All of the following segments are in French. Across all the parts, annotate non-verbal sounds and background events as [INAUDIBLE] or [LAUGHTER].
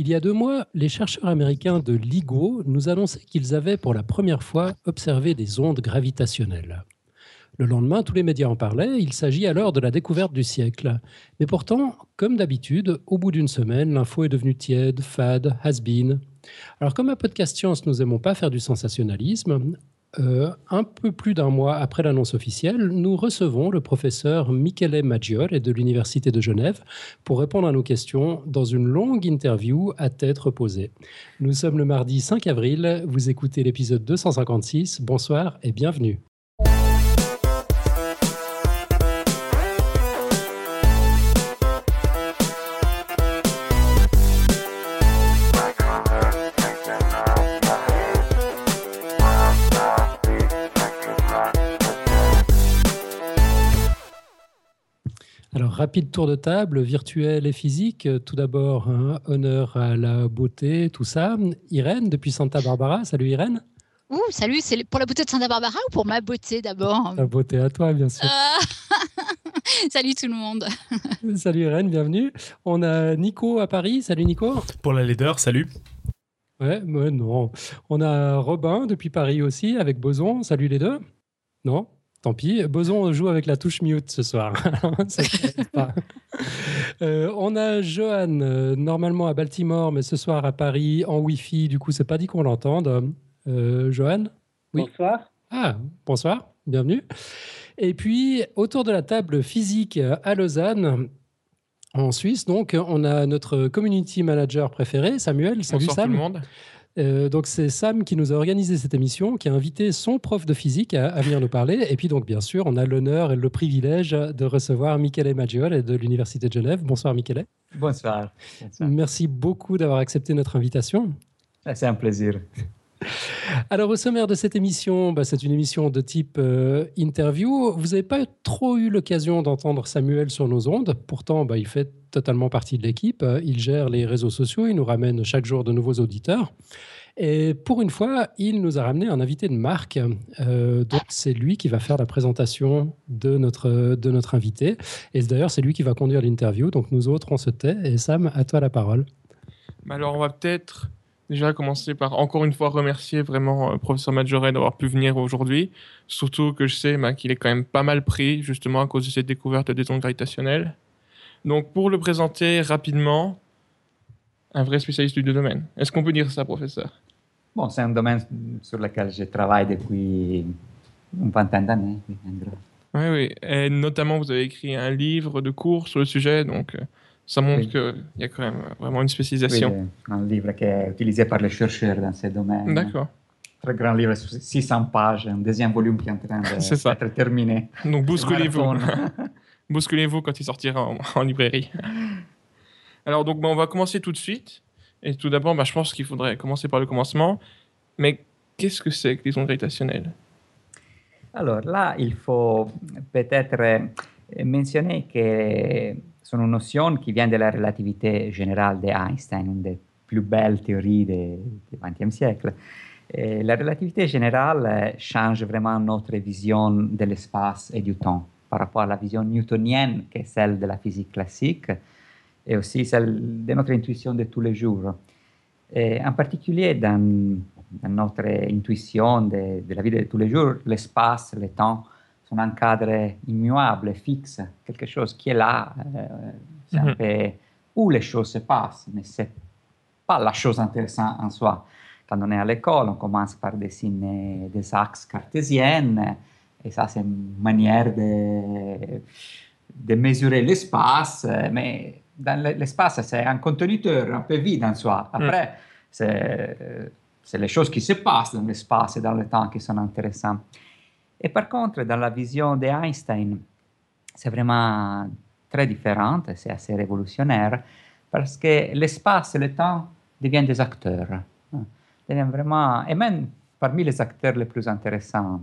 Il y a deux mois, les chercheurs américains de LIGO nous annonçaient qu'ils avaient pour la première fois observé des ondes gravitationnelles. Le lendemain, tous les médias en parlaient, il s'agit alors de la découverte du siècle. Mais pourtant, comme d'habitude, au bout d'une semaine, l'info est devenue tiède, fade, has-been. Alors comme à Podcast Science, nous n'aimons pas faire du sensationnalisme, euh, un peu plus d'un mois après l'annonce officielle, nous recevons le professeur Michele Maggiore de l'Université de Genève pour répondre à nos questions dans une longue interview à tête reposée. Nous sommes le mardi 5 avril, vous écoutez l'épisode 256, bonsoir et bienvenue. Rapide tour de table, virtuel et physique. Tout d'abord, honneur à la beauté, tout ça. Irène, depuis Santa Barbara. Salut Irène. Ouh, salut, c'est pour la beauté de Santa Barbara ou pour ma beauté d'abord La beauté à toi, bien sûr. Ah [LAUGHS] salut tout le monde. [LAUGHS] salut Irène, bienvenue. On a Nico à Paris. Salut Nico. Pour la leader, salut. Ouais, mais non. On a Robin depuis Paris aussi avec Boson. Salut les deux. Non Tant pis. Boson joue avec la touche mute ce soir. [LAUGHS] Euh, on a Johan, euh, normalement à Baltimore, mais ce soir à Paris en Wi-Fi. Du coup, c'est pas dit qu'on l'entende. Euh, Johan? Oui. Bonsoir. Ah, bonsoir. Bienvenue. Et puis, autour de la table physique à Lausanne, en Suisse, donc, on a notre community manager préféré, Samuel. Salut Bonsoir Tout le monde. Euh, donc c'est Sam qui nous a organisé cette émission, qui a invité son prof de physique à, venir nous parler. Et puis donc bien sûr, on a l'honneur et le privilège de recevoir Michele Maggiore de l'Université de Genève. Bonsoir Michele. Bonsoir. Merci beaucoup d'avoir accepté notre invitation. Ah, c'est un plaisir. [LAUGHS] Alors, au sommaire de cette émission, bah, c'est une émission de type euh, interview. Vous n'avez pas trop eu l'occasion d'entendre Samuel sur nos ondes. Pourtant, bah, il fait totalement partie de l'équipe. Il gère les réseaux sociaux. Il nous ramène chaque jour de nouveaux auditeurs. Et pour une fois, il nous a ramené un invité de marque. Euh, donc, c'est lui qui va faire la présentation de notre, de notre invité. Et d'ailleurs, c'est lui qui va conduire l'interview. Donc, nous autres, on se tait. Et Sam, à toi la parole. Bah, alors, on va peut-être déjà commencer par encore une fois remercier vraiment le euh, professeur Maggiore d'avoir pu venir aujourd'hui. Surtout que je sais bah, qu'il est quand même pas mal pris justement à cause de cette découverte des ondes gravitationnelles. Donc pour le présenter rapidement, un vrai spécialiste du domaine. Est-ce qu'on peut dire ça, professeur? Bon, c'est un domaine sur lequel je travaille depuis une vingtaine d'années. Oui, oui. Et notamment, vous avez écrit un livre de cours sur le sujet, donc euh, ça montre qu'il y a quand même vraiment une spécialisation. Oui, un livre qui est utilisé par les chercheurs dans ce domaine. D'accord. Très grand livre, 600 pages, un deuxième volume qui est en train d'être [LAUGHS] terminé. Donc bousculez-vous. [LAUGHS] bousculez-vous quand il sortira en, librairie. [LAUGHS] Alors donc, bah, on va commencer tout de suite. Et tout d'abord, bah, je pense qu'il faudrait commencer par le commencement. Mais qu'est-ce que c'est que les ondes gravitationnelles? Alors là, il faut peut-être mentionner que sono une notion qui vient de la relativité générale d'Einstein, une des plus belles théories du XXe siècle. Et la relativité générale change vraiment notre vision de l'espace et du temps par rapport à la vision newtonienne qui est celle de la physique classique et aussi celle de notre intuition de tous les jours. Et en particulier dans, dans notre intuition de, de, la vie de tous les jours, l'espace, le temps sont un cadre immuable, fixe, qui est là, un mhm. peu où les choses se passent, mais c'est pas la chose intéressante en soi. Quand on est à l'école, on commence par dessiner des axes cartésiennes, et ça, c'est une manière de, de mesurer l'espace, mais dans l'espace, c'est un conteneur un peu vide en soi. Mhm. Après, c'est, c'est les choses qui se passent dans l'espace et dans le temps qui sont intéressantes. Et par contre, dans la vision d'Einstein, c'est vraiment très différent, c'est assez révolutionnaire, parce que l'espace et le temps deviennent des acteurs. Deviennent vraiment, et même parmi les acteurs les plus intéressants.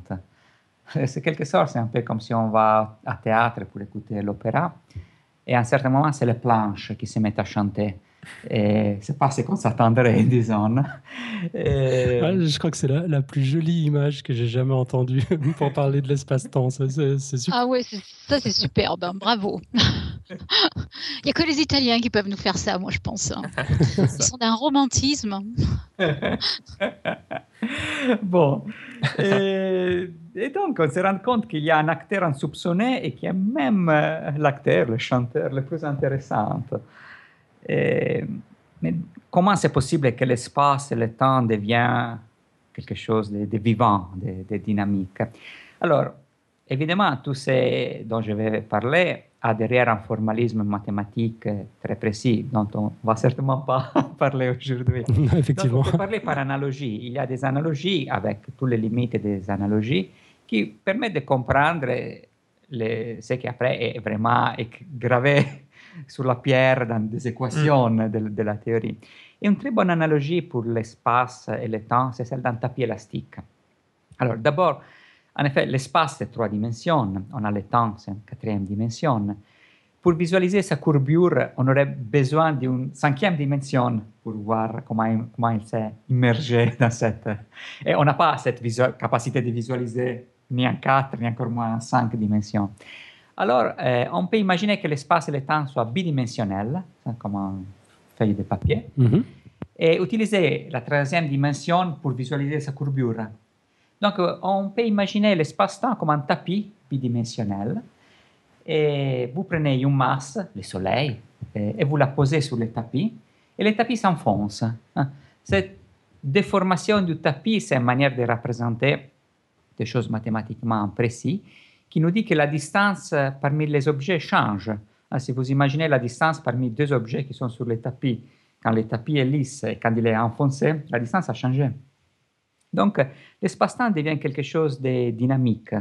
C'est quelque sorte, c'est un peu comme si on va à théâtre pour écouter l'opéra, et à un certain moment, c'est les planches qui se mettent à chanter. Et c'est pas ce qu'on s'attendrait, [LAUGHS] disons. Et... je crois que c'est la, la, plus jolie image que j'ai jamais entendue [LAUGHS] pour parler de l'espace-temps. C'est, super. Ah ouais, ça c'est superbe, hein, bravo. [LAUGHS] Il n'y a que les Italiens qui peuvent nous faire ça, moi, je pense. Hein. Ils sont d'un romantisme. bon. Et, donc, on se rend compte qu'il y a un acteur insoupçonné et qui est même euh, l'acteur, le chanteur le plus intéressant. Et, mais comment c'est possible que l'espace et le temps deviennent quelque chose de, de vivant, de, de, dynamique? Alors, évidemment, tout ce dont je vais parler a derrière un formalisme mathématique très précis, dont on ne va certainement pas [LAUGHS] parler aujourd'hui. [LAUGHS] Effectivement. Donc, on peut parler par analogie. Il y a des analogies avec toutes les limites des analogies qui permettent de comprendre les, ce qui après est vraiment [LAUGHS] gravé sur la pierre équations mm. de, de, la théorie. Et une très bonne analogie pour l'espace et le temps, c'est celle d'un tapis élastique. Alors, d'abord, en effet, l'espace est trois dimensions, on a le temps, c'est une quatrième dimension. Pour visualiser sa courbure, on aurait besoin d'une cinquième dimension pour voir comment il, comment il s'est immergé [LAUGHS] dans cette... Et on n'a pas cette capacité de visualiser ni en quatre, ni encore moins en cinq dimensions. Alors, euh, on peut imaginer que l'espace et le temps soient bidimensionnels, hein, comme une feuille de papier, mm-hmm. et utiliser la troisième dimension pour visualiser sa courbure. Donc, euh, on peut imaginer l'espace-temps comme un tapis bidimensionnel, et vous prenez une masse, le soleil, et, vous la posez sur le tapis, et le tapis s'enfonce. Hein. Cette déformation du tapis, c'est une manière de représenter des choses mathématiquement précises, qui nous dit que la distance parmi les objets change. Ah, si vous imaginez la distance parmi deux objets qui sont sur le tapis, quand le tapis est lisse et quand il est enfoncé, la distance a changé. Donc, l'espace-temps devient quelque chose de dynamique.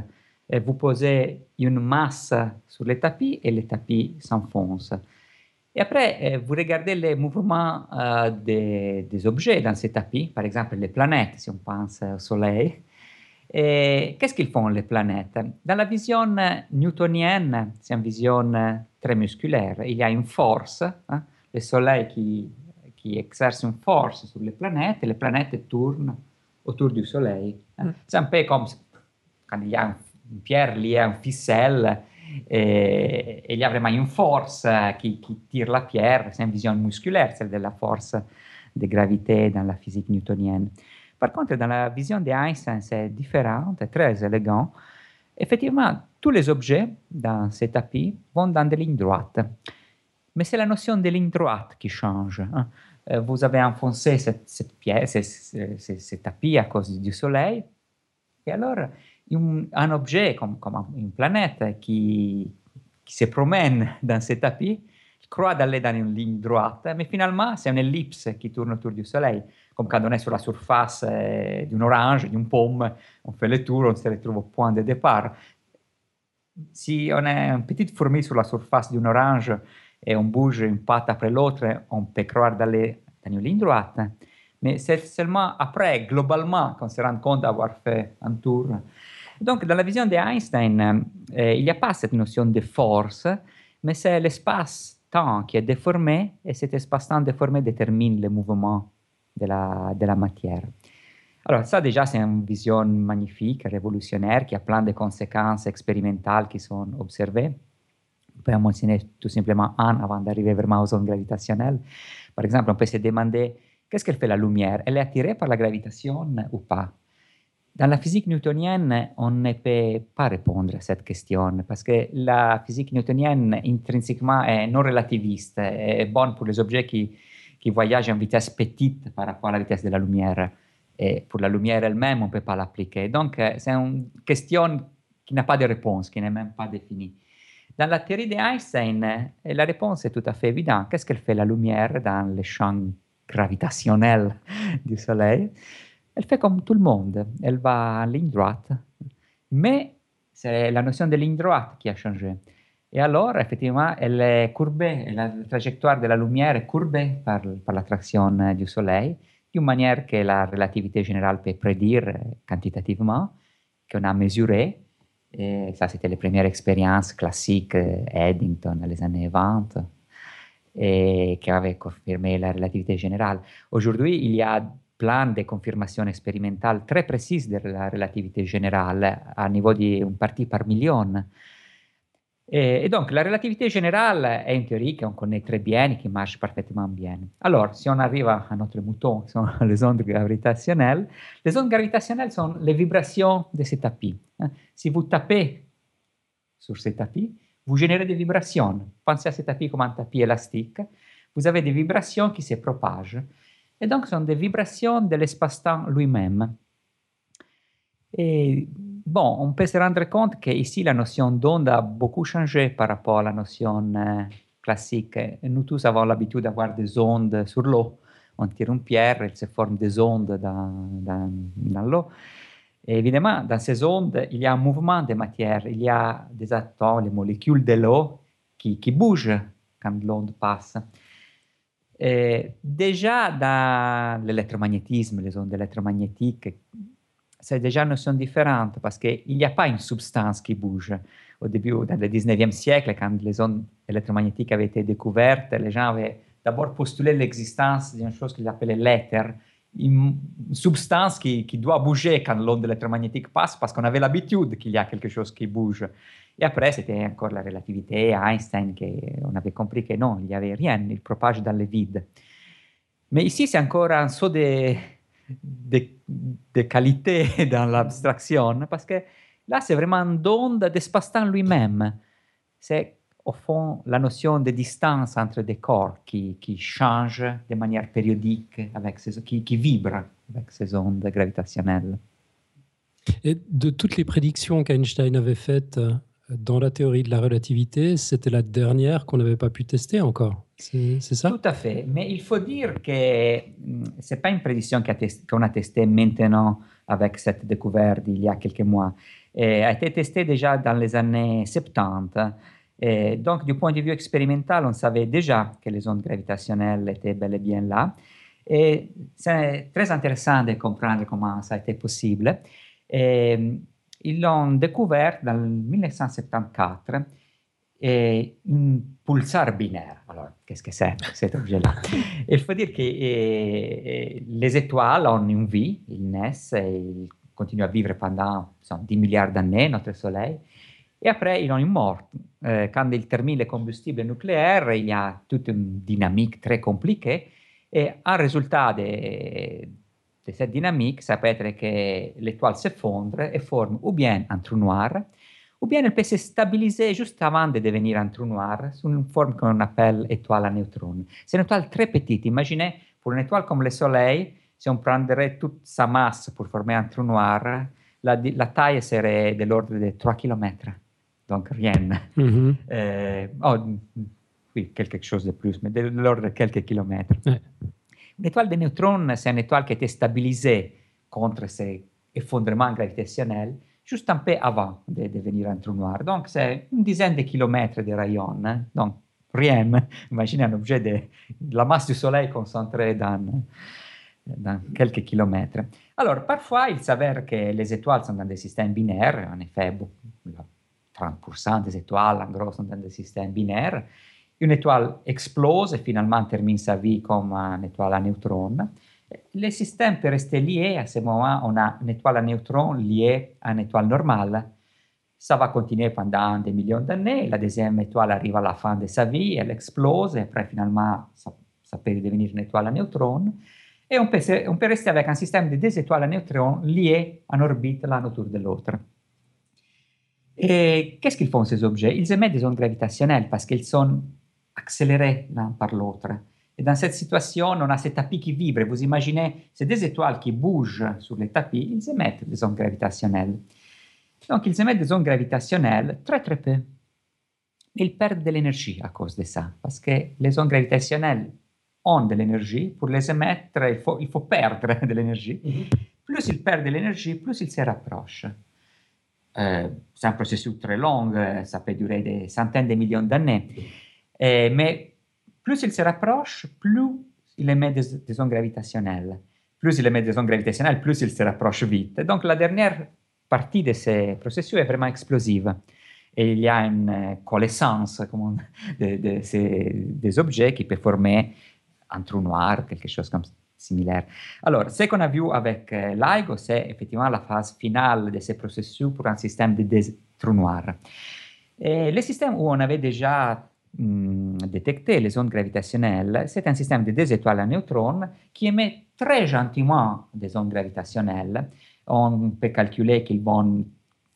vous posez une masse sur le tapis et le tapis s'enfonce. Et après, euh, vous regardez les mouvements euh, des, des, objets dans ces tapis, par exemple les planètes, si on pense au Soleil. Qu'est-ce qu'ils font les planètes Dans la vision newtonienne, c'est une vision très musculaire. Il y a une force, hein, le Soleil qui, qui, exerce une force sur les planètes et les planètes tournent autour du Soleil. Hein. Mm. C'est un peu comme quand il y a une pierre liée à une ficelle et, et il y a vraiment une force qui, qui tire la pierre. C'est une vision musculaire, celle de la force de gravité dans la physique newtonienne. Par contre, dans la vision d'Einstein, c'est différent, c'est très élégant. Effectivement, tous les objets dans ces tapis vont dans des lignes droites. Mais c'est la notion des lignes droites qui change. Hein. Euh, vous avez enfoncé cette, cette pièce, ces, tapis à cause du soleil. Et alors, un objet comme, comme, une planète qui, qui se promène dans ces tapis croit d'aller dans une ligne droite, mais finalement, c'est une ellipse qui tourne autour du soleil comme quand on est sur la surface euh, d'une orange, d'une pomme, on fait le tour, on se retrouve au point de départ. Si on est une petite fourmi sur la surface d'une orange et on bouge une patte après l'autre, on peut croire d'aller dans une ligne droite. Mais c'est seulement après, globalement, qu'on se rend compte d'avoir fait un tour. Donc, dans la vision d'Einstein, euh, il n'y a pas cette notion de force, mais c'est l'espace-temps qui est déformé, et cet espace-temps déformé détermine le mouvement de la, de la matière. Alors ça déjà c'est une vision magnifique, révolutionnaire, qui a plein de conséquences expérimentales qui sont observées. On peut en mentionner tout simplement un avant d'arriver vraiment aux ondes gravitationnelles. Par exemple, on peut se demander qu'est-ce qu'elle fait la lumière Elle est attirée par la gravitation ou pas Dans la physique newtonienne, on ne peut pas répondre à cette question parce que la physique newtonienne intrinsèquement est non relativiste, est bonne pour les objets qui qui voyage en vitesse petite par rapport à la vitesse de la lumière. Et pour la lumière elle-même, on ne peut pas l'appliquer. Donc, euh, c'est une question qui n'a pas de réponse, qui n'est même pas définie. Dans la théorie d'Einstein, euh, la réponse est tout à fait évidente. Qu'est-ce qu'elle fait la lumière dans le champ gravitationnel du Soleil Elle fait comme tout le monde. Elle va en ligne droite. Mais c'est la notion de ligne droite qui a changé. Et alors, effectivement, elle est courbée, la trajectoire de la lumière est courbée par, par l'attraction du Soleil, d'une manière que la relativité générale peut prédire quantitativement, qu'on a mesuré. Et ça, c'était les premières expériences classiques, Eddington, dans les années 20, et qui avaient confirmé la relativité générale. Aujourd'hui, il y a plein de confirmations expérimentales très précises de la relativité générale à niveau d'une partie par million. Et, donc, la relativité générale est une théorie qu'on connaît très bien et qui marche parfaitement bien. Alors, si on arrive à notre mouton, qui sont les ondes gravitationnelles, les ondes gravitationnelles sont les vibrations de ces tapis. Hein. Si vous tapez sur ces tapis, vous générez des vibrations. Pensez à ces tapis comme un tapis élastique. Vous avez des vibrations qui se propagent. Et donc, ce sont des vibrations de l'espace-temps lui-même. Et bon, on peut se rendre compte qu'ici, la notion d'onde a beaucoup changé par rapport à la notion euh, classique. Nous tous avons l'habitude d'avoir des ondes sur l'eau. On tire une pierre, il se forme des ondes dans, dans, dans l'eau. Et évidemment, dans ces ondes, il y a un mouvement de matière, il y a des atomes, les molécules de l'eau qui, qui bougent quand l'onde passe. Et déjà dans l'électromagnétisme, les ondes électromagnétiques, c'est déjà une notion différente parce qu'il n'y a pas une substance qui bouge. Au début, dans le 19e siècle, quand les ondes électromagnétiques avaient été découvertes, les gens avaient d'abord postulé l'existence d'une chose qu'ils appelaient l'éther, une substance qui, qui, doit bouger quand l'onde électromagnétique passe parce qu'on avait l'habitude qu'il y a quelque chose qui bouge. Et après, c'était encore la relativité, Einstein, qu'on avait compris que non, il n'y avait rien, il propage dans le vide. Mais ici, c'est encore un saut de de, qualité [LAUGHS] dans l'abstraction, parce que là, c'est vraiment d'onde d'espace-temps lui-même. C'est au fond la notion de distance entre des corps qui, qui change de manière périodique, avec qui, qui vibre avec ces ondes gravitationnelles. Et de toutes les prédictions qu'Einstein avait faites euh, dans la théorie de la relativité, c'était la dernière qu'on n'avait pas pu tester encore. C'est ça Tout à fait. Mais il faut dire que ce n'est pas une prédiction qu'on a, testée maintenant avec cette découverte il y a quelques mois. Elle a été testée déjà dans les années 70. Et donc, du point de vue expérimental, on savait déjà que les ondes gravitationnelles étaient bel et bien là. Et c'est très intéressant de comprendre comment ça a été possible. Et, ils l'ont découvert dans 1974 et un pulsar binaire. Alors, qu'est-ce que c'est cet objet-là Il faut dire que eh, les étoiles ont une vie, ils naissent et ils continuent à vivre pendant 10 milliards d'années, notre Soleil, et après ils ont une mort. Euh, quand ils terminent le combustible nucléaire, il y a toute une dynamique très compliquée et un résultat de de cette dynamique, ça peut être que l'étoile s'effondre et forme ou bien un trou noir, ou bien elle peut se stabiliser juste avant de devenir un trou noir sous une forme qu'on appelle étoile à neutrons. C'est une étoile très petite. Imaginez, pour une étoile comme le Soleil, si on prendrait toute sa masse pour former un trou noir, la, la taille serait de l'ordre de 3 km. Donc rien. Mm-hmm. Euh, oh, oui, quelque chose de plus, mais de l'ordre de quelques kilomètres. Ouais. Une étoile de neutrons, c'est une étoile qui a été stabilisée contre ces effondrements gravitationnels juste un peu avant de devenir un trou noir. Donc, c'est une dizaine de kilomètres de rayon. Hein? Donc, rien. [LAUGHS] Imaginez un objet de, la masse du Soleil concentrée dans, dans quelques kilomètres. Alors, parfois, il s'avère que les étoiles sont dans des systèmes binaires. En effet, 30% des étoiles, en gros, sont dans des systèmes binaires. Une étoile explose et finalement termine sa vie comme une étoile à neutrons. Le rester lié. À ce moment, on a une étoile à neutrons liée à une étoile normale. Ça va continuer pendant des millions d'années. La deuxième étoile arrive à la fin de sa vie, elle explose et après finalement, ça, ça peut devenir une étoile à neutrons. Et on peut, on peut, rester avec un système de deux étoiles à neutrons liées en orbite l'un autour de l'autre. Et qu'est-ce qu'ils font ces objets Ils émettent des ondes gravitationnelles parce qu'ils sont accélérés l'un par l'autre. Et dans cette situation, on a ces tapis qui vibrent. Vous imaginez ces deux étoiles qui bougent sur les tapis, ils émettent des ondes gravitationnelles. Donc, ils émettent des ondes gravitationnelles très, très peu. Ils perdent de l'énergie à cause de ça, parce que les ondes gravitationnelles ont de l'énergie. Pour les émettre, il faut, il faut perdre de l'énergie. Mm-hmm. Plus ils perdent de l'énergie, plus ils se rapprochent. Euh, c'est un processus très long, ça peut durer des centaines de millions d'années. Eh, mais plus il se rapproche, plus il émet des, des, ondes gravitationnelles. Plus il émet des ondes gravitationnelles, plus il se rapproche vite. Donc la dernière partie de ce processus est vraiment explosive. Et il y a une euh, coalescence on, de, de ces, des objets qui peut former un trou noir, quelque chose comme similaire. Alors, ce qu'on a vu avec euh, LIGO, c'est effectivement la phase finale de ce processus pour un système de trous noirs. Et le système où on avait déjà hum, détecté les ondes gravitationnelles, c'est un système de deux étoiles à neutrons qui émet très gentiment des ondes gravitationnelles. On peut calculer qu'ils vont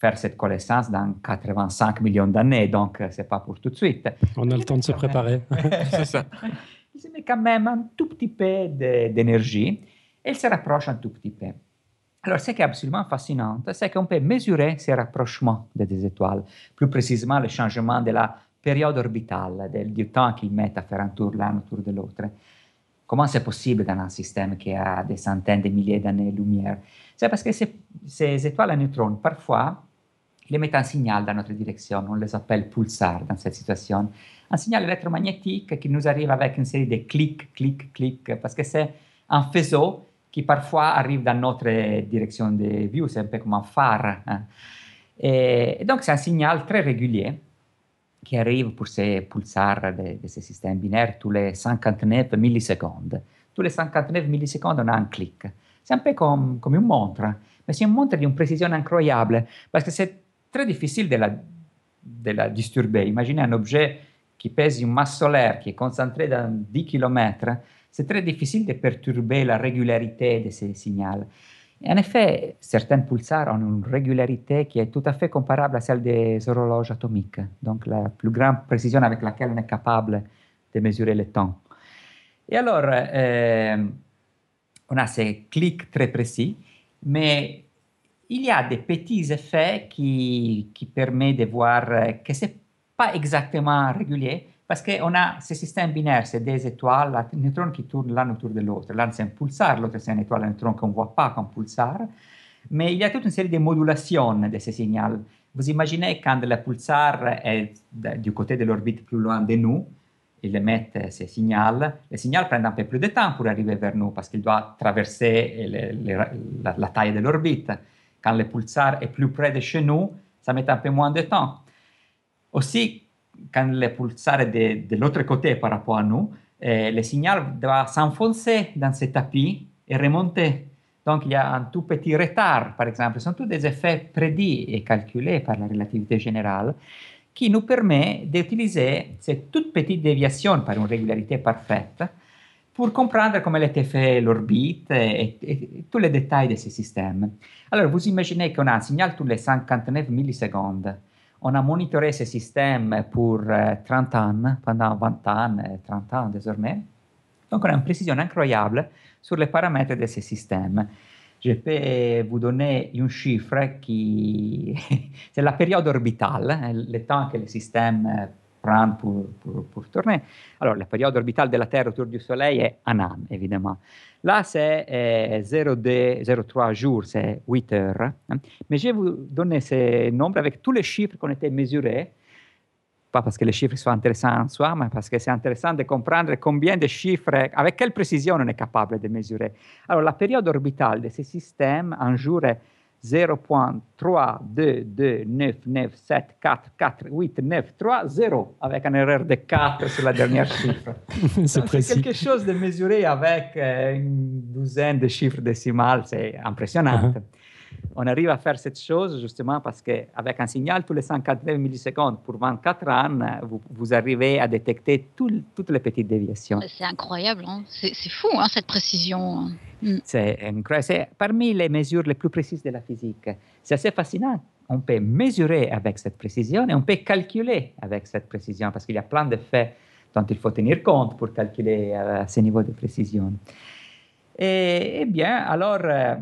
faire cette connaissance dans 85 millions d'années, donc c'est pas pour tout de suite. On a le temps de se préparer. [LAUGHS] C'est ça. Ils émettent quand même un tout petit peu d'énergie et ils se rapprochent un tout petit peu. Alors, ce qui est absolument fascinant, c'est qu'on peut mesurer ces rapprochements des deux étoiles, plus précisément le changement de la période orbitale, del- temps qu'ils mettent à faire un tour l'un autour de l'autre. Comment c'est possible dans un système qui a des centaines de milliers d'années-lumière C'est parce que ces, ces étoiles à neutrons, parfois, ils émettent un signal dans notre direction, on les appelle pulsars dans cette situation. Un signal électromagnétique qui nous arrive avec une série de clics, clics, clics, parce que c'est un faisceau qui parfois arrive dans notre direction de vue, c'est un peu comme un phare. hein. Et, et donc c'est un signal très régulier qui arrive pour ces pulsars de, de ces systèmes binaires tous les 59 millisecondes. Tous les 59 millisecondes, on a un clic. C'est un peu comme, comme une montre, mais c'est une montre d'une précision incroyable, parce que c'est très difficile de la, de la disturber. Imaginez un objet qui pèse une masse solaire, qui est concentré dans 10 km, c'est très difficile de perturber la régularité de ces signaux. En effet, certains pulsars ont une régularité qui est tout à fait comparable à celle des horloges atomiques, donc la plus grande précision avec laquelle on est capable de mesurer le temps. Et alors, euh, on a ces clics très précis, mais il y a des petits effets qui, qui permettent de voir que ce n'est pas exactement régulier, parce qu'on a ce système binaire, c'est des étoiles, à neutrons qui tournent l'un autour de l'autre. L'un c'est un pulsar, l'autre c'est une étoile à neutrons qu'on ne voit pas comme pulsar. Mais il y a toute une série de modulations de ces signaux. Vous imaginez quand le pulsar est du côté de l'orbite plus loin de nous, il émet ces signaux. Le signal prend un peu plus de temps pour arriver vers nous parce qu'il doit traverser le- le- la, la taille de l'orbite. Quand le pulsar est plus près de chez nous, ça met un peu moins de temps. Aussi, quand le pulsar est de, de l'autre côté par rapport à nous, euh, le signal doit s'enfoncer dans ce tapis et remonter. Donc, il y a un tout petit retard, par exemple. Ce sont tous des effets prédits et calculés par la relativité générale qui nous permet d'utiliser cette toute petite déviation par une régularité parfaite pour comprendre comment était fait l'orbite et, et- et tous les détails de ce système. Alors, vous imaginez qu'on a un signal tous les 59 millisecondes. On a monitoré ce système pour euh, 30 ans, pendant 20 ans, euh, 30 ans désormais. Donc, on a une précision incroyable sur les paramètres de ce système. Je peux vous donner un chiffre qui... [LAUGHS] c'est la période orbitale, hein, le temps que le système euh, prend pour, pour, pour tourner. Alors, la période orbitale de la Terre autour du Soleil est un an, évidemment. Là, c'est euh, 0,2 0,3 jours, c'est 8 heures. hein. Mais je vais vous donner ces nombres avec tous les chiffres qui ont été mesurés. Pas parce que les chiffres sont intéressants en soi, mais parce que c'est intéressant de comprendre combien de chiffres, avec quelle précision on est capable de mesurer. Alors, la période orbitale de ce système en jour est 0.32299744893, avec une erreur de 4 sur la dernière [LAUGHS] chiffre. c'est précis. quelque chose de mesuré avec euh, une douzaine de chiffres décimales, c'est impressionnant. Uh-huh. On arrive à faire cette chose justement parce qu'avec un signal tous les 59 millisecondes pour 24 ans, vous, vous arrivez à détecter tout- toutes les petites déviations. C'est incroyable, hein. c'est c'est fou hein, cette précision. C'est incroyable. C'est parmi les mesures les plus précises de la physique. C'est assez fascinant. On peut mesurer avec cette précision et on peut calculer avec cette précision parce qu'il y a plein de faits dont il faut tenir compte pour calculer euh, à ce niveau de précision. Et, eh bien, alors, euh,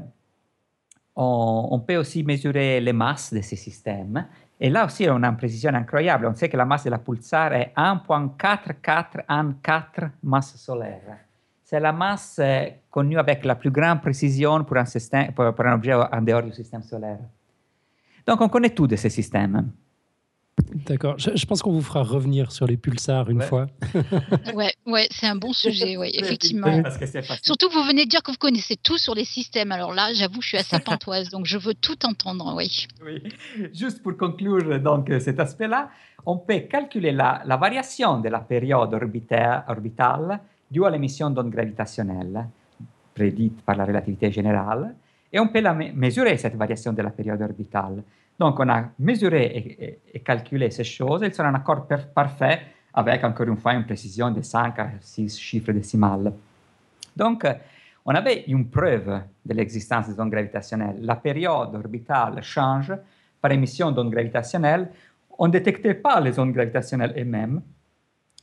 on, on peut aussi mesurer les masses de ces systèmes. Et là aussi, on a une précision incroyable. On sait que la masse de la pulsar est 1.4414 masse solaire. C'est la masse euh, connue avec la plus grande précision pour un, système, pour, pour un objet en dehors du système solaire. Donc, on connaît tout de ces systèmes. D'accord. Je, je pense qu'on vous fera revenir sur les pulsars une Ouais. fois. [LAUGHS] Ouais, ouais, c'est un bon sujet, ouais, effectivement. Parce que. Surtout vous venez de dire que vous connaissez tout sur les systèmes. Alors là, j'avoue, je suis assez pantoise, donc je veux tout entendre, oui. Oui. Juste pour conclure donc, cet aspect-là, on peut calculer la, la variation de la période orbita- orbitale due à l'émission d'ondes gravitationnelles prédite par la relativité générale, et on peut la me- mesurer cette variation de la période orbitale. Donc, on a mesuré et, calculé ces choses. Ils sont un accord parfait avec, encore une fois, une précision de 5 à 6 chiffres décimales. Donc, on avait une preuve de l'existence des ondes gravitationnelles. La période orbitale change par émission d'ondes gravitationnelles. On ne détectait pas les ondes gravitationnelles elles-mêmes,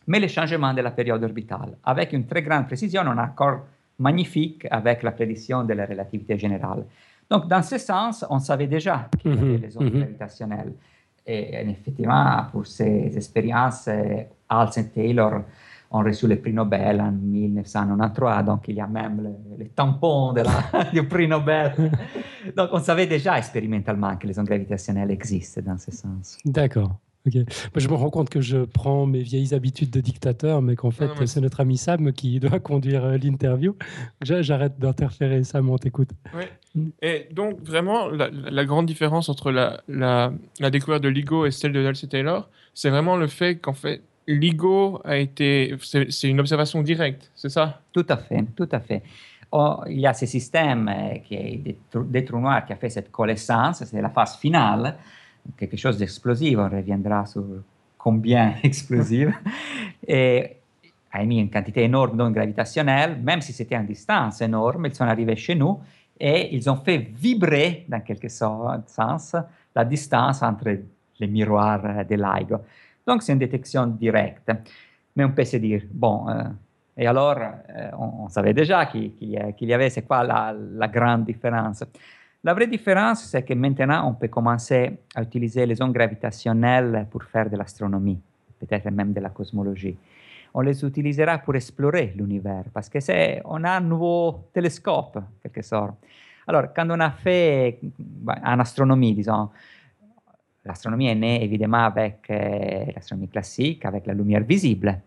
mais les changements de la période orbitale. Avec une très grande précision, un accord magnifique avec la prédiction de la relativité générale. Donc, dans ce sens, on savait déjà qu'il y avait les ondes mhm. gravitationnelles. Et, effectivement, pour ces expériences, Hals et Taylor ont reçu le prix Nobel en 1993, donc il y a même le, le tampon de la, [LAUGHS] du prix Nobel. [LAUGHS] donc on savait déjà expérimentalement que les ondes gravitationnelles existent dans ce sens. D'accord. Je me rends compte que je prends mes vieilles habitudes de dictateur, mais qu'en fait, c'est notre ami Sam qui [LAUGHS] doit conduire euh, l'interview. J'arrête d'interférer, Sam, on t'écoute. Mm. Et donc, vraiment, la, grande différence entre la, la, découverte de LIGO et celle de Dulce Taylor, c'est vraiment le fait qu'en fait, LIGO a été. C'est une observation directe, c'est ça? Tout à fait, tout à fait. Oh, il y a ce système euh, qui est des, trous noirs qui a fait cette connaissance, c'est la phase finale quelque chose d'explosif, on reviendra sur combien [LAUGHS] explosif, et a émis une quantité énorme d'ondes gravitationnelles, même si c'était en distance énorme, ils sont arrivés chez nous et ils ont fait vibrer, dans quelque sens, la distance entre les miroirs de LIGO. Donc c'est une détection directe. Mais on peut se dire, bon, euh, et alors, euh, on, savait déjà qu'il y avait, c'est quoi la, la grande différence la vraie différence, c'est que maintenant, on peut commencer à utiliser les ondes gravitationnelles pour faire de l'astronomie, peut-être même de la cosmologie. On les utilisera pour explorer l'univers, parce que c'est, on a un nouveau télescope, quelque sorte. Alors, quand on a fait en astronomie, disons, l'astronomie est née évidemment avec euh, l'astronomie classique, avec la lumière visible.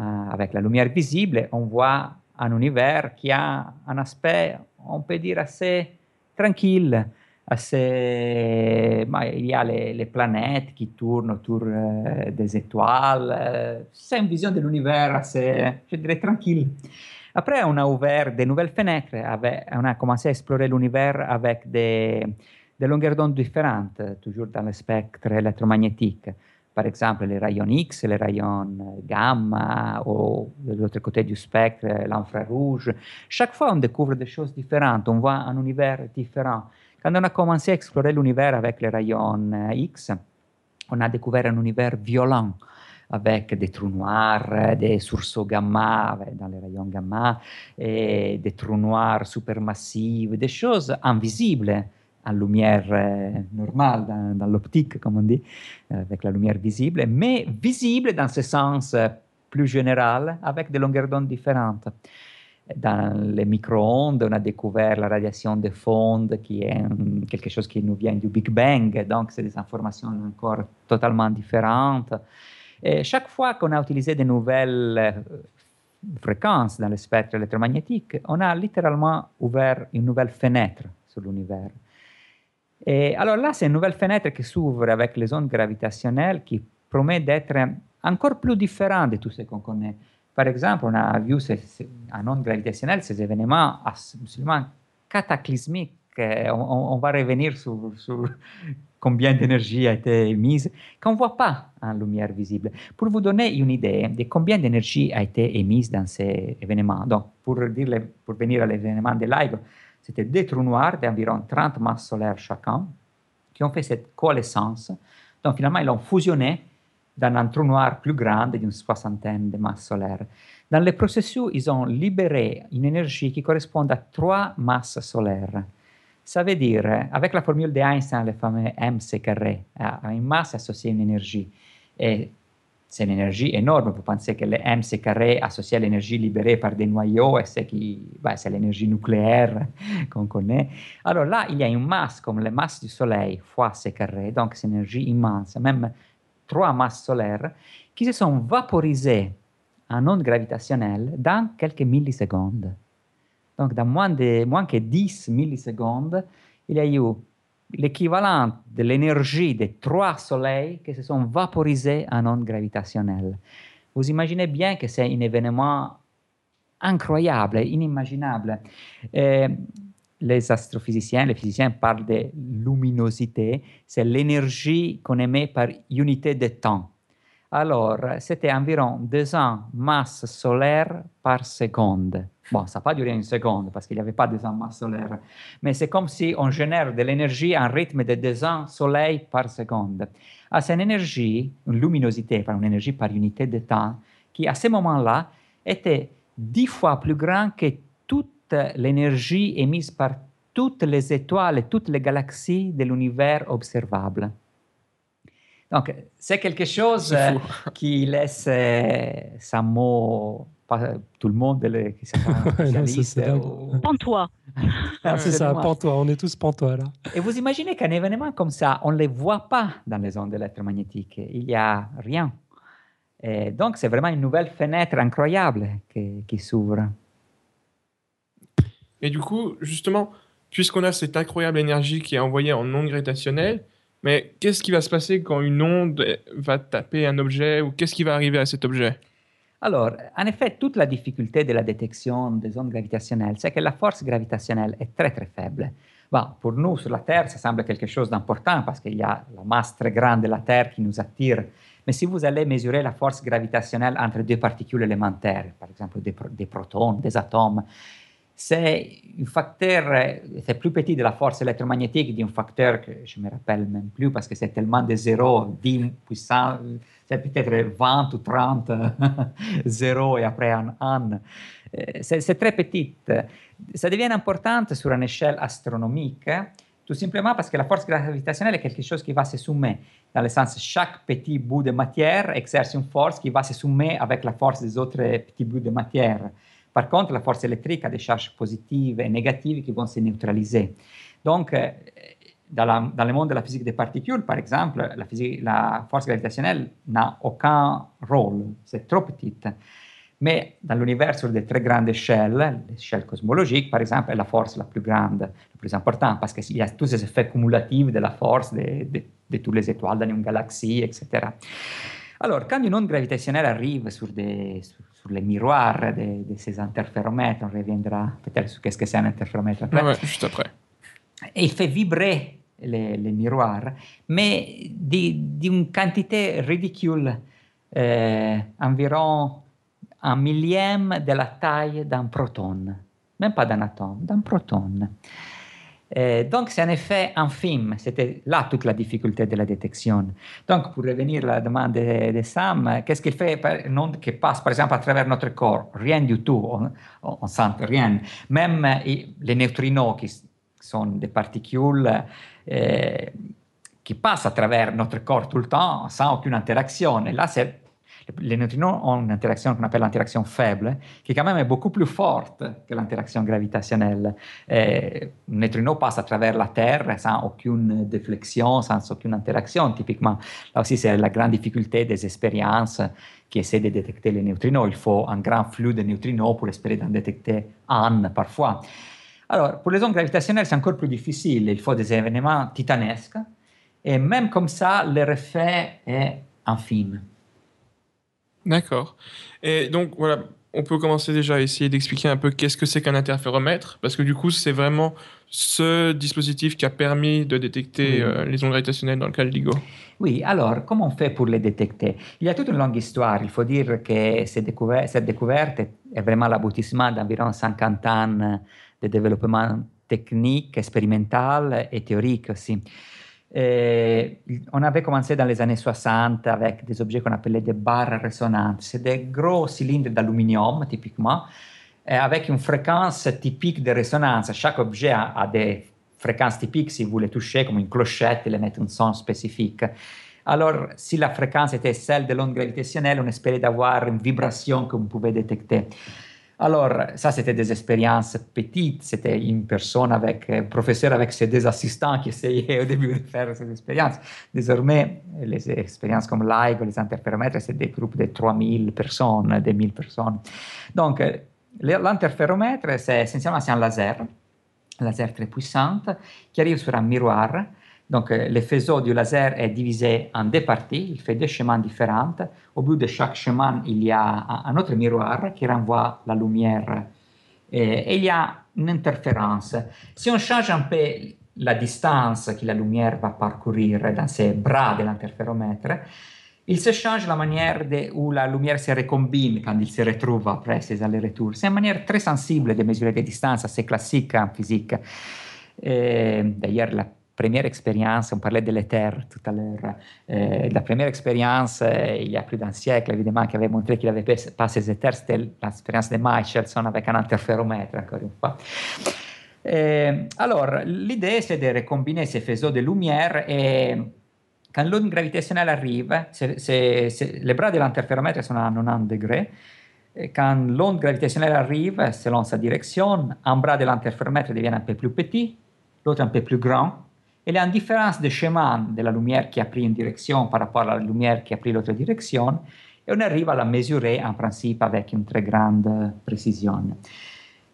Euh, avec la lumière visible, on voit un univers qui a un aspect, on peut dire, assez tranquille. Assez, bah, il y a les, les, planètes qui tournent autour euh, des étoiles. Euh, c'est une vision de l'univers assez, je dirais, tranquille. Après, on a ouvert des nouvelles fenêtres, avec, on a commencé à explorer l'univers avec des, des longueurs d'onde différentes, toujours dans le spectre électromagnétique. Par exemple, les rayons X, les rayons gamma, de l'autre côté du spectre, l'infrarouge. Chaque fois, on découvre des choses différentes, on voit un univers différent. Quand on a commencé à explorer l'univers avec les rayons X, on a découvert un univers violent avec des trous noirs, des sursauts gamma dans les rayons gamma, et des trous noirs supermassifs, des choses invisibles en lumière euh, normale, dans, l'optique, comme on dit, euh, avec la lumière visible, mais visible dans ce sens euh, plus général, avec des longueurs d'onde différentes. Dans les micro-ondes, on a découvert la radiation de fond, qui est quelque chose qui nous vient du Big Bang, donc c'est des informations encore totalement différentes. Chaque fois qu'on a utilisé de nouvelles fréquences dans le spectre électromagnétique, on a littéralement ouvert une nouvelle fenêtre sur l'univers. Et alors là, c'est une nouvelle fenêtre qui s'ouvre avec les ondes gravitationnelles qui promet d'être encore plus différent de tout ce qu'on connaît. Par exemple, on a vu ces, ces, en ondes gravitationnelles ces événements absolument cataclysmiques. On, on, va revenir sur, sur [LAUGHS] combien d'énergie a été émise, qu'on ne voit pas en lumière visible. Pour vous donner une idée de combien d'énergie a été émise dans ces événements, donc pour, dire, pour venir à l'événement de LIGO, c'était des trous noirs d'environ 30 masses solaires chacun qui ont fait cette coalescence. Donc finalement, ils ont fusionné dans un trou noir plus grand d'une soixantaine de masses solaires. Dans le processus, ils ont libéré une énergie qui correspond à trois masses solaires. Ça veut dire, avec la formule d'Einstein, le fameux mc carré, à une masse associée à une énergie. C'est une énergie énorme. Vous pensez que le mc carré associé à l'énergie libérée par des noyaux, c'est, qui, bah, c'est l'énergie nucléaire qu'on [LAUGHS] connaît. Alors là, il y a une masse comme la masse du Soleil fois c carré, donc c'est une énergie immense, même trois masses solaires, qui se sont vaporisées en ondes gravitationnelles dans quelques millisecondes. Donc dans moins, de, moins que 10 millisecondes, il y a eu l'équivalent de l'énergie des trois soleils qui se sont vaporisés en ondes gravitationnelles. Vous imaginez bien que c'est un événement incroyable, inimaginable. Les astrophysiciens, les physiciens parlent de luminosité, c'est l'énergie qu'on émet par unité de temps. Alors, c'était environ 200 masses solaires par seconde. Bon, ça n'a pas duré une seconde parce qu'il n'y avait pas 200 masses solaires, mais c'est comme si on génère de l'énergie à un rythme de 200 soleils par seconde. Ah, c'est une énergie, une luminosité, par une énergie par unité de temps, qui à ce moment-là était dix fois plus grand que toute l'énergie émise par toutes les étoiles et toutes les galaxies de l'univers observable. Donc, c'est quelque chose euh, qui laisse euh, ça mot pas tout le monde le, qui [LAUGHS] spécialiste. [LAUGHS] Pantois. c'est ça, pantois. On est tous pantois là. Et vous imaginez qu'un événement comme ça, on ne les voit pas dans les ondes électromagnétiques. Il n'y a rien. Et donc, c'est vraiment une nouvelle fenêtre incroyable qui, qui s'ouvre. Et du coup, justement, puisqu'on a cette incroyable énergie qui est envoyée en ondes gravitationnelles, mais qu'est-ce qui va se passer quand une onde va taper un objet ou qu'est-ce qui va arriver à cet objet? Alors, en effet, toute la difficulté de la détection des ondes gravitationnelles, c'est que la force gravitationnelle est très très faible. Bon, pour nous, sur la Terre, ça semble quelque chose d'important parce qu'il y a la masse très grande de la Terre qui nous attire. Mais si vous allez mesurer la force gravitationnelle entre deux particules élémentaires, par exemple des, des protons, des atomes, c'est un facteur, c'est plus petit de la force électromagnétique d'un facteur que je ne me rappelle même plus parce que c'est tellement de zéros, 10 puissant, c'est peut-être 20 ou [LAUGHS] 30 zéros et après un 1. Euh, c'est très petit. Ça devient important sur une échelle astronomique, tout simplement parce que la force gravitationnelle est quelque chose qui va se soumettre. Dans le sens, chaque petit bout de matière exerce une force qui va se soumettre avec la force des autres petits bouts de matière. Par contre, la force électrique a des charges positives et négatives qui vont se neutraliser. Donc, euh, dans, le monde de la physique des particules, par exemple, la, la force gravitationnelle n'a aucun rôle, c'est trop petite. Mais dans l'univers sur des très grandes échelles, l'échelle cosmologique, par exemple, est la force la plus grande, la plus importante, parce qu'il y a tous ces effets cumulatifs de la force de, de toutes les étoiles dans une galaxie, etc. Alors, quand une onde gravitationnelle arrive sur, des, sur, sur les miroirs de, de, ces interféromètres, on reviendra peut-être sur qu'est-ce que c'est un interféromètre après. Ouais, juste après. Et il fait vibrer les, les miroirs, mais d'une quantité ridicule, euh, environ un millième de la taille d'un proton, même pas d'un atome, d'un proton. Euh, donc, c'est un effet infime. C'était là toute la difficulté de la détection. Donc, pour revenir à la demande de, de Sam, qu'est-ce qu'il fait onde qui passe, par exemple, à travers notre corps Rien du tout. On ne sent rien. Même les neutrinos, qui sont des particules euh, qui passent à travers notre corps tout le temps sans aucune interaction. Et là, c'est les neutrinos ont une interaction qu'on appelle l'interaction faible, qui quand même est beaucoup plus forte que l'interaction gravitationnelle. Et un neutrino passe à travers la Terre sans aucune déflexion, sans aucune interaction, typiquement. Là aussi, c'est la grande difficulté des expériences qui essaient de détecter les neutrinos. Il faut un grand flux de neutrinos pour espérer d'en détecter un parfois. Alors, pour les ondes gravitationnelles, c'est encore plus difficile. Il faut des événements titanesques. Et même comme ça, leur effet est infime. D'accord. Et donc, voilà, on peut commencer déjà à essayer d'expliquer un peu qu'est-ce que c'est qu'un interféromètre, parce que du coup, c'est vraiment ce dispositif qui a permis de détecter euh, les ondes gravitationnelles dans le cas de LIGO. Oui, alors, comment on fait pour les détecter? Il y a toute une longue histoire. Il faut dire que cette découverte, cette découverte est vraiment l'aboutissement d'environ 50 ans de développement technique, expérimental et théorique aussi. Et on avait commencé dans les années 60 avec des objets qu'on appelait des barres résonantes. C'est des gros cylindres d'aluminium, typiquement, avec une fréquence typique de résonance. Chaque objet a, a, des fréquences typiques. Si vous les touchez comme une clochette, il émet un son spécifique. Alors, si la fréquence était celle de l'onde gravitationnelle, on espérait d'avoir une vibration que vous pouvez détecter. Alors, ça, c'était des expériences petites. C'était une personne avec, un professeur avec ses deux assistants qui essayaient au début de faire ces expériences. Désormais, les expériences comme LIGO, les interféromètres, c'est des groupes de 3000 personnes, de 1000 personnes. Donc, l'interféromètre, c'est essentiellement un laser, un laser très puissant, qui arrive sur un miroir donc, euh, le du laser est divisé en deux parties, il fait deux chemins différents. Au bout de chaque chemin, il y a un autre miroir qui renvoie la lumière. Et, il y a une interférence. Si on change un peu la distance que la lumière va parcourir dans ces bras de l'interféromètre, il se change la manière de, où la lumière se recombine quand il se retrouve après ces allers-retours. C'est une manière très sensible de mesurer des distances, assez classique en physique. D'ailleurs, la première expérience, on parlait de l'éther tout à l'heure, euh, la première expérience, euh, il y a plus d'un siècle, évidemment, qui avait montré qu'il avait passé ces éthers, c'était l'expérience de Michelson avec un interféromètre, encore une fois. Euh, alors, l'idée, c'est de recombiner ces faisceaux de lumière et quand l'onde gravitationnelle arrive, c'est, c'est, c'est, les bras de sont à 90 degrés, quand l'onde gravitationnelle arrive, selon sa direction, un bras de l'interféromètre un peu plus petit, l'autre un peu plus grand, et la différence de chemin de la lumière qui a pris une direction par rapport à la lumière qui a pris l'autre direction, et on arrive à la mesurer en principe avec une très grande précision.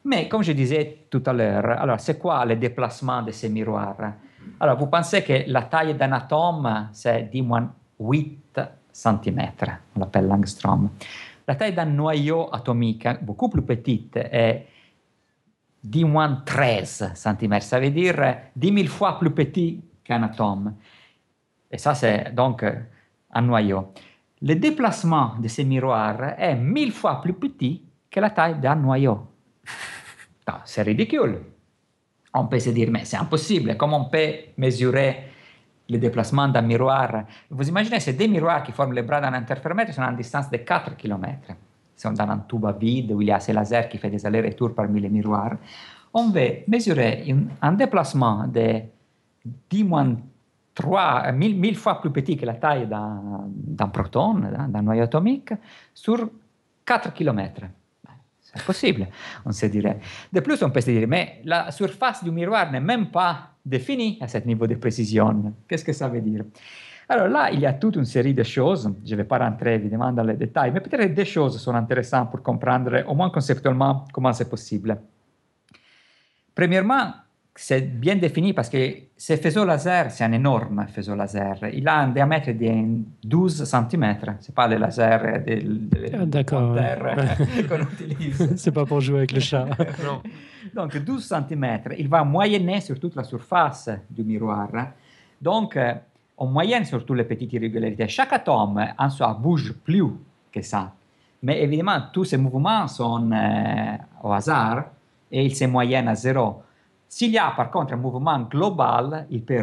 Mais comme je disais tout à l'heure, alors c'est quoi le déplacement de ces miroirs Alors vous pensez que la taille d'un atome, c'est 10-8 cm, on l'appelle l'angstrom. La taille d'un noyau atomique, beaucoup plus petite, est 10-13 cm, ça veut dire 10 000 fois plus petit qu'un atome. Et ça, c'est donc un noyau. Le déplacement de ces miroirs est 1000 fois plus petit que la taille d'un noyau. [LAUGHS] c'est ridicule. On peut se dire, mais c'est impossible, comment on peut mesurer le déplacement d'un miroir Vous imaginez, ces deux miroirs qui forment les bras d'un interféromètre sont à une distance de 4 km un tube vide où il y a ces lasers qui fait des allers-retours parmi les miroirs, on veut mesurer un déplacement de 10 3, 1000, fois plus petit que la taille d'un proton, d'un noyau atomique, sur 4 km. C'est possible, on se dirait. De plus, on peut se dire, mais la surface du miroir n'est même pas définie à ce niveau de précision. Qu'est-ce que ça veut dire alors là, il y a toute une série de choses, je ne vais pas rentrer évidemment dans les détails, mais peut-être des choses sont intéressantes pour comprendre au moins conceptuellement comment c'est possible. Premièrement, c'est bien défini parce que ce faisceau laser, c'est un énorme faisceau laser. Il a un diamètre de 12 cm. Ce n'est pas le laser de, de ah, D'accord. [LAUGHS] qu'on utilise. c'est pas pour jouer avec le chat. [LAUGHS] Donc 12 cm. Il va moyenner sur toute la surface du miroir. Donc, en moyenne sur toutes les petites irrégularités. Chaque atome en soi bouge plus que ça. Mais évidemment, tous ces mouvements sont euh, au hasard et ils se moyennent à zéro. S'il y a par contre un mouvement global il peut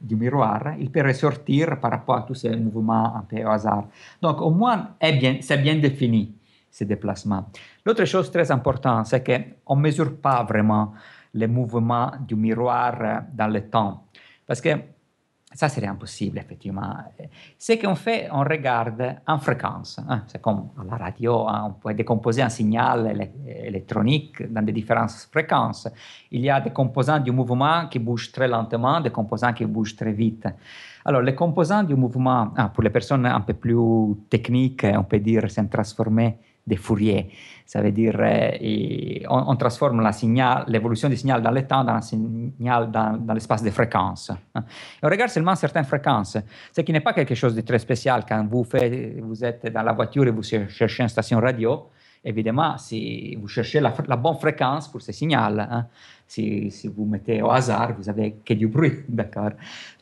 du miroir, il peut ressortir par rapport à tous ces mouvements un peu au hasard. Donc au moins, c'est bien défini, ces déplacements. L'autre chose très importante, c'est qu'on ne mesure pas vraiment les mouvements du miroir dans le temps. Parce que ça serait impossible, effectivement. Ce qu'on fait, on regarde en fréquence. Hein. C'est comme à la radio, hein. on peut décomposer un signal électronique dans des différentes fréquences. Il y a des composants du mouvement qui bougent très lentement, des composants qui bougent très vite. Alors, les composants du mouvement, ah, pour les personnes un peu plus techniques, on peut dire, sont transformés de Fourier. Ça veut dire euh, on, transforme l'évolution du signal dans le temps dans un signal dans, l'espace de fréquences. Hein. on regarde seulement certaines fréquences, ce qui n'est pas quelque chose de très spécial quand vous, faites, êtes dans la voiture et vous cherchez une station radio. Évidemment, si vous cherchez la, bonne fréquence pour ce signal, hein, si, vous mettez au hasard, vous avez que du bruit, [LAUGHS] d'accord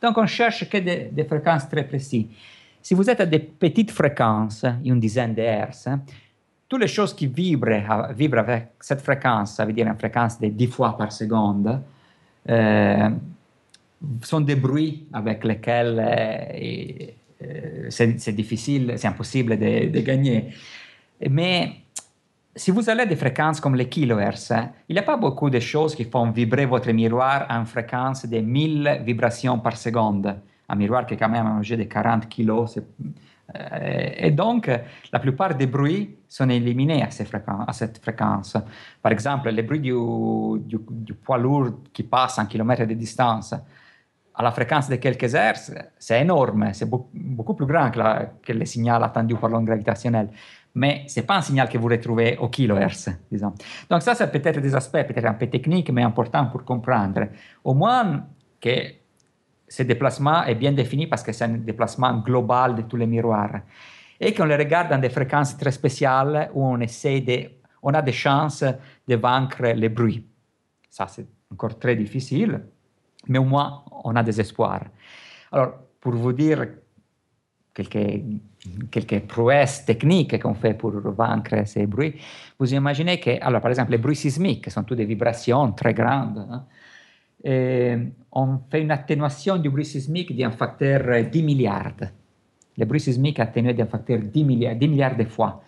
Donc on cherche que des, des fréquences très précises. Si vous êtes à des petites fréquences, une dizaine de hertz, toutes les choses qui vibrent, vibrent avec cette fréquence, ça veut dire une fréquence de 10 fois par seconde, euh, sont des bruits avec lesquels euh, euh, c'est difficile, c'est impossible de, gagner. Mais si vous allez à des fréquences comme les kilohertz, il n'y a pas beaucoup de choses qui font vibrer votre miroir à une fréquence de 1000 vibrations par seconde. Un miroir qui est quand même un objet de 40 kilos, euh, et donc, la plupart des bruits sont éliminés à, cette fréquence. Par exemple, les bruits du, poids lourd qui passe en kilomètres de distance à la fréquence de quelques hertz, c'est énorme, c'est beaucoup, plus grand que, le signal attendu par l'onde gravitationnelle. Mais ce n'est pas un signal que vous retrouvez au kilohertz, disons. Donc ça, c'est peut-être des aspects peut-être un peu techniques, mais importants pour comprendre. Au moins que ce déplacement est bien défini parce que c'est un déplacement global de tous les miroirs. Et qu'on les regarde dans des fréquences très spéciales où on essaie de, on a des chances de vaincre les bruits. ça c'est encore très difficile, mais au moins on a des espoirs. Alors, pour vous dire quelques, quelques prouesses techniques qu'on fait pour vaincre ces bruits, vous imaginez que, alors par exemple, les bruits sismiques sont toutes des vibrations très grandes. Hein, et on fait une atténuation du bruit sismique d'un facteur 10 milliards. Les bruits sismiques atténués d'un facteur 10 milliards, 10 milliards de fois.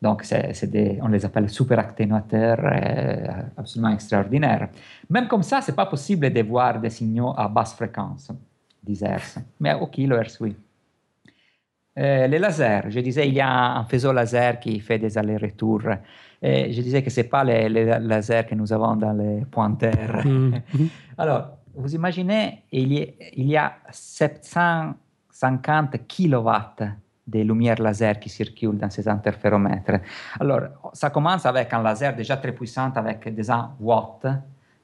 Donc, c'est, des, on les appelle super atténuateurs euh, absolument extraordinaires. Même comme ça, ce n'est pas possible de voir des signaux à basse fréquence, 10 Hz, mais au kilohertz, oui. Euh, les lasers, je disais, il y a un faisceau laser qui fait des allers-retours. Et je disais que ce n'est pas les, les, lasers que nous avons dans les pointeurs. Mm. [LAUGHS] Alors, vous imaginez, il y, a, il y a 750 kilowatts des lumières laser qui circulent dans ces interféromètres. Alors, ça commence avec un laser déjà très puissant avec des 1 watts.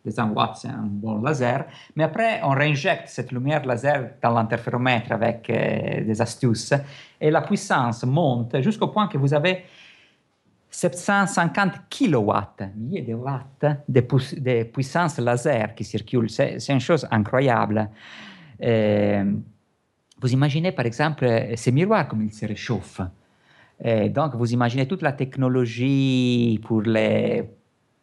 Des 1 watts, c'est un bon laser. Mais après, on réinjecte cette lumière laser dans l'interféromètre avec euh, des astuces et la puissance monte jusqu'au point que vous avez 750 kilowatts, milliers de watts de, pu de puissance laser qui circulent. C'est une chose incroyable. Euh, vous imaginez par exemple ces miroirs comme ils se réchauffent. Et donc vous imaginez toute la technologie pour les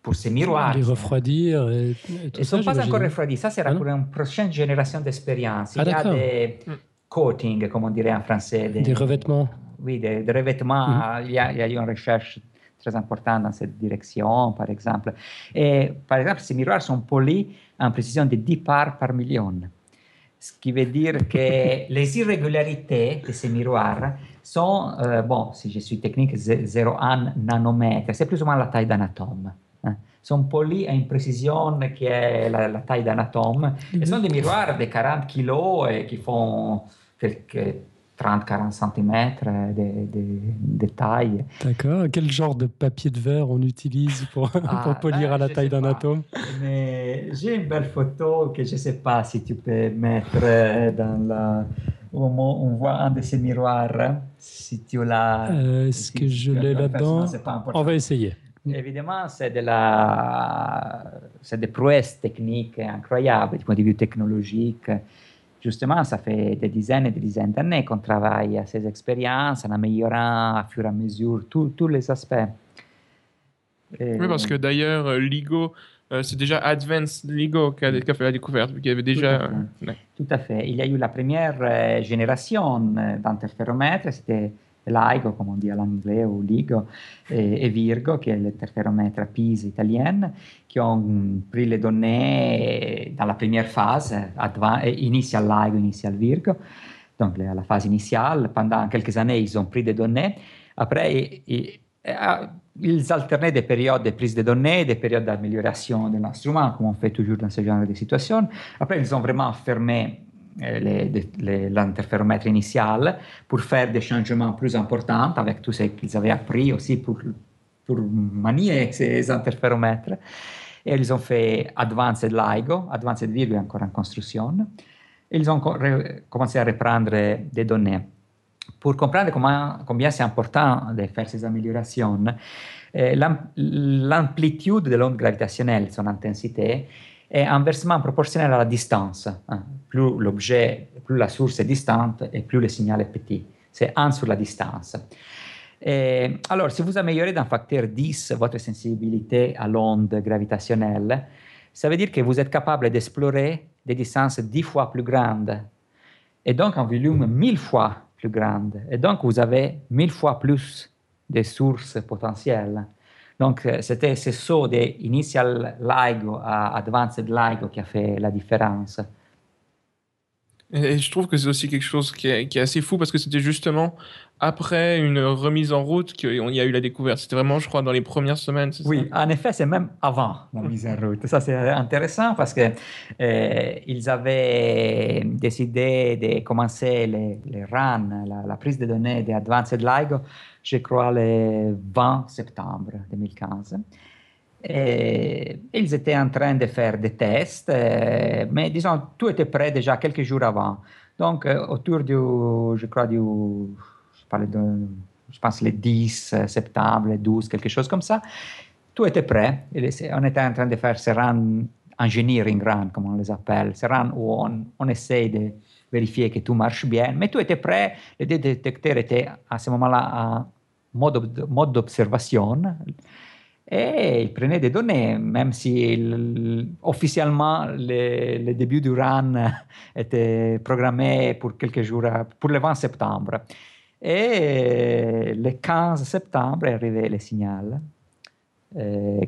pour ces miroirs. Les refroidir et, Ils ne sont pas encore refroidis. Ça sera ah pour une prochaine génération d'expérience. Il ah, y a des coatings, comme on dirait en français. Des, des revêtements. Oui, des, des revêtements. Mm -hmm. il, y a, il, y a, eu une recherche très importante dans cette direction, par exemple. Et par exemple, ces miroirs sont polis en précision de 10 parts par million ce qui veut dire que [LAUGHS] les irrégularités de ces miroirs sont, euh, bon, si je suis technique, 0,1 nanomètre, c'est plus ou moins la taille d'un atome. Hein. Sont polis à une précision qui est la, la taille d'un atome. Mm -hmm. Et sont des miroirs de 40 kg et qui font quelques 30-40 cm de, de, de, taille. D'accord. Quel genre de papier de verre on utilise pour, [LAUGHS] ah, pour polir ben, à la taille d'un atome? Mais j'ai une belle photo que je ne sais pas si tu peux mettre dans la... On voit un de ces miroirs. Si tu l'as. Euh, Est-ce que je l'ai là-dedans? On va essayer. Évidemment, c'est de la, c'est des prouesses techniques incroyables du point de vue technologique justement, ça fait des dizaines et des dizaines d'années qu'on travaille à ces expériences en améliorant à fur et à mesure tous les aspects. Et... Oui, parce que d'ailleurs, euh, LIGO, euh, c'est déjà Advanced LIGO qui a, qui a, fait la découverte, qui avait déjà... Tout à fait. Tout à fait. Il y a eu la première euh, génération d'interféromètres, c'était laico, come on dit à l'anglais ou ligo, e, e, Virgo, che è il terferometra PISA italiano, che ha pris le donne dalla prima fase, adva- inizia al laico, inizia al Virgo, quindi alla fase iniziale, pendant quelques années, ils ont pris des données, après, ils, ils alternaient des périodes de prise de données, des périodes d'amélioration de l'instrument, comme on fait toujours dans ce genre de situation, après, ils ont vraiment fermé euh, l'interféromètre initial pour faire des changements plus importants avec tout ce qu'ils avaient appris aussi pour, pour manier ces interféromètres. Et ils ont fait Advanced LIGO, Advanced Virgo encore en construction. Et ils ont commencé à reprendre des données. Pour comprendre comment, combien c'est important de faire ces améliorations, eh, l'amplitude de l'onde gravitationnelle, son intensité, est inversement proportionnelle à la distance. Hein. Plus l'objet, plus la source est distante et plus le signal est petit. C'est 1 sur la distance. Et vous améliorez d'un facteur 10 votre sensibilité à l'onde gravitationnelle, ça veut dire que vous êtes capable d'explorer des distances 10 fois plus grandes et donc un volume 1000 fois plus grand. Et donc, vous avez 1000 fois plus de sources potentielles. Donc, c'était ce saut d'initial LIGO à advanced LIGO qui a fait la différence. Et je trouve que c'est aussi quelque chose qui est, assez fou parce que c'était justement après une remise en route qu'il y a eu la découverte. C'était vraiment, je crois, dans les premières semaines. Oui, en effet, c'est même avant la mise en route. Ça, c'est intéressant parce que euh, ils avaient décidé de commencer les, les runs, la, la, prise de données de Advanced LIGO, je crois, le 20 septembre 2015. Et ils étaient en train de faire des tests, euh, mais disons, tout était prêt déjà quelques jours avant. Donc, euh, autour du, je crois, je, de, je pense, le 10 septembre, le 12, quelque chose comme ça, tout était prêt. On était en train de faire ce run engineering run, comme on les appelle. C'est run où on, on essaie de vérifier que tout marche bien. Mais tout était prêt, les détecteurs étaient à ce moment-là en mode, mode d'observation et ils prenaient des données, même si il, officiellement le, le, début du run [LAUGHS] était programmé pour quelques jours, pour le 20 septembre. Et le 15 septembre arrivé le signal euh,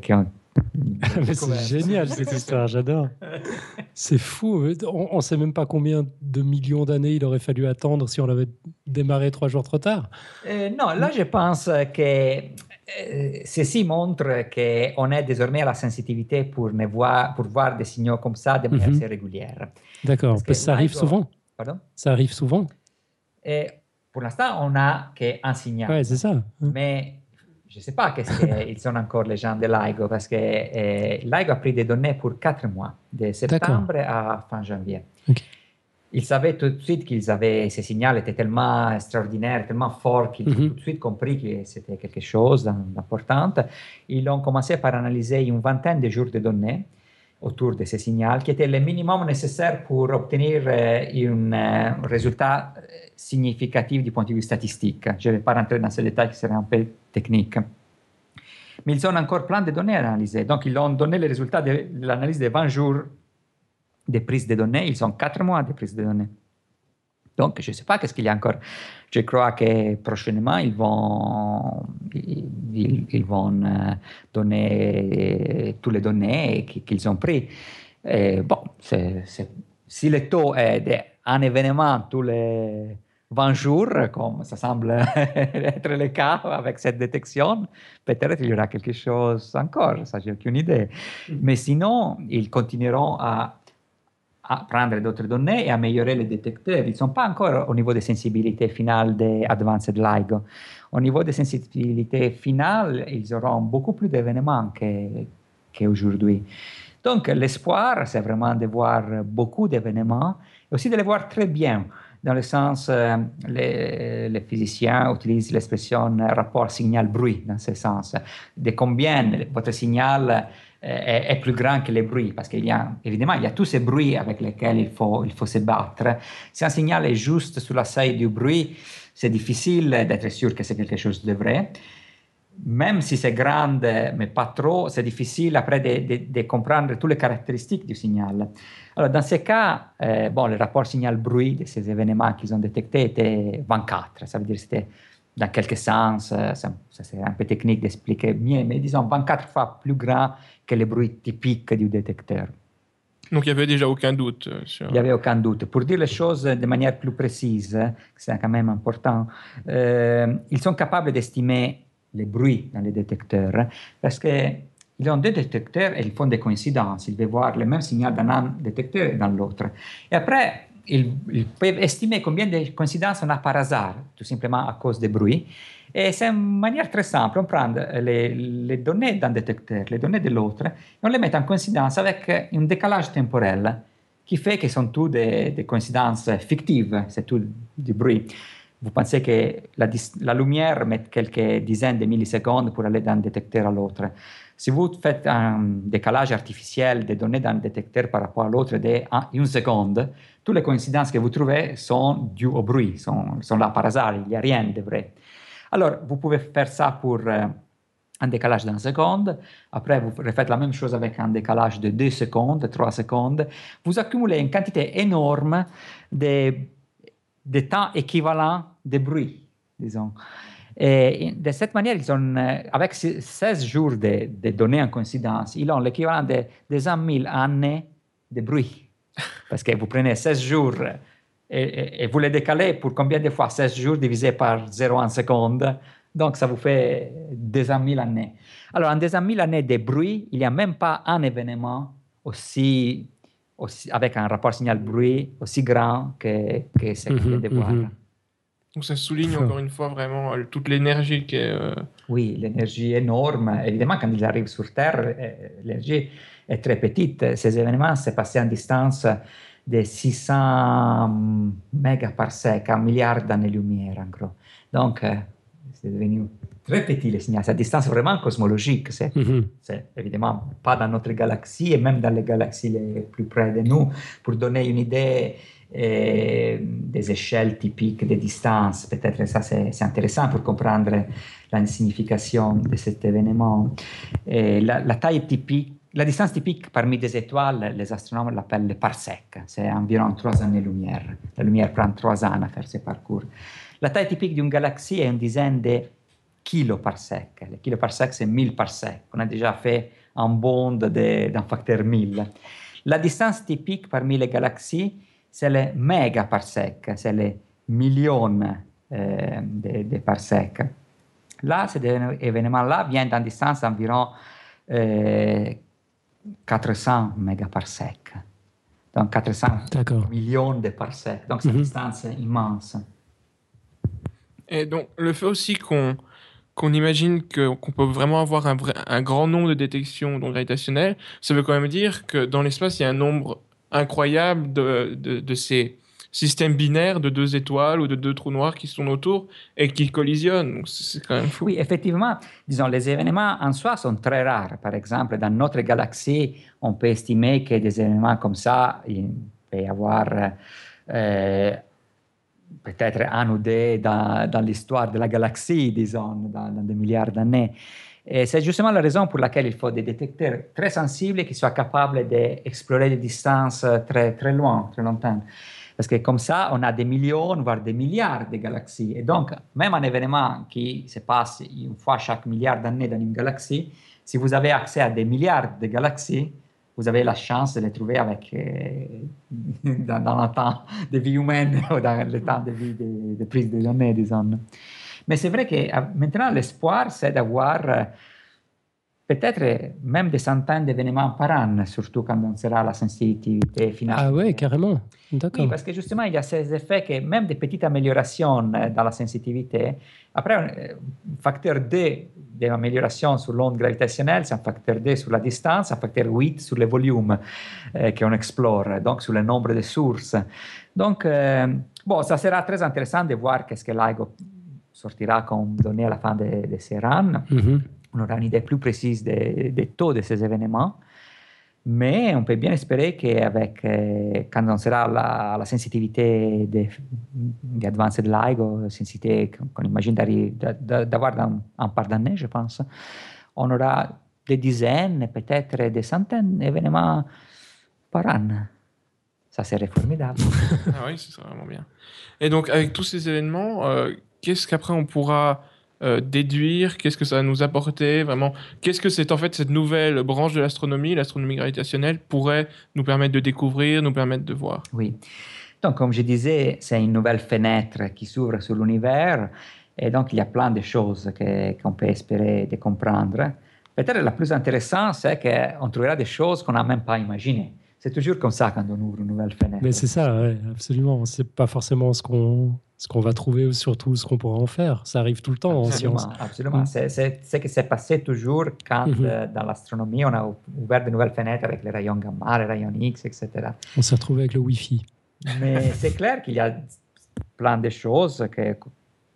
[LAUGHS] c'est génial cette [LAUGHS] histoire, j'adore. C'est fou. On ne sait même pas combien de millions d'années il aurait fallu attendre si on l'avait démarré trois jours trop tard. Euh, non, là je pense que euh, ceci montre qu'on est désormais à la sensibilité pour, ne voir, pour voir des signaux comme ça de manière mm -hmm. assez régulière. D'accord, parce que ça arrive souvent. Pardon? Ça arrive souvent. Et pour l'instant, on n'a qu'un signal. Oui, c'est ça. Mais je ne sais pas qu'est-ce qu'ils [LAUGHS] sont encore les gens de LIGO, parce que euh, LIGO a pris des données pour quatre mois, de septembre à fin janvier. Okay. Ils savaient tout de suite qu'ils avaient, ces signaux étaient tellement extraordinaires, tellement forts qu'ils ont tout de suite compris que c'était quelque chose d'important. Ils ont commencé par analyser une vingtaine de jours de données autour de ces signaux, qui était le minimum nécessaire pour obtenir euh, un euh, résultat significatif du point de vue statistique. Je ne vais pas rentrer dans ces détails qui seraient un peu techniques. Mais ils ont encore plein de données à analyser. Donc, ils ont donné les résultats de l'analyse de 20 jours de prise de données. Ils ont 4 mois de prise de données. Donc, je ne sais pas qu'est-ce qu'il y a encore. Je crois que prochainement, ils vont, ils, ils vont euh, donner toutes les données qu'ils ont prises. Et bon, c'est, c'est, si le taux est d'un événement tous les 20 jours, comme ça semble [LAUGHS] être le cas avec cette détection, peut-être il y aura quelque chose encore, ça j'ai aucune idée. Mais sinon, ils continueront à, à prendre d'autres données et améliorer les détecteurs. Ils ne sont pas encore au niveau de sensibilité finale des Advanced LIGO. Au niveau de sensibilité finale, ils auront beaucoup plus d'événements qu'aujourd'hui. Donc l'espoir, c'est vraiment de voir beaucoup d'événements et aussi de les voir très bien dans le sens, euh, les, les, physiciens utilisent l'expression rapport signal-bruit dans ce sens, de combien votre signal euh, est, plus grand que les bruits, parce qu'il y a, évidemment, il y a tous ces bruits avec lesquels il faut, il faut se battre. Si un signal est juste sur la seuil du bruit, c'est difficile d'être sûr que c'est quelque chose de vrai. Même si c'est grand, mais pas trop, c'est difficile après de, comprendre toutes les caractéristiques du signal. Alors, dans ce cas, euh, bon, le rapport signal-bruit de ces événements qu'ils ont détectés était 24. Ça veut dire que c'était, dans quelque sens, euh, ça, ça c'est un peu technique d'expliquer mieux, mais disons 24 fois plus grand que le bruit typique du détecteur. Donc, il n'y avait déjà aucun doute euh, sur... Il n'y avait aucun doute. Pour dire les choses de manière plus précise, c'est quand même important, euh, ils sont capables d'estimer les bruits dans les détecteurs parce que ils ont deux détecteurs et ils font des coïncidences. Ils veulent voir le même signal dans un détecteur et dans l'autre. Et après, ils, ils, peuvent estimer combien de coïncidences on a par hasard, tout simplement à cause des bruits. Et c'est une manière très simple. On prend les, les données d'un détecteur, les données de l'autre, et on les met en coïncidence avec un décalage temporel qui fait que sont toutes des, des coïncidences fictives, c'est tout du bruit. Vous pensez que la, la lumière met quelques dizaines de millisecondes pour aller d'un détecteur à l'autre. Si vous faites un décalage artificiel des données d'un détecteur par rapport à l'autre d'une seconde, toutes les coïncidences que vous trouvez sont dues au bruit, sont, sont là par hasard, il n'y a rien de vrai. Alors, vous pouvez faire ça pour euh, un décalage d'une seconde. Après, vous refaites la même chose avec un décalage de 2 secondes, 3 secondes. Vous accumulez une quantité énorme de, de temps équivalent de bruit, disons. Et de cette manière, ils ont, avec 16 jours de, de données en coïncidence, ils ont l'équivalent de, de 100 000 années de bruit. Parce que vous prenez 16 jours et, vous les décalez pour combien de fois? 16 jours divisé par 0,1 seconde. Donc, ça vous fait 200 000 années. Alors, en 200 000 années de bruit, il n'y a même pas un événement aussi, aussi avec un rapport signal-bruit aussi grand que, que ce que vous mm -hmm, de voir. Mm -hmm. Donc ça souligne encore une fois vraiment euh, toute l'énergie qui est... Euh... Oui, l'énergie énorme. Évidemment, quand ils arrivent sur Terre, euh, l'énergie est très petite. Ces événements s'est passé en distance de 600 mégaparsecs, un milliard d'années-lumière en gros. Donc, euh, c'est devenu très petits les signaux, c'est à distance vraiment cosmologique. C'est Mhm. c'est évidemment pas dans notre galaxie et même dans les galaxies les plus près de nous. Pour donner une idée euh, des échelles typiques des distances, peut-être ça c'est c'est intéressant pour comprendre la signification de cet événement. Et la, la taille typique, la distance typique parmi des étoiles, les astronomes l'appellent le parsec, c'est environ trois années-lumière. La lumière prend trois ans à faire ce parcours. La taille typique d'une galaxie est une dizaine de kiloparsec. Le kiloparsec, c'est 1000 parsecs. On a déjà fait un bond d'un facteur 1000. La distance typique parmi les galaxies, c'est le mégaparsec, c'est les millions euh, de, de parsecs. Là, cet évén- événement-là vient d'une distance d'environ euh, 400 mégaparsecs. Donc 400 D'accord. millions de parsecs. Donc c'est une Mhm. distance immense. Et donc, le fait aussi qu'on qu'on imagine que- qu'on peut vraiment avoir un, vrai- un grand nombre de détections donc gravitationnelles, ça veut quand même dire que dans l'espace, il y a un nombre incroyable de, de, de ces systèmes binaires de deux étoiles ou de deux trous noirs qui sont autour et qui collisionnent. Oui, effectivement, disons, les événements en soi sont très rares. Par exemple, dans notre galaxie, on peut estimer que des événements comme ça, il peut y avoir euh, peut-être un ou deux dans, l'histoire de la galaxie, disons, dans, des milliards d'années. C'est justement la raison pour laquelle il faut des détecteurs très sensibles qui soient capables d'explorer des distances très, très loin, très longtemps. Parce que comme ça, on a des millions, voire des milliards de galaxies. Et donc, même un événement qui se passe une fois chaque milliard d'années dans une galaxie, si vous avez accès à des milliards de galaxies, vous avez la chance de les trouver avec, euh, [LAUGHS] dans, dans le temps de vie humaine [LAUGHS] ou dans le temps de vie de, de prise de données, disons. Mais c'est vrai que maintenant, l'espoir, c'est d'avoir peut-être même des centaines d'événements par an, surtout quand on sera à la sensibilité finale. Ah ouais, carrément. Oui, D'accord. parce que justement, il y a ces effets que même des petites améliorations euh, dans la sensitivité, après, un euh, facteur D d'amélioration sur l'onde gravitationnelle, c'est un facteur D sur la distance, un facteur 8 sur le volume euh, qu'on explore, donc sur le nombre de sources. Donc, euh, bon, ça sera très intéressant de voir qu'est-ce que LIGO sortira comme données à la fin de, de ces runs. Mhm. On aura une idée plus précise des, taux de ces événements. Mais on peut bien espérer qu'avec, euh, quand on sera à la, la sensibilité des, des Advanced LIGO, sensibilité qu'on imagine d'avoir dans un par d'années, je pense, on aura des dizaines, peut-être des centaines d'événements par an. Ça serait formidable. [LAUGHS] Ah oui, c'est vraiment bien. Et donc, avec tous ces événements, euh, qu'est-ce qu'après on pourra euh, déduire Qu'est-ce que ça va nous apporter Vraiment, qu'est-ce que c'est en fait cette nouvelle branche de l'astronomie, l'astronomie gravitationnelle, pourrait nous permettre de découvrir, nous permettre de voir? Oui. Donc, comme je disais, c'est une nouvelle fenêtre qui s'ouvre sur l'univers. Et donc, il y a plein de choses qu'on peut espérer de comprendre. Peut-être la plus intéressante, c'est qu'on trouvera des choses qu'on n'a même pas imaginées. C'est toujours comme ça quand on ouvre une nouvelle fenêtre. Mais c'est ça, ouais, absolument. C'est pas forcément ce qu'on ce qu'on va trouver ou surtout ce qu'on pourra en faire. Ça arrive tout le temps en Absolument, science. absolument. Mm. C'est ce qui s'est passé toujours quand, Mhm. euh, dans l'astronomie, on a ou- ouvert de nouvelles fenêtres avec les rayons gamma, les rayons X, etc. On s'est retrouvé avec le Wi-Fi. Mais [LAUGHS] c'est clair qu'il y a plein de choses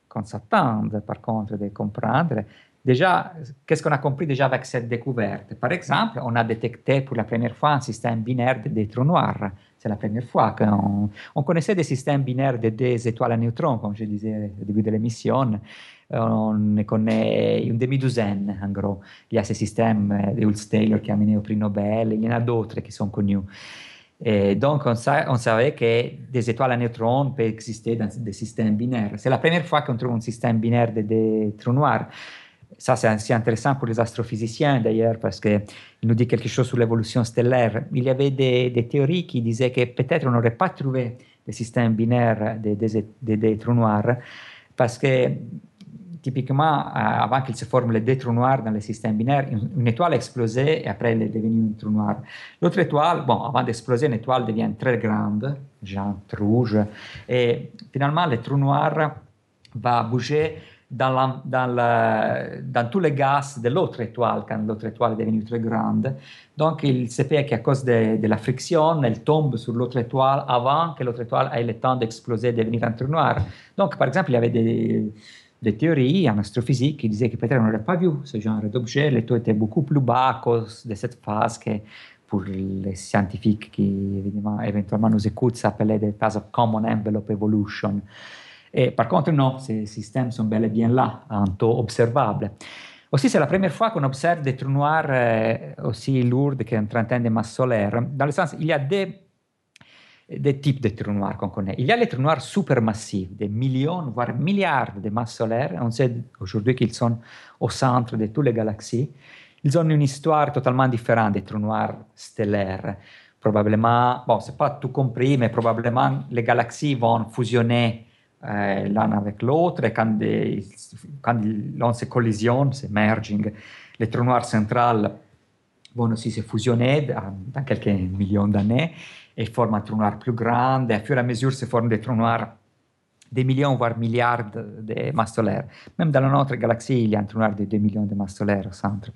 qu'on s'attend, par contre, de comprendre. Déjà, qu'est-ce qu'on a compris déjà avec cette découverte? Par exemple, on a détecté pour la première fois un système binaire de trous noirs. C'est la première fois qu'on on connaissait des systèmes binaires de étoiles à neutrons, comme je disais au début de l'émission. On connaît une demi-douzaine, en gros. Il y a ces systèmes euh, de Hulse-Taylor qui a mené au prix Nobel, il y en a d'autres qui sont connus. Donc, on, sa- on savait que des étoiles à neutrons peuvent exister dans des systèmes binaires. C'est la première fois qu'on trouve un système binaire de trous noirs. Ça, c'est intéressant pour les astrophysiciens d'ailleurs, parce qu'il nous dit quelque chose sur l'évolution stellaire. Il y avait des, des théories qui disaient que peut-être on n'aurait pas trouvé des systèmes binaires des des- des- trous noirs, parce que typiquement, euh, avant qu'il se forme les trous noirs dans le système binaire, une, une étoile a explosé et après elle est devenue un trou noir. L'autre étoile, bon, avant d'exploser, une étoile devient très grande, genre rouge, et finalement, le trou noir va bouger dans, la- dans, tous les gaz de l'autre étoile quand l'autre étoile est devenue très grande. Donc, il se fait qu'à cause de, de la friction, elle tombe sur l'autre étoile avant que l'autre étoile ait le temps d'exploser et devenir un trou noir. Donc, par exemple, il y avait des, des théories en astrophysique qui disaient que peut-être on n'aurait pas vu ce genre d'objet, les taux étaient beaucoup plus bas à cause de cette phase que pour les scientifiques qui évidemment, éventuellement nous écoutent s'appelait des phases of common envelope evolution. Et par contre, non, ces systèmes sont bel et bien là, un taux observable. Aussi, c'est la première fois qu'on observe des trous noirs euh, aussi lourds qu'une trentaine de masses solaires. Dans le sens, il y a des, des types de trous noirs qu'on connaît. Il y a les trous noirs supermassifs, des millions, voire milliards de masses solaires. On sait aujourd'hui qu'ils sont au centre de toutes les galaxies. Ils ont une histoire totalement différente des trous noirs stellaires. Probablement, bon, c'est pas tout compris, mais probablement les galaxies vont fusionner euh, l'un avec l'autre quand, quand l'on se collisionne, c'est merging, les trous noirs centrales vont aussi se fusionner dans, quelques millions d'années et forment un trou noir plus grand. Et à fur et à mesure se forment des trous noirs des millions, voire milliards de masses solaires. Même dans notre galaxie, il y a un trou noir de 2 millions de masses solaires au centre.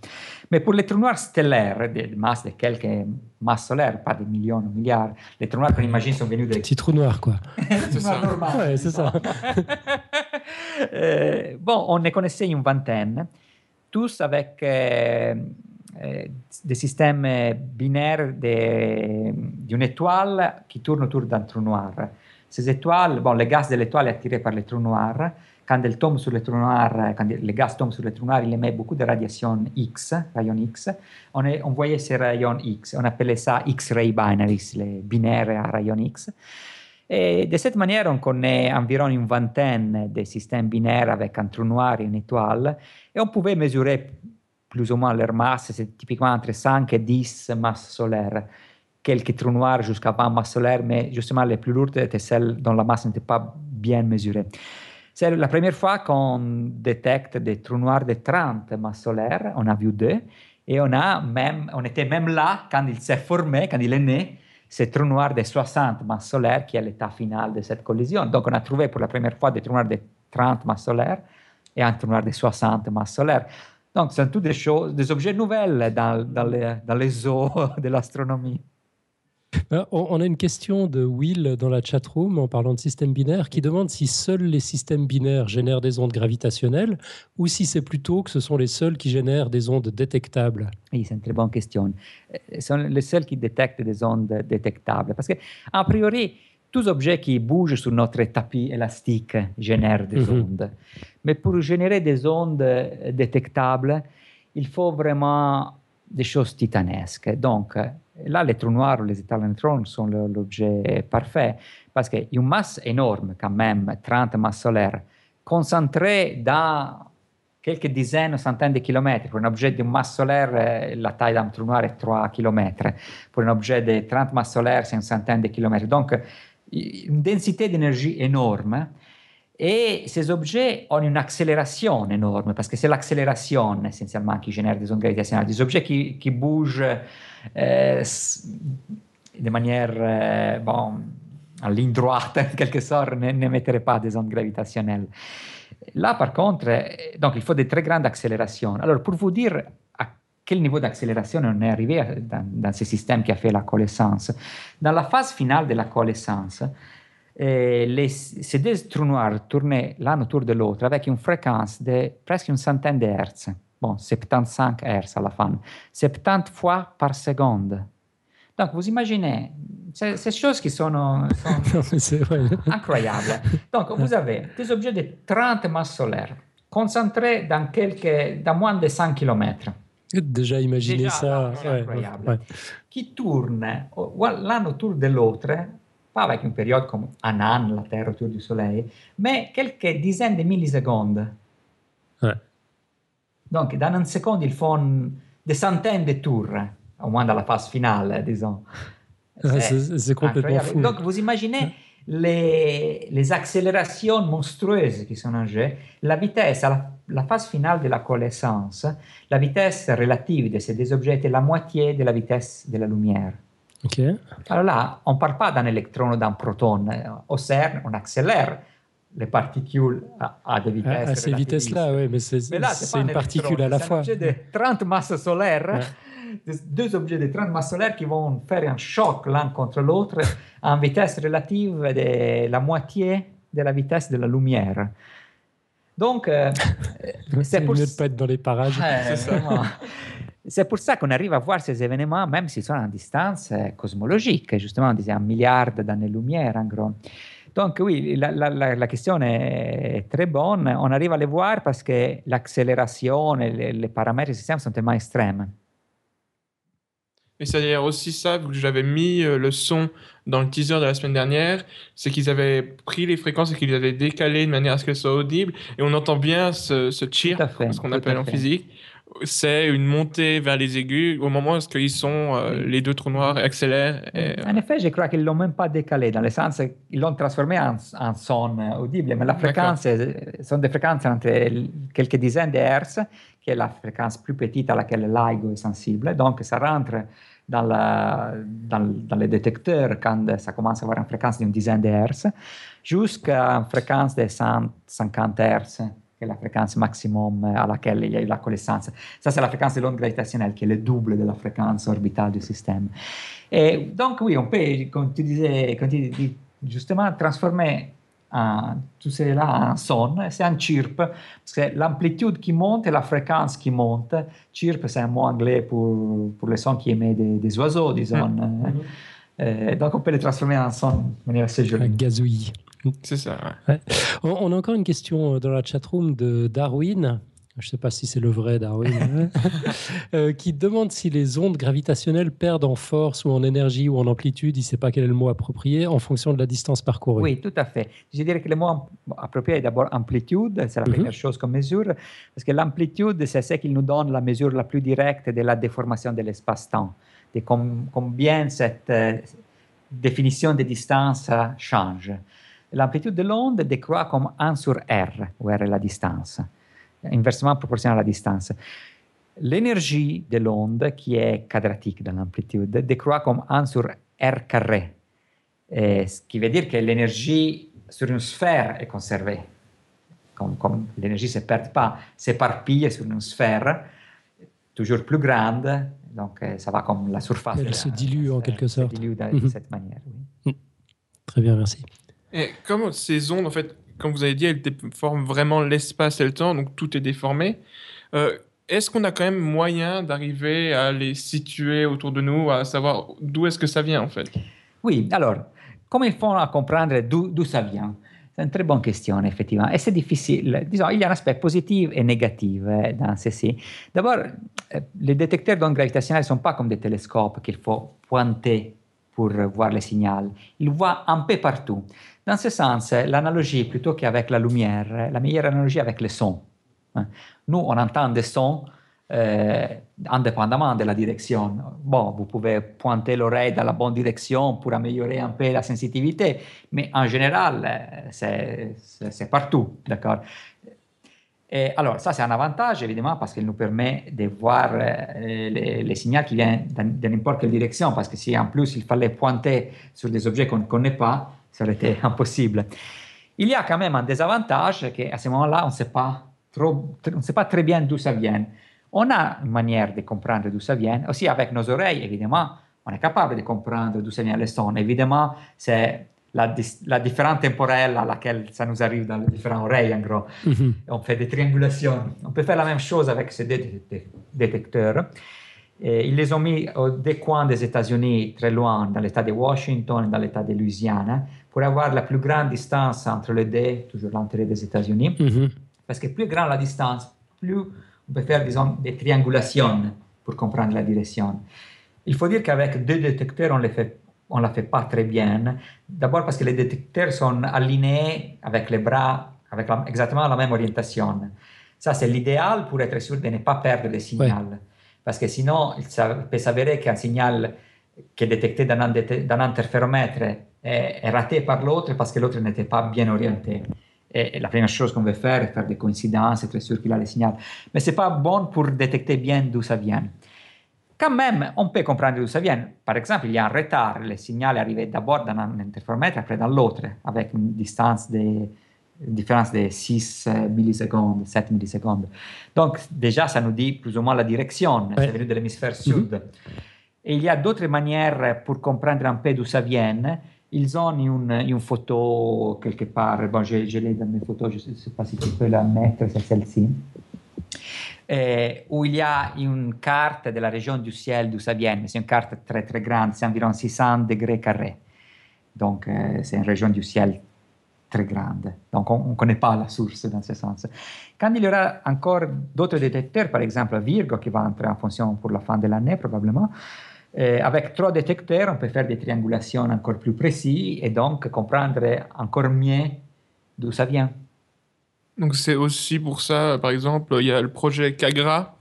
Mais pour les trous noirs stellaires, de masses de quelques masses solaires, pas des millions ou milliards, les trous noirs qu'on imagine sont venus des... Petits trous noirs, quoi. [LAUGHS] c'est ça. Normal, ouais, c'est ça. [LAUGHS] euh, bon, on ne connaissait une vingtaine, tous avec euh, euh, des systèmes binaires d'une étoile qui tourne autour d'un trou noir. Ces étoiles, bon, le gaz de l'étoile est attiré par les trous noirs. Quand elle tombe sur les trous noirs, quand le gaz tombe sur les trous noirs, il émet beaucoup de radiation X, rayons X. On, est, on voyait ces rayons X, on appelait ça X-ray binaries, les binaires à rayons X. Et de cette manière, on connaît environ une vingtaine de systèmes binaires avec un trou noir et une étoile, et on pouvait mesurer plus ou moins leur masse, c'est typiquement entre 5 et 10 masses solaires quelques trous noirs jusqu'à 20 masses solaires, mais justement les plus lourdes étaient celles dont la masse n'était pas bien mesurée. C'est la première fois qu'on détecte des trous noirs de 30 masses solaires, on a vu deux, et on, a on était même là quand il s'est formé, quand il est né, ce trou noir de 60 masses solaires qui est l'état final de cette collision. Donc on a trouvé pour la première fois des trous noirs de 30 masses solaires et un trou noir de 60 masses solaires. Donc, ce sont toutes des choses, des objets nouvelles dans les, dans les eaux de l'astronomie. Euh, on a une question de Will dans la chatroom en parlant de système binaire qui demande si seuls les systèmes binaires génèrent des ondes gravitationnelles ou si c'est plutôt que ce sont les seuls qui génèrent des ondes détectables. Oui, c'est une très bonne question. Ce euh, sont les seuls qui détectent des ondes détectables parce que, a priori, tous objets qui bougent sur notre tapis élastique génèrent des mhm. ondes. Mais pour générer des ondes détectables, il faut vraiment des choses titanesques. Donc, là, les trous noirs les étoiles neutrons sont l'objet parfait parce qu'une masse énorme, quand même, 30 masses solaires, concentrée dans quelques dizaines centaines de kilomètres. Pour un objet d'une masse solaire, euh, la taille d'un trou noir est 3 km. Pour un objet de 30 masses solaires, c'est une centaine de kilomètres. Donc, une densité d'énergie énorme. Et ces objets ont une accélération énorme, parce que c'est l'accélération essentiellement qui génère des ondes gravitationnelles. Des objets qui, qui bougent euh, de manière euh, bon, en ligne droite, en quelque sorte, n'émettraient pas des ondes gravitationnelles. Là, par contre, euh, donc, il faut de très grandes accélérations. Alors, pour vous dire à quel niveau d'accélération on est arrivé dans, dans ce système qui a fait la coalescence, dans la phase finale de la coalescence, eh, les, ces deux trous noirs tournaient l'un autour de l'autre avec une fréquence de presque une centaine de Hertz. Bon, 75 Hertz à la fin. 70 fois par seconde. Donc, vous imaginez, ces, ces choses qui sont, sont [LAUGHS] incroyables. Donc, vous avez des objets de 30 masses solaires concentrés dans, quelques, dans moins de 100 km. Déjà, imaginez Déjà, ça. C'est incroyable. Ouais. Qui tournent l'un autour de l'autre pas avec une période comme un an, la Terre autour du Soleil, mais quelques dizaines de millisecondes. Ouais. Donc, dans un seconde, ils font des centaines de tours, au moins dans la phase finale, disons. C'est complètement fou. Donc, vous imaginez les, les, accélérations monstrueuses qui sont en jeu, la vitesse, à la, la, phase finale de la coalescence, la vitesse relative de ces deux objets est la moitié de la vitesse de la lumière. Okay. Alors là, on ne parle pas d'un électron ou d'un proton. Au CERN, on accélère les particules à, à des vitesses. À, à ces vitesses-là, oui, mais c'est une particule à la fois. C'est un objet de 30 masses solaires, ouais. deux objets de 30 masses solaires qui vont faire un choc l'un contre l'autre [LAUGHS] à une vitesse relative de la moitié de la vitesse de la lumière. Donc, euh, [LAUGHS] c'est pour... mieux de pas être dans les parages. [LAUGHS] c'est ça. C'est pour ça qu'on arrive à voir ces événements, même s'ils sont à distance cosmologique. Justement, on disait un milliard d'années-lumière, en gros. Donc oui, la, la, la, question est très bonne. On arrive à les voir parce que l'accélération les, les paramètres du système sont tellement extrêmes. Et c'est d'ailleurs aussi ça, que j'avais mis euh, le son dans le teaser de la semaine dernière, c'est qu'ils avaient pris les fréquences et qu'ils les avaient décalées de manière à ce qu'elles soient audibles. Et on entend bien ce, ce chirp, ce qu'on appelle en physique c'est une montée vers les aigus au moment où ils sont, euh, les deux trous noirs accélèrent. En effet, je crois qu'ils ne l'ont même pas décalé, dans le sens qu'ils l'ont transformé en, en, son audible, mais la fréquence sont des fréquences entre quelques dizaines de hertz, qui est la fréquence plus petite à laquelle l'AIGO est sensible, donc ça rentre dans, la, dans, dans les détecteurs quand ça commence à avoir une fréquence d'une dizaine de hertz, jusqu'à une fréquence de 150 hertz qui est la fréquence maximum à laquelle il y a eu la connaissance. Ça, c'est la fréquence de l'onde gravitationnelle, qui est le double de la fréquence orbitale du système. Et donc, oui, on peut, comme tu disais, comme tu dis, justement, transformer un, tout cela en son, c'est un chirp, parce que l'amplitude qui monte et la fréquence qui monte, chirp, c'est un mot anglais pour, pour le son qui émet des, des oiseaux, disons. Mm. Euh, donc, on peut le transformer en son de manière assez jolie. Un gazouillis. C'est ça. On, a encore une question euh, dans la chatroom de Darwin. Je ne sais pas si c'est le vrai Darwin, hein. [LAUGHS] euh, qui demande si les ondes gravitationnelles perdent en force ou en énergie ou en amplitude, il ne sait pas quel est le mot approprié, en fonction de la distance parcourue. Oui, tout à fait. Je dirais que le mot approprié est d'abord amplitude, c'est la mhm. première chose qu'on mesure, parce que l'amplitude, c'est ce qui nous donne la mesure la plus directe de la déformation de l'espace-temps, de combien cette euh, définition de distance change l'amplitude de l'onde décroît comme 1 sur R, où R est la distance, inversement proportionnel à la distance. L'énergie de l'onde, qui est quadratique dans l'amplitude, décroît comme 1 sur R carré, et ce qui veut dire que l'énergie sur une sphère est conservée. Comme, comme l'énergie ne se perd pas, s'éparpille sur une sphère toujours plus grande, donc euh, ça va comme la surface. Elle se dilue en quelque sorte. Se dilue de, mhm. cette manière. Oui. Très bien, merci. Et comme ces ondes, en fait, comme vous avez dit, elles déforment vraiment l'espace et le temps, donc tout est déformé. Euh, est-ce qu'on a quand même moyen d'arriver à les situer autour de nous, à savoir d'où est-ce que ça vient en fait? Oui, alors, comment ils font à comprendre d'où ça vient C'est une très bonne question, effectivement. Et c'est difficile. Disons, il y a un aspect positif et négatif euh, dans ceci. D'abord, euh, les détecteurs d'ondes gravitationnelles ne sont pas comme des télescopes qu'il faut pointer pour voir les signaux. Ils voient un peu partout. Dans ce sens, l'analogie, plutôt qu'avec la lumière, la meilleure analogie avec le son. Nous, on entend des sons euh, indépendamment de la direction. Bon, vous pouvez pointer l'oreille dans la bonne direction pour améliorer un peu la sensibilité, mais en général, c'est partout, d'accord? Alors, ça, c'est un avantage, évidemment, parce qu'il nous permet de voir euh, les, les, signaux qui viennent de n'importe quelle direction, parce que si en plus il fallait pointer sur des objets qu'on ne connaît pas, ça aurait [LAUGHS] été impossible. Il y a quand même un désavantage qu'à ce moment-là, on ne sait pas trop, on sait pas très bien d'où ça vient. On a une manière de comprendre d'où ça vient. Aussi, avec nos oreilles, évidemment, on est capable de comprendre d'où ça vient le son. Évidemment, c'est la, la, différence temporelle à laquelle ça nous arrive dans les différentes oreilles, en gros. Mm -hmm. On fait des triangulations. On peut faire la même chose avec ces dé dé détecteurs. Et ils les ont mis aux deux coins des États-Unis, très loin, dans l'État de Washington et dans l'État de Louisiana pour avoir la plus grande distance entre les deux, toujours l'entrée des États-Unis. Mm -hmm. Parce que plus grande la distance, plus on peut faire, disons, des triangulations pour comprendre la direction. Il faut dire qu'avec deux détecteurs, on ne on la fait pas très bien. D'abord parce que les détecteurs sont alignés avec les bras, avec la, exactement la même orientation. Ça, c'est l'idéal pour être sûr de ne pas perdre le signal. Parce que sinon, il peut s'avérer qu'un signal qui est détecté dans un, un interféromètre est, est raté par l'autre parce que l'autre n'était pas bien orienté. Et, et, la première chose qu'on veut faire est faire des coïncidences, sûr qu'il a les signaux. Mais ce n'est pas bon pour détecter bien d'où ça vient. Quand même, on peut comprendre d'où ça vient. Par exemple, il y a un retard. Le signal est arrivé d'abord dans un interféromètre, après dans l'autre, avec une distance de une différence de 6 millisecondes, 7 millisecondes. Donc, déjà, ça nous dit plus ou moins la direction. C'est venu de l'hémisphère sud. Mm -hmm. Et il y a d'autres manières pour comprendre un peu d'où ça vient. ils ont une, une photo quelque part, bon, je, je l'ai dans mes photos, je ne sais pas si tu peux la mettre, c'est celle-ci, eh, où il y a une carte de la région du ciel d'où ça vient. C'est une carte très très grande, c'est environ 600 degrés carrés. Donc euh, c'est une région du ciel très grande. Donc on ne connaît pas la source dans ce sens. Quand il y aura encore d'autres détecteurs, par exemple Virgo qui va entrer en fonction pour la fin de l'année probablement, euh, avec trois détecteurs, on peut faire des triangulations encore plus précises et donc comprendre encore mieux d'où ça vient. Donc c'est aussi pour ça, par exemple, il y a le projet Kagra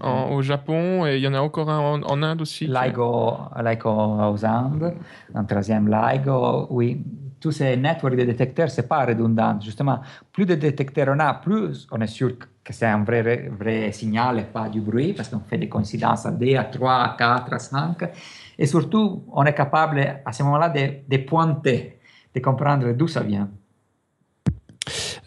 en, au Japon et il y en a encore un en, en Inde aussi. LIGO, LIGO aux Indes, un troisième LIGO, oui. Tous ces networks de détecteurs, c'est pas redondant. Justement, plus de détecteurs on a, plus on est sûr que c'est un vrai, signal et pas du bruit, parce qu'on fait des coïncidences à 2, à 3, à 4, à 5. Et surtout, on est capable à ce moment-là de, de pointer, de comprendre d'où ça vient.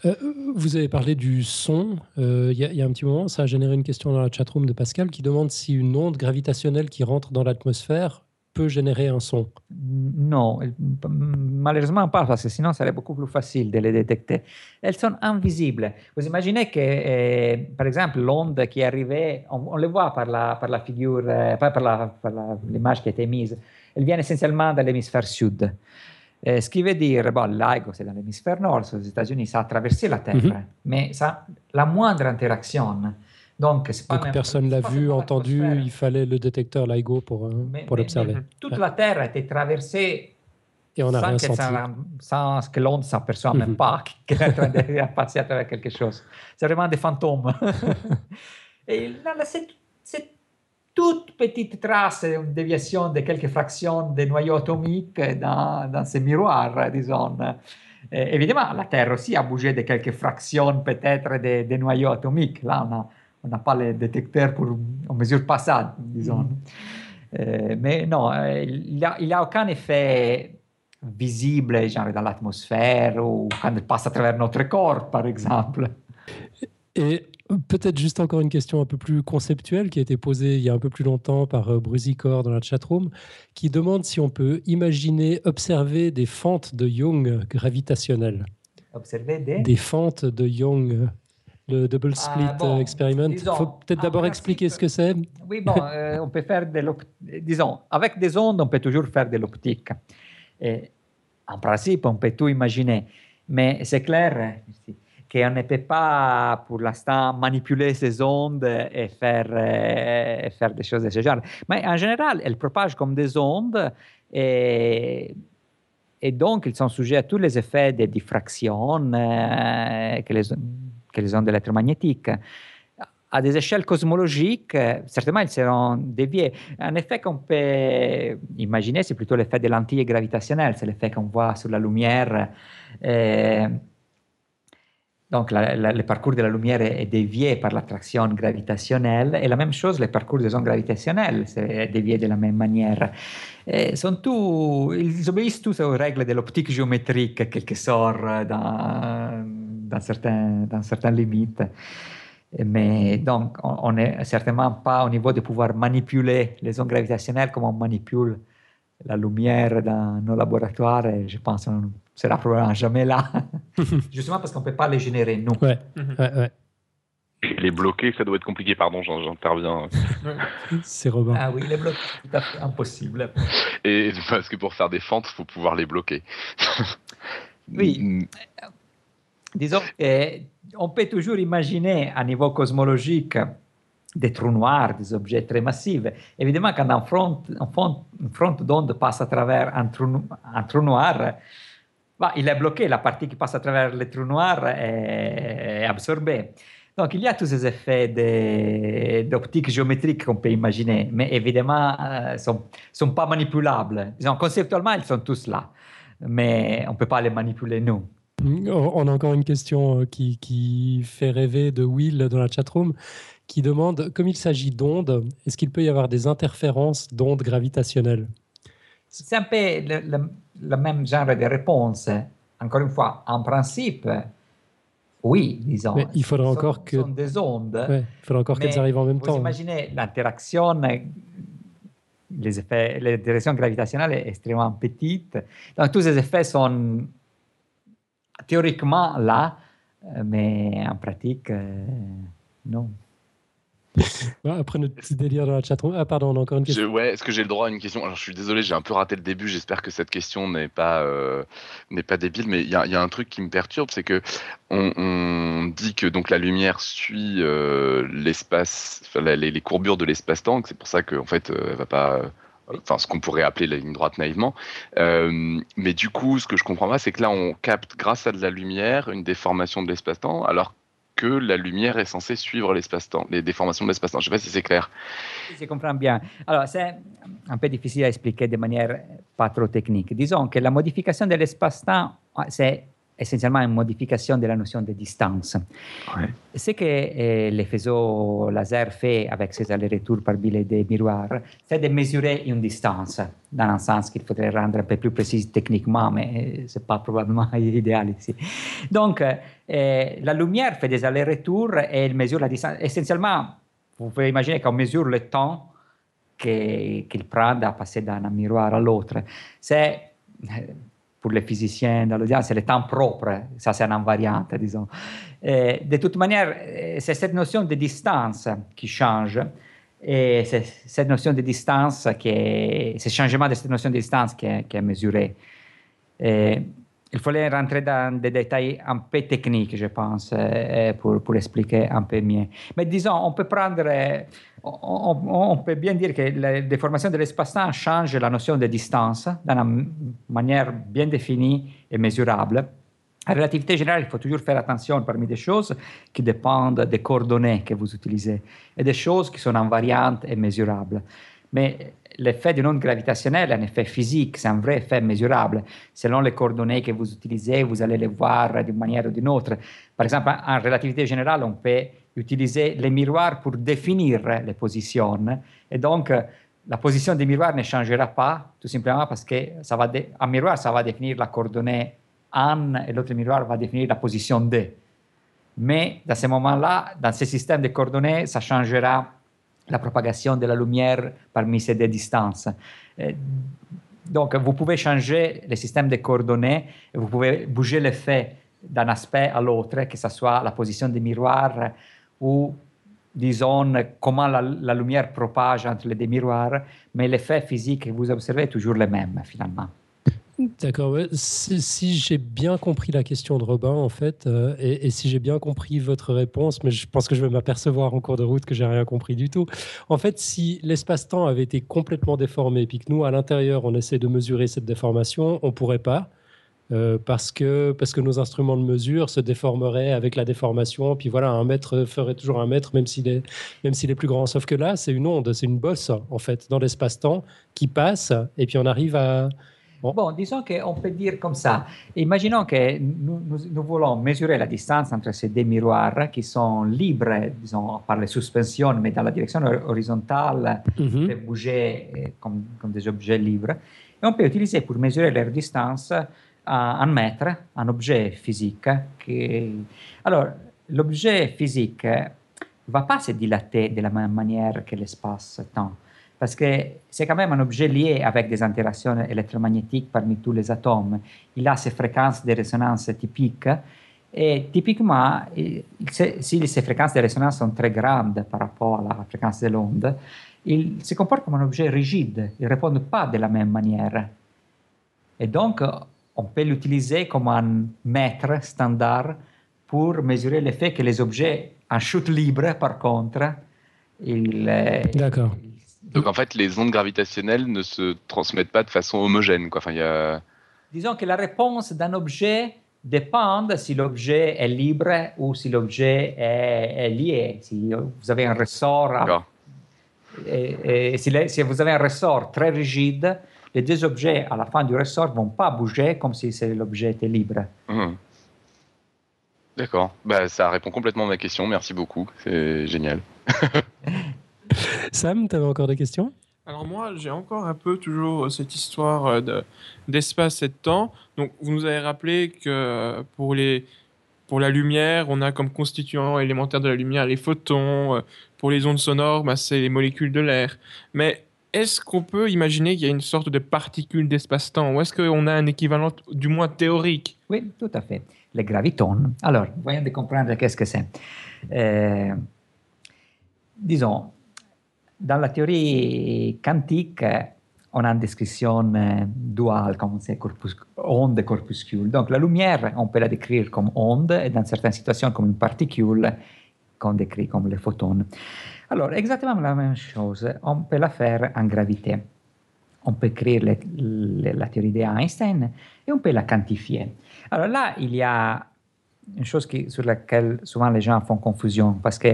Euh, vous avez parlé du son. Euh, il y, a un petit moment, ça a généré une question dans la chatroom de Pascal qui demande si une onde gravitationnelle qui rentre dans l'atmosphère peut générer un son. Non, malheureusement pas, parce que sinon ça serait beaucoup plus facile de les détecter. Elles sont invisibles. Vous imaginez que, euh, par exemple, l'onde qui est arrivée, on, on, le voit par la, par la figure, pas par l'image qui a été mise, elle vient essentiellement de l'hémisphère sud. Eh, ce qui veut dire, bon, l'AIGO, c'est dans l'hémisphère nord, aux États-Unis, ça a traversé la Terre, mm -hmm. mais ça, la moindre interaction. Donc, pas Donc personne l'a vu, entendu, il fallait le détecteur LIGO pour, euh, pour l'observer. Toute la Terre a été traversée et on a sans, rien que, ça, sans que l'onde ne s'aperçoive mm -hmm. même pas [LAUGHS] qu'elle est en train de [LAUGHS] passer à travers quelque chose. C'est vraiment des fantômes. [LAUGHS] et là, là c'est toute petite trace, une déviation de quelques fractions des noyaux atomiques dans, dans ces miroirs, disons. Et évidemment, la Terre aussi a bougé de quelques fractions peut-être des, des, noyaux atomiques. Là, on n'a pas les détecteurs pour, on mesure pas ça, disons. Mm. Euh, mais non, il n'y a, il a aucun effet visible, genre dans l'atmosphère ou quand il passe à travers notre corps, par exemple. Et Peut-être juste encore une question un peu plus conceptuelle qui a été posée il y a un peu plus longtemps par euh, Brusicor dans la chatroom, qui demande si on peut imaginer observer des fentes de Young gravitationnelles. Observer des? Des fentes de Young, le double ah, split ah, bon, experiment. Il faut peut-être d'abord expliquer ce que c'est. Oui, bon, euh, on peut faire de Disons, avec des ondes, on peut toujours faire de l'optique. En principe, on peut tout imaginer. Mais c'est clair, qu'on ne peut pas pour l'instant manipuler ces ondes et faire, euh, et faire des choses de ce genre. Mais en général, elles propagent comme des ondes et, et donc ils sont sujets à tous les effets de diffraction euh, que, les, que les ondes électromagnétiques à des échelles cosmologiques, certainement ils seront déviés. Un effet qu'on peut imaginer, c'est plutôt l'effet des lentilles gravitationnelles, c'est l'effet qu'on voit sur la lumière. Euh, donc la, la, le parcours de la lumière est, est dévié par l'attraction gravitationnelle et la même chose, le parcours des ondes gravitationnelles est dévié de la même manière. Et sont tous, ils obéissent tous aux règles de l'optique géométrique, quelque sorte, dans, dans, certains, dans certaines limites. Mais donc, on n'est certainement pas au niveau de pouvoir manipuler les ondes gravitationnelles comme on manipule la lumière dans nos laboratoires. Et je pense qu'on sera probablement jamais là, [LAUGHS] justement parce qu'on ne peut pas les générer, nous. Ouais, mhm. ouais, ouais. Les bloquer, ça doit être compliqué, pardon, j'interviens. [LAUGHS] C'est Robin. Ah oui, les bloquer, c'est tout à fait impossible. Et parce que pour faire des fentes, il faut pouvoir les bloquer. oui. Disons, eh, peut toujours imaginer à niveau cosmologique des trous noirs, des objets très massifs. Évidemment, quand un front, un d'onde passe à travers un trou, noir, bah, il est bloqué, la partie qui passe à travers le trou noir est, absorbée. Donc, il y a tous ces effets d'optique géométrique qu'on peut imaginer, mais évidemment, ne euh, sont, sont pas manipulables. Conceptuellement, ils sont tous là, mais on ne peut pas les manipuler, nous. On a encore une question euh, qui, qui fait rêver de Will dans la chatroom qui demande, comme il s'agit d'ondes, est-ce qu'il peut y avoir des interférences d'ondes gravitationnelles? C'est un peu le, le, le, même genre de réponse. Encore une fois, en principe, oui, disons. Mais il faudra encore sont, que. sont des ondes. Ouais, il faudra encore qu'elles arrivent en même vous temps. Imaginez l'interaction les effets, les directions gravitationnelles extrêmement petites. Donc, tous ces effets sont théoriquement là, euh, mais en pratique, euh, non. [LAUGHS] après notre petit délire dans la chatroom. Ah, pardon, on a encore une question. ouais, est-ce que j'ai le droit à une question? Alors, je suis désolé, j'ai un peu raté le début. J'espère que cette question n'est pas, euh, n'est pas débile, mais il y, a un truc qui me perturbe, c'est que on, dit que donc la lumière suit l'espace, les, les, courbures de l'espace-temps, c'est pour ça qu'en fait, elle va pas enfin ce qu'on pourrait appeler la ligne droite naïvement. Euh, mais du coup, ce que je comprends pas, c'est que là, on capte grâce à de la lumière une déformation de l'espace-temps, alors que la lumière est censée suivre l'espace-temps, les déformations de l'espace-temps. Je ne sais pas si c'est clair. Je comprends bien. Alors, c'est un peu difficile à expliquer de manière pas trop technique. Disons que la modification de l'espace-temps, c'est essentiellement une modification de la notion de distance. Ouais. Ce que eh, les faisceaux laser fait avec ces allers-retours par biais des miroirs, c'est de mesurer une distance, dans un sens qu'il faudrait rendre un peu plus précis techniquement, mais ce n'est pas probablement [LAUGHS] idéal ici. Donc, eh, la lumière fait des allers-retours et elle mesure la distance. Essentiellement, vous pouvez imaginer qu'on mesure le temps qu'il prend à passer d'un miroir à l'autre. C'est pour les physiciens dans l'audience, c'est le temps propre, ça c'est une invariante, disons. De toute manière, c'est cette notion de distance qui change, et c'est cette notion de distance, qui est, ce changement de cette notion de distance qui est, qui mesuré. Il fallait rentrer dans des détails un peu techniques, je pense, pour, pour expliquer un peu mieux. Mais disons, on peut prendre on, on, peut bien dire que la déformation de l'espace-temps change la notion de distance d'une manière bien définie et mesurable. En relativité générale, il faut toujours faire attention parmi des choses qui dépendent des coordonnées que vous utilisez et des choses qui sont invariantes et mesurables. Mais l'effet d'une onde gravitationnelle est un effet physique, c'est un vrai effet mesurable. Selon les coordonnées que vous utilisez, vous allez les voir d'une manière ou d'une autre. Par exemple, en relativité générale, on peut utiliser les miroirs pour définir les positions. Et donc, la position des miroirs ne changera pas, tout simplement parce que ça miroir, ça va définir la coordonnée An et l'autre miroir va définir la position D. Mais dans ce moment-là, dans ce système de coordonnées, ça changera la propagation de la lumière parmi ces deux distances. Donc, vous pouvez changer le système de coordonnées, vous pouvez bouger l'effet d'un aspect à l'autre, que ce soit la position des miroirs ou, disons, comment la, la, lumière propage entre les deux miroirs, mais l'effet physique que vous observez est toujours le même, finalement. D'accord. Si, j'ai bien compris la question de Robin, en fait, euh, et, et, si j'ai bien compris votre réponse, mais je pense que je vais m'apercevoir en cours de route que j'ai rien compris du tout. En fait, si l'espace-temps avait été complètement déformé, puis que nous, à l'intérieur, on essaie de mesurer cette déformation, on pourrait pas. Euh, parce, que, parce que nos instruments de mesure se déformeraient avec la déformation. Puis voilà, un mètre ferait toujours un mètre, même s'il même s'il est plus grand. Sauf que là, c'est une onde, c'est une bosse, en fait, dans l'espace-temps qui passe, et puis on arrive à, Bon, disons qu'on peut dire comme ça. Imaginons que nous, nous, voulons mesurer la distance entre ces deux miroirs qui sont libres, disons, par les suspensions, mais dans la direction horizontale, mm -hmm. de bouger comme, comme, des objets libres. Et on peut utiliser pour mesurer leur distance un mètre, un objet physique. Qui... Alors, l'objet physique ne va pas se dilater de la même manière que l'espace-temps parce que c'est quand même un objet lié avec des interactions électromagnétiques parmi tous les atomes. Il a ses fréquences de résonance typiques. Et typiquement, si ces fréquences de résonance sont très grandes par rapport à la fréquence de l'onde, il se comporte comme un objet rigide, il ne répond pas de la même manière. Et donc, on peut l'utiliser comme un mètre standard pour mesurer l'effet que les objets en chute libre, par contre, ils, D'accord. Donc en fait, les ondes gravitationnelles ne se transmettent pas de façon homogène. Quoi. Enfin, y a... Disons que la réponse d'un objet dépend si l'objet est libre ou si l'objet est, est, lié. Si vous avez un ressort, et, et si, les, si, vous avez un ressort très rigide, les deux objets à la fin du ressort ne vont pas bouger comme si l'objet était libre. Mmh. D'accord, bah, ça répond complètement à ma question. Merci beaucoup, c'est génial. [LAUGHS] [LAUGHS] Sam, tu avais encore des questions? Alors moi, j'ai encore un peu toujours cette histoire d'espace et de temps. Donc, vous nous avez rappelé que pour, les, pour la lumière, on a comme constituant élémentaire de la lumière les photons. Pour les ondes sonores, bah, c'est les molécules de l'air. Mais est-ce qu'on peut imaginer qu'il y a une sorte de particule d'espace-temps? Ou est-ce qu'on a un équivalent, du moins théorique? Oui, tout à fait. Les gravitons. Alors, voyons de comprendre qu'est-ce que c'est. Euh, disons, dans la théorie quantique, on a une description duale, comme c'est corpus, onde et corpuscule. Donc la lumière, on peut la décrire comme onde et dans certaines situations comme une particule qu'on décrit comme les photons. Alors, exactement la même chose, on peut la faire en gravité. On peut écrire les, les, la théorie d'Einstein et on peut la quantifier. Alors là, il y a une chose qui, sur laquelle souvent les gens font confusion parce que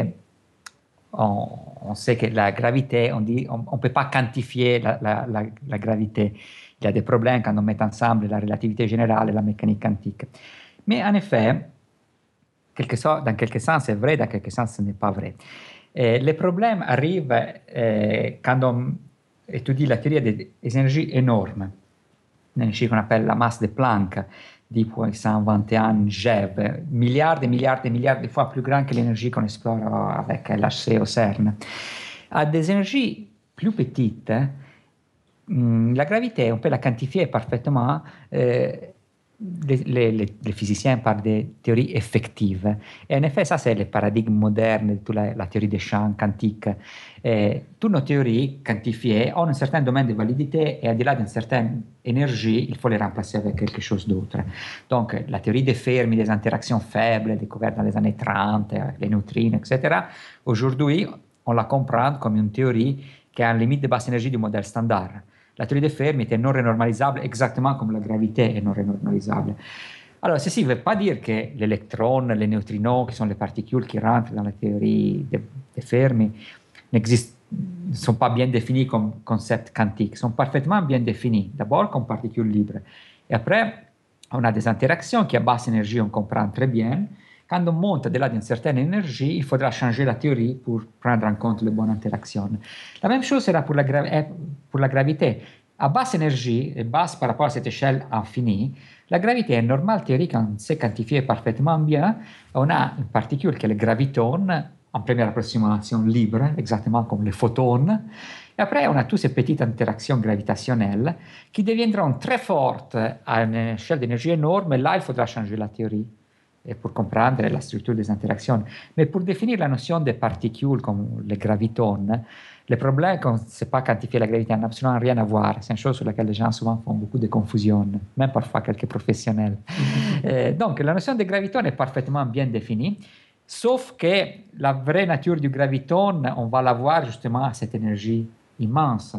on, on, sait que la gravité, on dit, on ne peut pas quantifier la, la, la, la, gravité. Il y a des problèmes quand on met ensemble la relativité générale et la mécanique quantique. Mais en effet, quelque so, dans quelque sens c'est vrai, dans quelque sens ce n'est pas vrai. Et les problèmes arrivent eh, quand on étudie la théorie des énergies énormes, l'énergie qu'on appelle la masse de Planck, 10 puissance 21 GeV, milliards et milliards et milliards de fois plus grand que l'énergie qu'on explore avec l'HC au CERN. À des énergies plus petites, hmm, la gravité, on peut la quantifier parfaitement. Euh, les, les, les, physiciens parlent de théories effectives. Et en effet, ça, c'est le paradigme moderne de toute la, la théorie des champs quantiques. Et toutes nos théories quantifiées ont un certain domaine de validité et au-delà d'une certaine énergie, il faut les remplacer avec quelque chose d'autre. Donc, la théorie des Fermi, des interactions faibles découvertes dans les années 30, avec les neutrinos, etc., aujourd'hui, on la comprend comme une théorie qui a une limite de basse énergie du modèle standard la teoria dei Fermi è non renormalizzabile, esattamente come la gravità è non renormalizzabile. Allora, se si va a dire che l'electron, le neutrino, che sono le particule che rentrano nella teoria dei de Fermi, non sono pas bien définis come concept quantique, sono parfaitement bien définis, d'abord come particule libre, e après, on a des interactions qui a basse énergie, on comprend très bien, Quand on monte au-delà d'une certaine énergie, il faudra changer la théorie pour prendre en compte les bonnes interactions. La même chose sera pour la, gra pour la gravité. À basse énergie, et basse par rapport à cette échelle infinie, la gravité est normale théorique, on sait quantifier parfaitement bien. On a une particule qui est le graviton, en première approximation libre, exactement comme les photons. Et après, on a toutes ces petites interactions gravitationnelles qui deviendront très fortes à une échelle d'énergie énorme. Et là, il faudra changer la théorie et pour comprendre la structure des interactions. Mais pour définir la notion des particules comme les gravitons, le problème qu'on ne sait pas quantifier la gravité n'a absolument rien à voir. C'est une chose sur laquelle les gens souvent font beaucoup de confusion, même parfois quelques professionnels. Mm-hmm. donc, la notion des gravitons est parfaitement bien définie. Sauf que la vraie nature du graviton, on va la voir justement à cette énergie immense.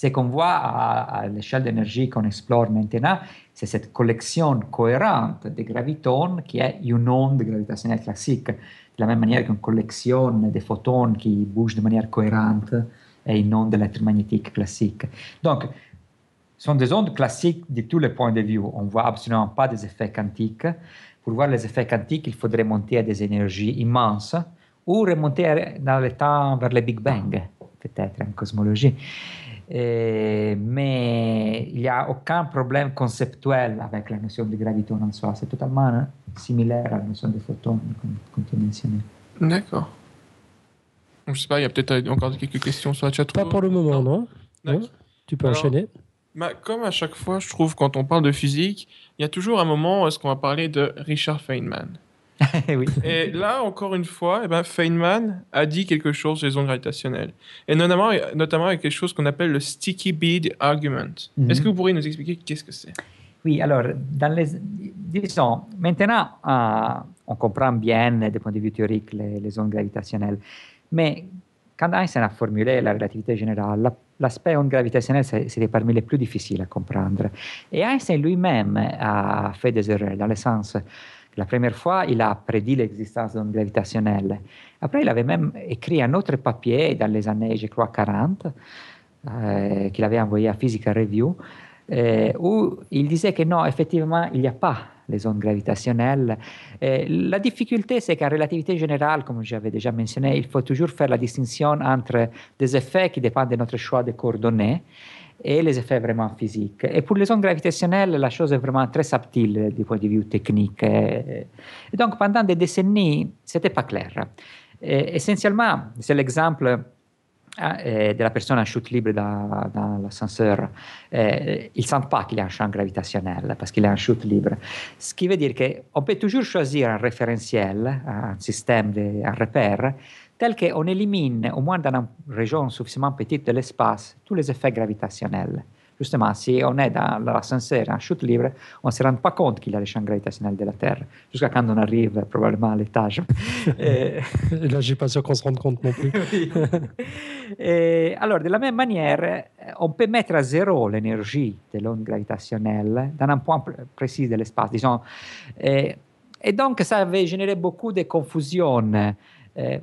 Ce qu'on voit à, l'échelle d'énergie qu'on explore maintenant, c'est cette collection cohérente de gravitons qui est une onde gravitationnelle classique, de la même manière qu'une collection de photons qui bougent de manière cohérente est une onde électromagnétique classique. Donc, ce sont des ondes classiques de tous les points de vue. On ne voit absolument pas des effets quantiques. Pour voir les effets quantiques, il faudrait monter à des énergies immenses ou remonter dans le temps vers le Big Bang, peut-être en cosmologie. Et, mais il n'y a aucun problème conceptuel avec la notion de gravité en soi. C'est totalement hein, similaire à la notion de photons, comme, comme tu mentionnais. D'accord. Je ne sais pas, il y a peut-être encore quelques questions sur la chat. Pas pour le moment, non, non, non Tu peux Alors, enchaîner. Bah, comme à chaque fois, je trouve, quand on parle de physique, il y a toujours un moment où est-ce qu'on va parler de Richard Feynman. [LAUGHS] oui. Et là, encore une fois, eh ben, Feynman a dit quelque chose des ondes gravitationnelles. Et notamment, notamment avec quelque chose qu'on appelle le sticky bead argument. Mm -hmm. Est-ce que vous pourriez nous expliquer qu'est-ce que c'est? Oui, alors, dans les, disons, maintenant, euh, on comprend bien, du point de vue théorique, les, les ondes gravitationnelles. Mais quand Einstein a formulé la relativité générale, l'aspect onde gravitationnelle, c'était parmi les plus difficiles à comprendre. Et Einstein lui-même a fait des erreurs, dans le sens, la première fois, il a prédit l'existence d'ondes gravitationnelles. Après, il avait même écrit un autre papier dans les années, je crois, 40, euh, qu'il avait envoyé à Physical Review, euh, où il disait que non, effectivement, il n'y a pas les ondes gravitationnelles. Et la difficulté, c'est qu'en relativité générale, comme j'avais déjà mentionné, il faut toujours faire la distinction entre des effets qui dépendent de notre choix de coordonnées et les effets vraiment physiques. Et pour les ondes gravitationnelles, la chose est vraiment très subtile du point de vue technique. Et donc, pendant des décennies, ce n'était pas clair. Et essentiellement, c'est l'exemple eh, de la personne en chute libre dans, dans l'ascenseur, eh, ils ne sentent pas qu'il y a un champ gravitationnel parce qu'il est en chute libre. Ce qui veut dire qu'on peut toujours choisir un référentiel, un système, de, un repère, tel qu'on élimine, au moins dans une région suffisamment petite de l'espace, tous les effets gravitationnels. Justement, si on est dans l'ascenseur en chute libre, on ne se rend pas compte qu'il y a le champ gravitationnel de la Terre, jusqu'à quand on arrive probablement à l'étage. [LAUGHS] et... Là, je suis pas sûr qu'on se rende compte non plus. [LAUGHS] et, alors, de la même manière, on peut mettre à zéro l'énergie de l'onde gravitationnelle dans un point précis de l'espace, disons. Et, et donc, ça avait généré beaucoup de confusion eh,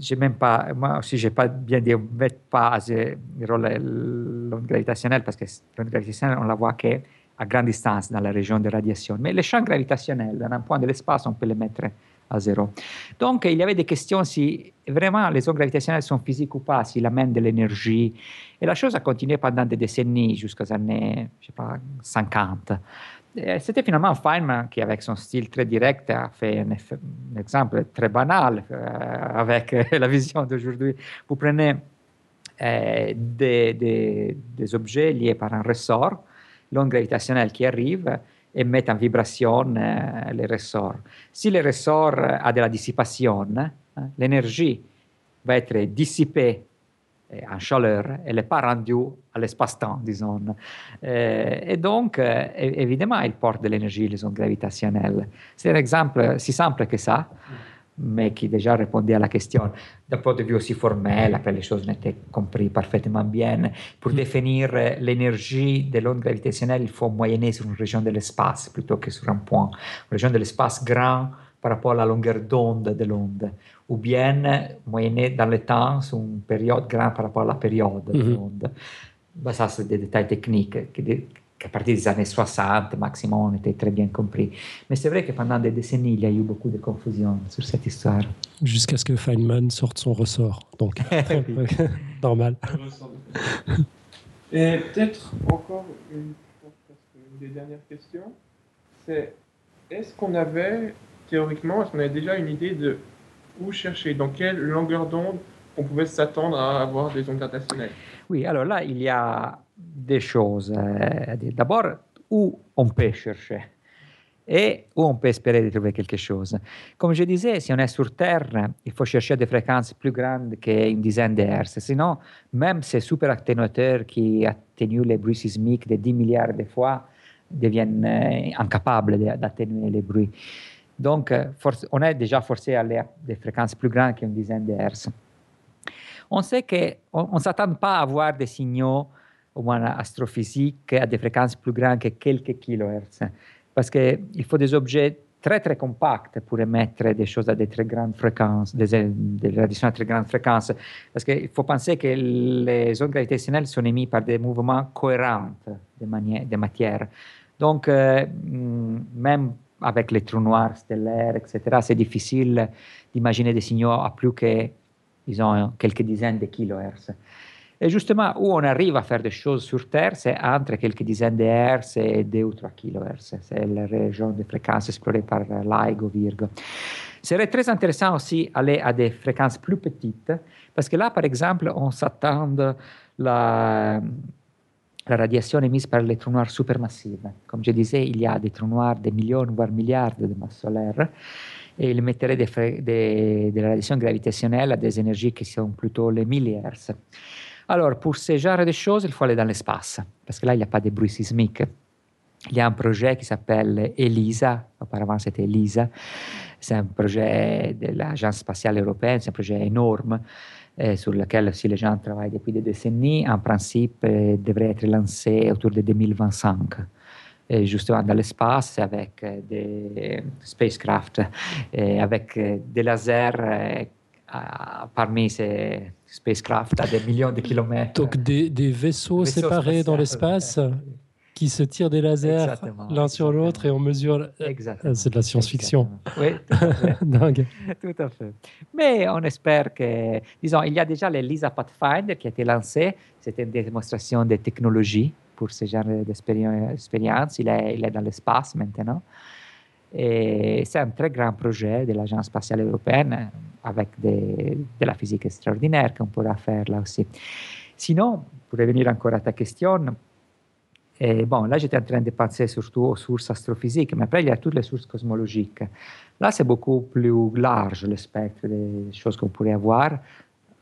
j'ai même pas, moi aussi, j'ai pas bien dit, on met pas l'onde gravitationnelle parce que l'onde gravitationnelle, on la voit qu'à grande distance dans la région de radiation. Mais les champs gravitationnels, dans un point de l'espace, on peut les mettre à zéro. Donc, il y avait des questions si vraiment les ondes gravitationnelles sont physiques ou pas, s'ils amènent de l'énergie. Et la chose a continué pendant des décennies, jusqu'aux années, je sais pas, 50. C'était finalement Feynman qui, avec son style très direct, a fait un, exemple très banal euh, avec [LAUGHS] la vision d'aujourd'hui. Vous prenez euh, des, objets liés par un ressort, l'onde gravitationnelle qui arrive et met en vibration euh, les ressorts. Si le ressort a de la dissipation, hein, l'énergie va être dissipée en chaleur, elle n'est pas rendue à l'espace-temps, disons. et donc, évidemment, il porte de l'énergie, les ondes gravitationnelles. C'est un exemple si simple que ça, mais qui déjà répondait à la question. D'un point de vue aussi formel, après les choses n'étaient comprises parfaitement bien. Pour définir l'énergie de l'onde gravitationnelle, il faut moyenner sur une région de l'espace plutôt que sur un point. Une région de l'espace grand par rapport à la longueur d'onde de l'onde ou bien moyenner dans le temps sur une période grande par rapport à la période mm -hmm. de bah, ça, c'est des détails techniques qui, à partir des années 60, maximum, étaient très bien compris. Mais c'est vrai que pendant des décennies, il y a eu beaucoup de confusion sur cette histoire. Jusqu'à ce que Feynman sorte son ressort. Donc, [LAUGHS] [LAUGHS] normal. Et peut-être encore une, une des dernières questions, c'est est-ce qu'on avait, théoriquement, est-ce qu'on avait déjà une idée de où chercher, dans quelle longueur d'onde on pouvait s'attendre à avoir des ondes gravitationnelles Oui, alors là, il y a des choses à dire. D'abord, où on peut chercher et où on peut espérer trouver quelque chose. Comme je disais, si on est sur Terre, il faut chercher des fréquences plus grandes qu'une dizaine de. Sinon, même ces super atténuateurs qui atténuent les bruits sismiques de 10 milliards de fois deviennent incapables d'atténuer les bruits. Donc, force, on est déjà forcé à aller à des fréquences plus grandes qu'une dizaine de hertz. On sait qu'on ne s'attend pas à avoir des signaux, au moins astrophysiques, à des fréquences plus grandes que quelques kilohertz, parce qu'il faut des objets très très compacts pour émettre des choses à des très grandes fréquences, des, des radiations à très grandes fréquences, parce qu'il faut penser que les ondes gravitationnelles sont émises par des mouvements cohérents de, de matière. Donc, euh, même avec les trous noirs stellaires, etc., c'est difficile d'imaginer des signaux à plus que, disons, quelques dizaines de kilohertz. Et justement, où on arrive à faire des choses sur Terre, c'est entre quelques dizaines de hertz et 2 ou 3 kilohertz. C'est la région de fréquences explorée par LIGO, Virgo. Serait très intéressant aussi aller à des fréquences plus petites, parce que là, par exemple, on s'attend la la radiation émise par les trous noirs supermassives. Comme je disais, il y a des trous noirs de millions, voire milliards de masses solaires, et ils mettraient de la radiation gravitationnelle à des énergies qui sont plutôt les milliards. Alors, pour ce genre de choses, il faut aller dans l'espace, parce que là, il n'y a pas de bruit sismique. Il y a un projet qui s'appelle ELISA, auparavant c'était ELISA, c'est un projet de l'Agence spatiale européenne, c'est un projet énorme eh, sur lequel aussi les gens travaillent depuis des décennies, en principe eh, devrait être lancé autour de 2025. Et justement dans l'espace avec eh, des spacecraft, avec des lasers parmi ces spacecraft à des millions de kilomètres. Donc des, des vaisseaux, vaisseaux, séparés dans l'espace qui se tirent des lasers l'un sur l'autre et on mesure. Exactement. C'est de la science-fiction. Oui, tout à fait. [LAUGHS] Dingue. Tout à fait. Mais on espère que, disons, il y a déjà l'ELISA Pathfinder qui a été lancé. C'était une démonstration de technologie pour ce genre d'expérience. Il est, il est dans l'espace maintenant. Et c'est un très grand projet de l'Agence spatiale européenne avec des, de la physique extraordinaire qu'on pourra faire là aussi. Sinon, pour revenir encore à ta question, et bon, là, j'étais en train de penser surtout aux sources astrophysiques, mais après, il y a toutes les sources cosmologiques. Là, c'est beaucoup plus large le spectre des choses qu'on pourrait avoir,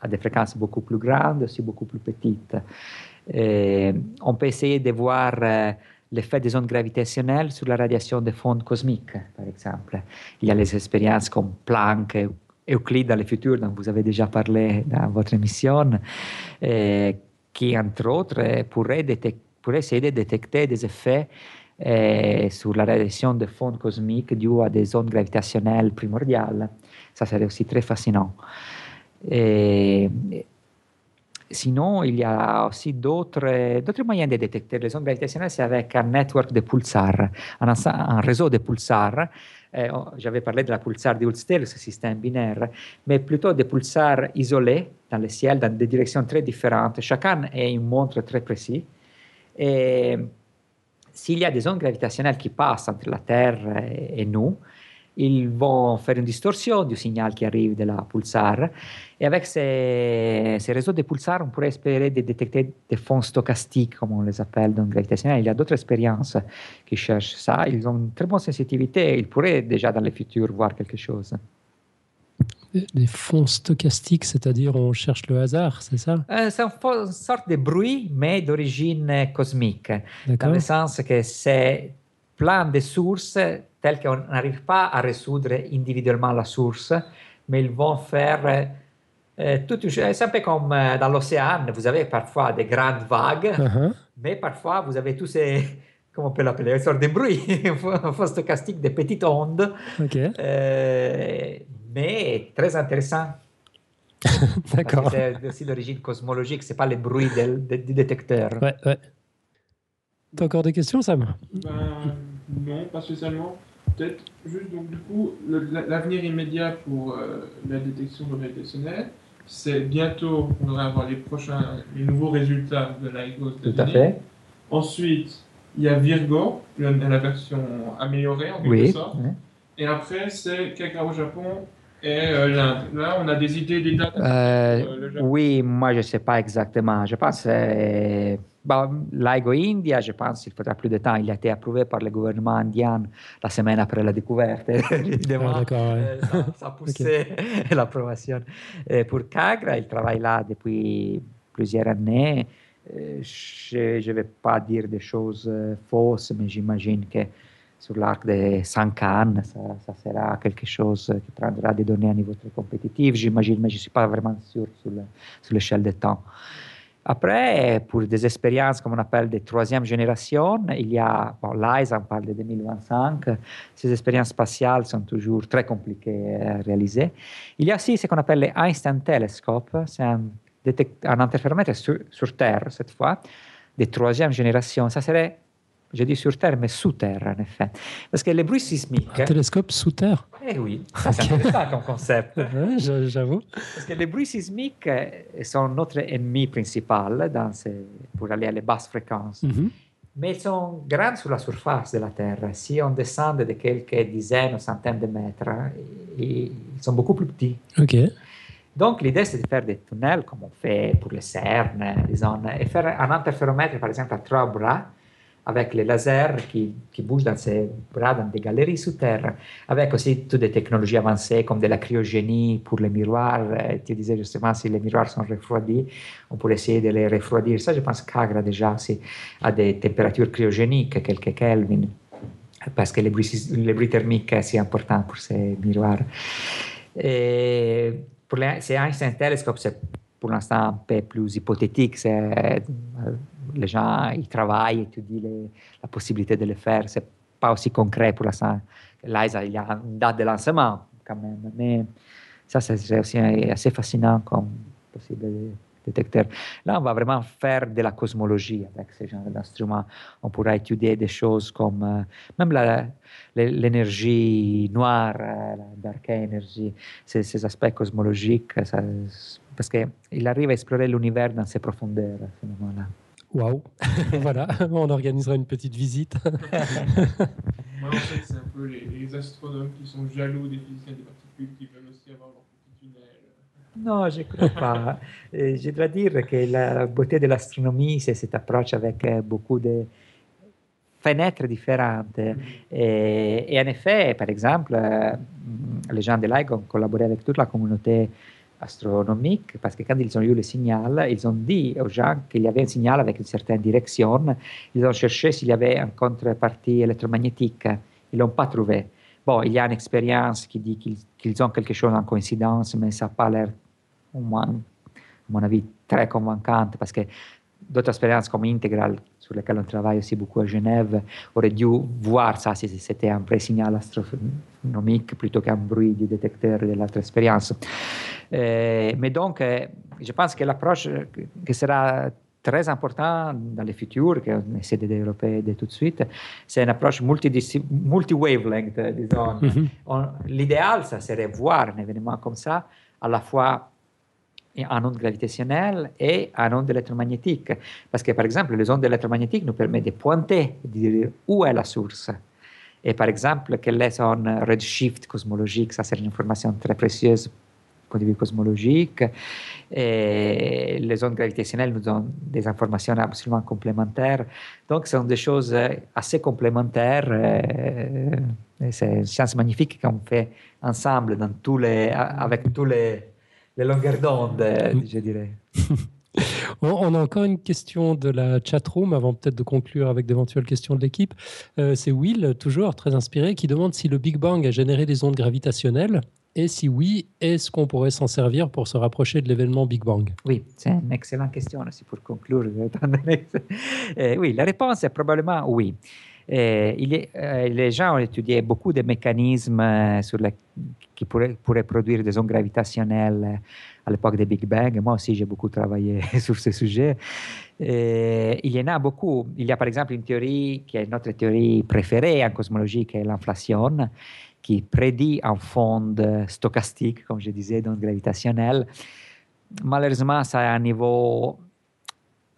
à des fréquences beaucoup plus grandes, aussi beaucoup plus petites. Et on peut essayer de voir euh, l'effet des ondes gravitationnelles sur la radiation des fonds cosmiques, par exemple. Il y a les expériences comme Planck et Euclide dans le futur, dont vous avez déjà parlé dans votre émission, euh, qui, entre autres, pourraient, pourraient, essayer de détecter des effets euh, sur la radiation des fonds cosmiques dus à des ondes gravitationnelles primordiales. Ça serait aussi très fascinant. Sinon, il y a aussi d'autres, moyens de détecter les ondes gravitationnelles, c'est avec un network de pulsars, un, réseau de pulsars. Euh, j'avais parlé de la pulsar de ce système binaire, mais plutôt des pulsars isolés dans le ciel, dans des directions très différentes. Chacun est une montre très précise. Et s'il y a des ondes gravitationnelles qui passent entre la Terre et nous, ils vont faire une distorsion du signal qui arrive de la pulsar. Et avec ces, ces réseaux de pulsars, on pourrait espérer de détecter des fonds stochastiques, comme on les appelle dans gravitationnel. Il y a d'autres expériences qui cherchent ça. Ils ont une très bonne sensibilité. Ils pourraient déjà dans le futur voir quelque chose. Des fonds stochastiques, c'est-à-dire on cherche le hasard, c'est ça? Euh, C'est une sorte de bruit, mais d'origine cosmique. Dans le sens que c'est plein de sources telles qu'on n'arrive pas à résoudre individuellement la source, mais ils vont faire euh, tout, c'est un peu comme euh, dans l'océan, vous avez parfois des grandes vagues, uh-huh. mais parfois vous avez tous ces, [LAUGHS] comment on peut l'appeler, une sorte de bruit, [LAUGHS] un stochastique, des petites ondes, euh, mais très intéressant. [LAUGHS] D'accord. C'est aussi l'origine cosmologique, c'est pas le bruit del, du détecteur. Ouais, ouais. T'as encore des questions, Sam? Ben, Non, pas spécialement. Peut-être juste, donc du coup, l'avenir immédiat pour euh, la détection gravitationnelle, c'est bientôt, on devrait avoir les prochains, les nouveaux résultats de l'IGO. Tout à fait. Ensuite, il y a Virgo, la, version améliorée en quelque sorte. Et après, c'est Kakao au Japon et euh, Là, on a des idées, des dates. Euh, oui, moi, je ne sais pas exactement. Je pense que bon, l'AIGO India, je pense qu'il faudra plus de temps. Il a été approuvé par le gouvernement indien la semaine après la découverte. [LAUGHS] Évidemment, ah, ouais. ça, ça, [LAUGHS] a poussé okay. l'approbation. Pour Cagra, il travaille là depuis plusieurs années. Euh, je ne vais pas dire des choses fausses, mais j'imagine que sur l'arc de 5 ans, ça, sera quelque chose qui prendra des données à niveau très compétitif, j'imagine, mais je ne suis pas vraiment sûr sur, le, sur l'échelle de temps. Après, pour des expériences qu'on appelle de troisième génération, il y a, bon, l'EISA, on parle de 2025, ces expériences spatiales sont toujours très compliquées à réaliser. Il y a aussi ce qu'on appelle les Einstein Telescope, c'est un, un interféromètre sur, Terre cette fois, de troisième génération. Ça serait je dis sur Terre, mais sous Terre, en effet. Parce que les bruits sismiques... Un télescope sous Terre Eh oui, ça c'est intéressant comme concept. [LAUGHS] ouais, j'avoue. Parce que les bruits sismiques sont notre ennemi principal dans ces, pour aller à les basses fréquences. Mm -hmm. Mais ils sont grands sur la surface de la Terre. Si on descend de quelques dizaines ou centaines de mètres, ils sont beaucoup plus petits. OK. Donc, l'idée, c'est de faire des tunnels, comme on fait pour les CERN, disons, et faire un interféromètre, par exemple, à trois bras, avec les lasers qui, qui, bougent dans ces bras, dans des galeries sous terre, avec aussi toutes des technologies avancées comme de la cryogénie pour les miroirs. Euh, tu disais justement si les miroirs sont refroidis, on pourrait essayer de les refroidir. Ça, je pense qu'Agra déjà a des températures cryogéniques, quelques Kelvin, parce que les bruits, les bruits thermiques sont importants pour ces miroirs. Et pour les, ces Einstein Telescope, c'est pour l'instant un peu plus hypothétique. C'est les gens ils travaillent, étudient les, la possibilité de le faire. C'est pas aussi concret pour l'instant. Là, il y a une date de lancement quand même, mais ça, c'est assez fascinant comme possible détecteur. Là, on va vraiment faire de la cosmologie avec ce genre d'instruments. On pourra étudier des choses comme euh, même l'énergie noire, euh, la dark energy, ces, ces aspects cosmologiques, ça, parce qu'il arrive à explorer l'univers dans ses profondeurs à. Waouh [LAUGHS] Voilà, on organisera une petite visite. [LAUGHS] Moi, en fait, c'est un peu les, les astronomes qui sont jaloux des physiciens des particules qui veulent aussi avoir leur petit tunnel. Non, je ne crois pas. [LAUGHS] Euh, je dois dire que la beauté de l'astronomie, c'est cette approche avec euh, beaucoup de fenêtres différentes. Et, et en effet, par exemple, euh, les gens de l'AIG ont collaboré avec toute la communauté astronomique parce que quand ils ont eu le signal, ils ont dit aux gens qu'il y avait un signal avec une certaine direction. Ils ont cherché s'il y avait une contrepartie électromagnétique. Ils ne l'ont pas trouvé. Bon, il y a une expérience qui dit qu'ils qu'ils ont quelque chose en coïncidence, mais ça n'a pas l'air, au moins, à mon avis, très convaincante parce que d'autres expériences comme Integral, sur lesquelles on travaille aussi beaucoup à Genève, auraient dû voir ça si c'était un vrai signal astronomique plutôt qu'un bruit du détecteur de l'autre expérience. Euh, mais donc, euh, je pense que l'approche qui sera très importante dans le futur, qu'on essaie de développer de tout de suite, c'est une approche multi-wavelength, disons. Mm -hmm. L'idéal, ça serait voir un événement comme ça, à la fois en ondes gravitationnelles et en ondes électromagnétiques. Parce que, par exemple, les ondes électromagnétiques nous permettent de pointer, de dire où est la source. Et par exemple, quelle est son redshift cosmologique, ça c'est une information très précieuse point de vue cosmologique. Et les ondes gravitationnelles nous donnent des informations absolument complémentaires. Donc, ce sont des choses assez complémentaires. C'est une science magnifique qu'on fait ensemble dans tous les, avec tous les les longueurs d'onde, je dirais. [LAUGHS] On a encore une question de la chatroom avant peut-être de conclure avec d'éventuelles questions de l'équipe. Euh, c'est Will, toujours très inspiré, qui demande si le Big Bang a généré des ondes gravitationnelles et si oui, est-ce qu'on pourrait s'en servir pour se rapprocher de l'événement Big Bang? Oui, c'est une excellente question aussi pour conclure. euh, [LAUGHS] oui, la réponse est probablement oui. Euh, il est, euh, les gens ont étudié beaucoup de mécanismes euh, qui pourraient, produire des ondes gravitationnelles à l'époque des Big Bang. Moi aussi, j'ai beaucoup travaillé [LAUGHS] sur ce sujet. Et il y en a beaucoup. Il y a par exemple une théorie qui est notre théorie préférée en cosmologie, qui est l'inflation, qui prédit un fond stochastique, comme je disais, d'ondes gravitationnelles. Malheureusement, ça a un niveau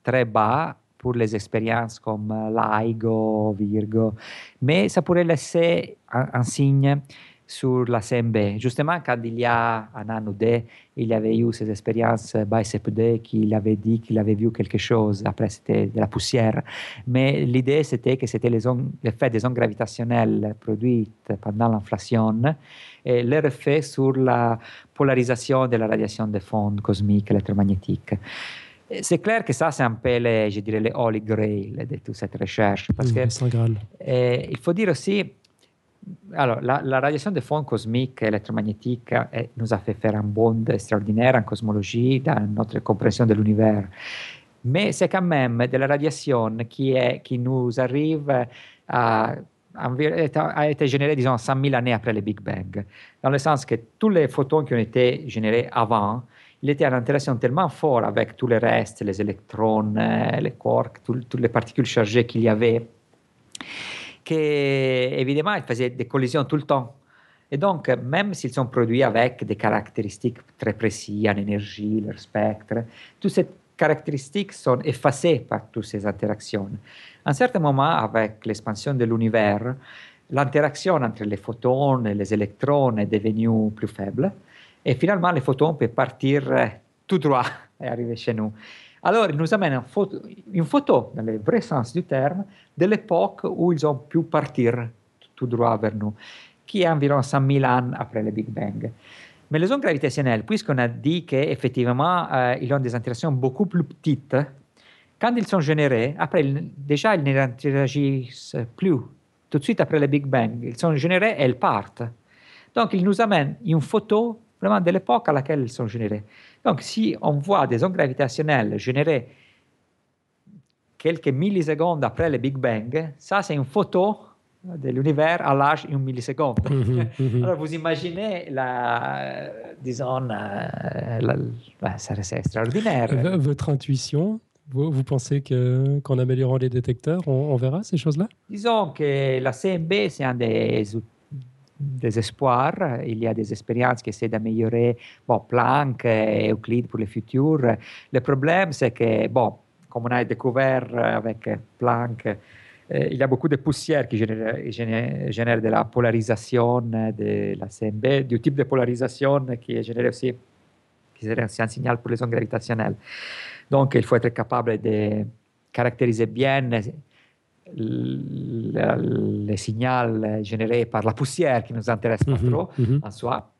très bas pour les expériences comme LIGO, Virgo, mais ça pourrait laisser un, un, signe sur la CMB. Justement, quand il y a un an ou deux, il avait eu ces expériences BICEP2 qui avait dit qu'il avait vu quelque chose. Après, c'était de la poussière. Mais l'idée, c'était que c'était l'effet des ondes gravitationnelles produites pendant l'inflation et leur effet sur la polarisation de la radiation des fonds cosmiques électromagnétiques. C'est clair que ça, c'est un peu, les, je dirais, les holy grail de toute cette recherche. Parce mmh, que, il faut dire aussi, alors, la, radiation des fonds cosmiques électromagnétiques eh, nous a fait faire un bond extraordinaire en cosmologie dans notre compréhension de l'univers. Mais c'est quand même de la radiation qui, nous arrive à, a été générée, disons, 100 000 années après le Big Bang, dans le sens que tous les photons qui ont été générés avant il était en interaction tellement forte avec tout le reste, les électrons, les quarks, toutes les particules chargées qu'il y avait, qu'évidemment, il faisait des collisions tout le temps. Et donc, même s'ils sont produits avec des caractéristiques très précises en énergie, leur spectre, toutes ces caractéristiques sont effacées par toutes ces interactions. À un certain moment, avec l'expansion de l'univers, l'interaction entre les photons et les électrons est devenue plus faible. Et finalement, les photons peuvent partir euh, tout droit [LAUGHS] et arriver chez nous. Alors, ils nous amènent une photo, une photo, dans le vrai sens du terme, de l'époque où ils ont pu partir tout droit vers nous, qui est environ 100 000 ans après le Big Bang. Mais les ondes gravitationnelles, puisqu'on a dit qu'effectivement, euh, ils ont des interactions beaucoup plus petites, quand ils sont générés, après, déjà, ils n'interagissent plus tout de suite après le Big Bang. Ils sont générés et ils partent. Donc, ils nous amènent une photo vraiment de l'époque à laquelle ils sont générés. Donc, si on voit des ondes gravitationnelles générées quelques millisecondes après le Big Bang, ça, c'est une photo de l'univers à l'âge d'une milliseconde. Mhm, mhm. [LAUGHS] Alors, vous imaginez la, disons, la, la, la, ça c'est extraordinaire. votre intuition vous, vous pensez qu'en améliorant les détecteurs, on, on verra ces choses-là? Disons que la CMB, c'est un des outils des espoirs. Il y a des expériences qui essaient d'améliorer bon, Planck et Euclide pour le futur. Le problème, c'est que, bon, comme on a découvert avec Planck, euh, il y a beaucoup de poussières qui génèrent, de la polarisation de la CMB, du type de polarisation qui est généré aussi, qui est aussi un signal pour les ondes gravitationnelles. Donc, il faut être capable de caractériser bien le, signal généré par la poussière qui nous intéresse pas mhm, trop mhm. en soi,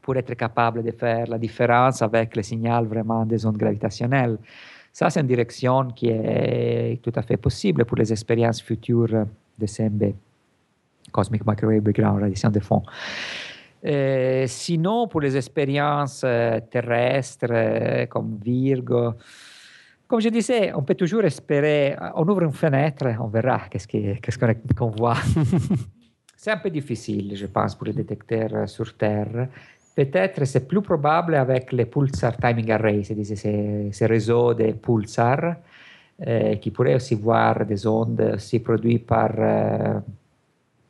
pour être capable de faire la différence avec le signal vraiment des ondes gravitationnelles. Ça, c'est une direction qui est tout à fait possible pour les expériences futures de CMB, Cosmic Microwave Background Radiation de fond. Euh, sinon, pour les expériences euh, terrestres euh, comme Virgo, comme je disais, on peut toujours espérer, on ouvre une fenêtre, on verra qu'est-ce qu'on voit. c'est un peu difficile, je pense, pour les détecteurs sur Terre. Peut-être c'est plus probable avec les pulsar timing array, c'est-à-dire ces, ces, réseaux de pulsars euh, qui pourraient aussi voir des ondes aussi produites par, euh,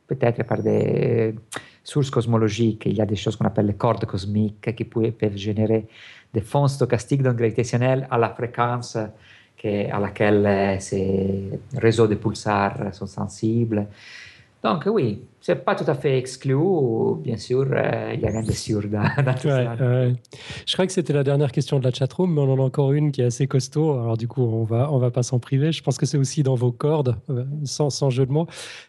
peut-être par des sources cosmologiques. Il y a des choses qu'on appelle les cordes cosmiques qui peuvent générer des fonds stochastiques d'ondes gravitationnelles à la fréquence à laquelle euh, ces réseaux de pulsars sont sensibles. Donc oui, c'est pas tout à fait exclu. Bien sûr, euh, il y a rien de sûr dans, [LAUGHS] tout ça. Je crois que c'était la dernière question de la chatroom, mais on en a encore une qui est assez costaud. Alors du coup, on va, on va pas s'en priver. Je pense que c'est aussi dans vos cordes, euh, sans, sans, jeu de mots.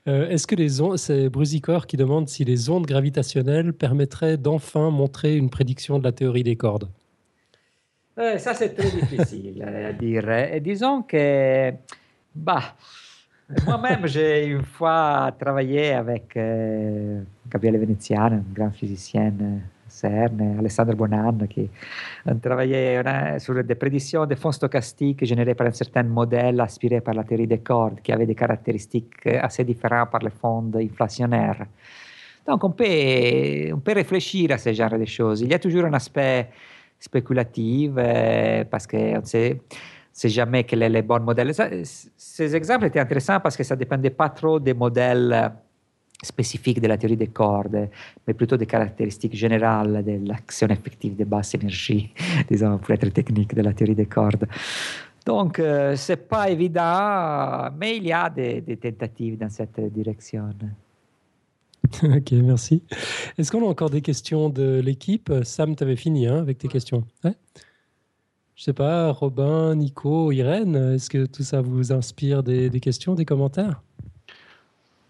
Euh, est-ce que les ondes, c'est Brusicor qui demande si les ondes gravitationnelles permettraient d'enfin montrer une prédiction de la théorie des cordes? Ça, c'est très difficile à [LAUGHS] dire. Et disons que, bah, moi-même, j'ai une fois travaillé avec euh, Gabriele Veneziano, un grand physicien euh, CERN, Alessandro Bonan, qui ont travaillé sur des prédictions des fonds stochastiques générés par un certain modèle aspiré par la théorie des cordes, qui avait des caractéristiques assez différentes par les fonds inflationnaires. Donc, on peut, on peut réfléchir à ce genre de choses. Il y a toujours un aspect spéculatif, euh, parce qu'on sait c'est jamais quel est le bon modèle. ces exemples étaient intéressants parce que ça ne dépendait pas trop des modèles euh, spécifiques de la théorie des cordes, mais plutôt des caractéristiques générales de l'action effective des basses énergies, [LAUGHS] disons, pour être technique, de la théorie des cordes. Donc, euh, ce n'est pas évident, mais il y a des tentatives dans cette direction. [LAUGHS] ok, merci. Est-ce qu'on a encore des questions de l'équipe? Sam, tu avais fini hein, avec tes questions. Ouais je sais pas, Robin, Nico, Irène, est-ce que tout ça vous inspire des, questions, des commentaires?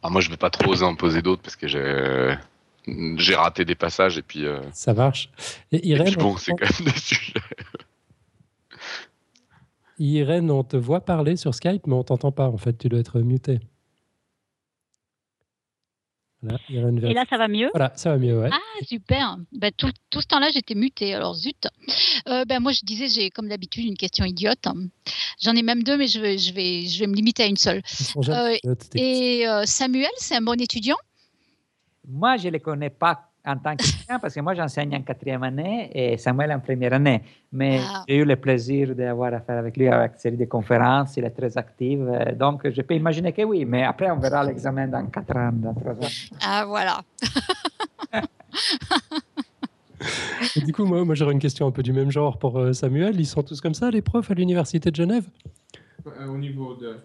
Ah, Moi, je ne vais pas trop oser en poser d'autres parce que j'ai raté des passages et puis. Euh, ça marche. Et Irène. bon, c'est quand même des sujets. Irène, on te voit parler sur Skype, mais on t'entend pas. En fait, tu dois être muté. Et là, ça va mieux? Voilà, ça va mieux, ouais. Ah, super. Ben, tout, tout, ce temps-là, j'étais mutée, alors zut. Euh, ben, moi, je disais, j'ai comme d'habitude une question idiote. J'en ai même deux, mais je vais, je vais, je vais me limiter à une seule. Euh, et euh, Samuel, c'est un bon étudiant? Moi, je ne le connais pas en tant qu'étudiant parce que moi, j'enseigne en quatrième année et Samuel en première année. Mais ah. j'ai eu le plaisir d'avoir affaire avec lui avec une série de conférences. Il est très actif. Donc, je peux imaginer que oui. Mais après, on verra l'examen dans quatre ans, dans trois ans. Ah, voilà. du coup, moi, moi j'aurais une question un peu du même genre pour euh, Samuel. Ils sont tous comme ça, les profs à l'Université de Genève? Euh, Au niveau de.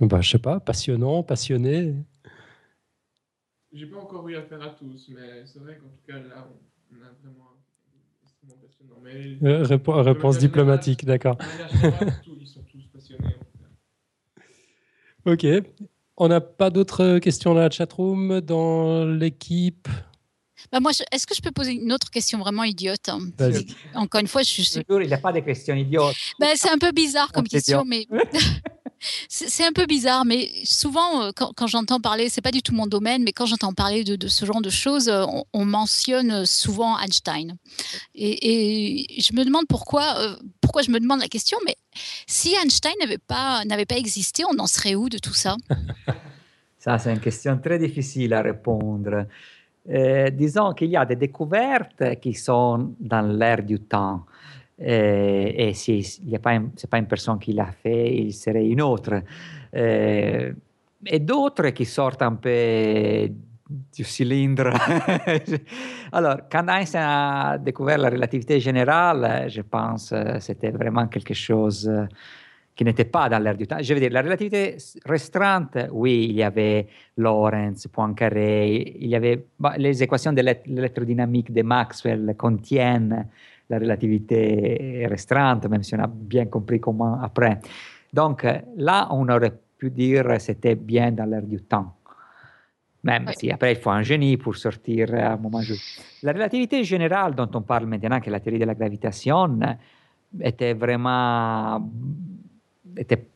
Bah, je sais pas, passionnant, passionné. J'ai pas encore eu affaire à tous, mais c'est vrai qu'en tout cas, là, on a vraiment un passionnant. Mais... Euh, réponse diplomatique, d'accord. Ils sont tous passionnés. Ok. On n'a pas d'autres questions dans la chatroom, dans l'équipe? Bah moi, est-ce que je peux poser une autre question vraiment idiote hein? Encore une fois, je suis. Il n'y a pas de questions idiotes. Bah, c'est un peu bizarre comme question, mais. [LAUGHS] [LAUGHS] c'est un peu bizarre, mais souvent, euh, quand, j'entends parler, c'est pas du tout mon domaine, mais quand j'entends parler de, ce genre de choses, euh, on, mentionne souvent Einstein. Et, je me demande pourquoi, euh, pourquoi je me demande la question, mais si Einstein n'avait pas, pas existé, on en serait où de tout ça? [LAUGHS] Ça, c'est une question très difficile à répondre. Euh, disons qu'il y a des découvertes qui sont dans l'air du temps. Euh, et si ce n'est pas, pas, une personne qui l'a fait, il serait une autre. Euh, et d'autres qui sortent un peu du cylindre. [LAUGHS] Alors, quand Einstein a découvert la relativité générale, je pense que c'était vraiment quelque chose qui n'était pas dans l'air du temps. Je veux dire, la relativité restreinte, oui, il y avait Lorentz, Poincaré, il y avait bah, les équations de l'électrodynamique de Maxwell contiennent la relativité restreinte, même si on a bien compris comment après. Donc là, on aurait pu dire c'était bien dans l'air du temps. Même si après, il faut un génie pour sortir à un moment juste. La relativité générale dont on parle maintenant, qui est la théorie de la gravitation, était vraiment était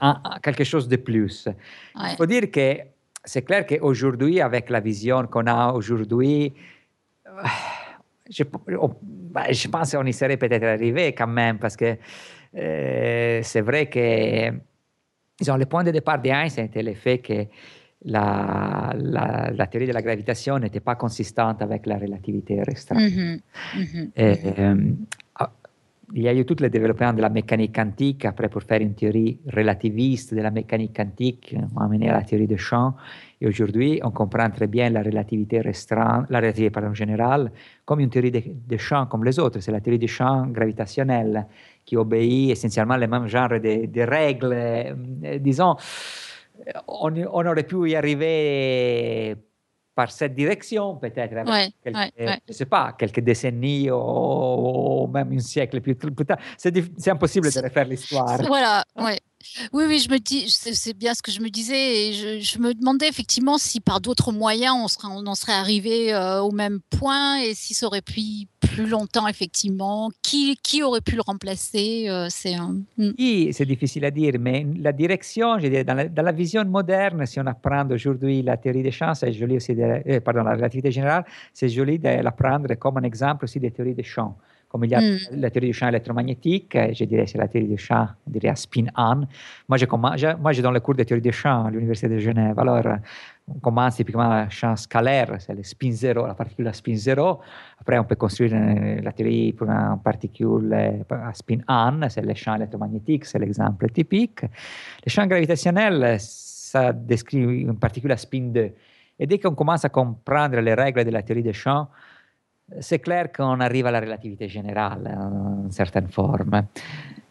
un, quelque chose de plus. Il faut dire que c'est clair qu'aujourd'hui, avec la vision qu'on a aujourd'hui, je, pense qu'on y serait peut-être arrivé quand même, parce que euh, c'est vrai que disons, le point de départ d'Einstein était le fait que la, la, la, théorie de la gravitation n'était pas consistante avec la relativité restreinte. Mm-hmm. Mm-hmm. Et, euh, gli aiutò a sviluppare la meccanica antica per fare una teoria relativista della meccanica antica, amener la teoria de Champ. e oggi on comprend très bien la relatività restreinte, la relatività pardon, générale, comme une théorie de, de champ comme les autres. C'est la théorie des champs gravitationnelle che obéit essentiellement le même genre de, de règles. Euh, disons, on, on aurait pu y arriver par cette direction, peut-être, ouais, quelques, ouais, ouais. je sais pas, quelques décennies ou, ou même un siècle plus, plus tard. C'est impossible de refaire l'histoire. Voilà, ouais. Oui, oui, je me dis, c'est bien ce que je me disais, et je, me demandais effectivement si par d'autres moyens on, en serait arrivé euh, au même point et si ça aurait pu plus longtemps effectivement, qui, aurait pu le remplacer euh, C'est un... oui, hmm. c'est difficile à dire, mais la direction, je dirais, dans, la, la vision moderne, si on apprend aujourd'hui la théorie des champs, c'est joli aussi, de, euh, pardon, la relativité générale, c'est joli de l'apprendre comme un exemple aussi des théories des champs comme il y a mm. la théorie du champ électromagnétique, je dirais c'est la théorie du champ, on dirait à spin-on. Moi, je, moi, je donne le cours de théorie des champs à l'Université de Genève. Alors, on commence typiquement le champ scalaire, c'est le spin zéro, la particule à spin zéro. Après, on peut construire la théorie pour une particule à spin-on, c'est le champ électromagnétique, c'est l'exemple typique. Le champ gravitationnel, ça décrit une particule à spin 2. Et dès qu'on commence à comprendre les règles de la théorie des champs, c'est clair qu'on arrive à la relativité générale en certaine forme.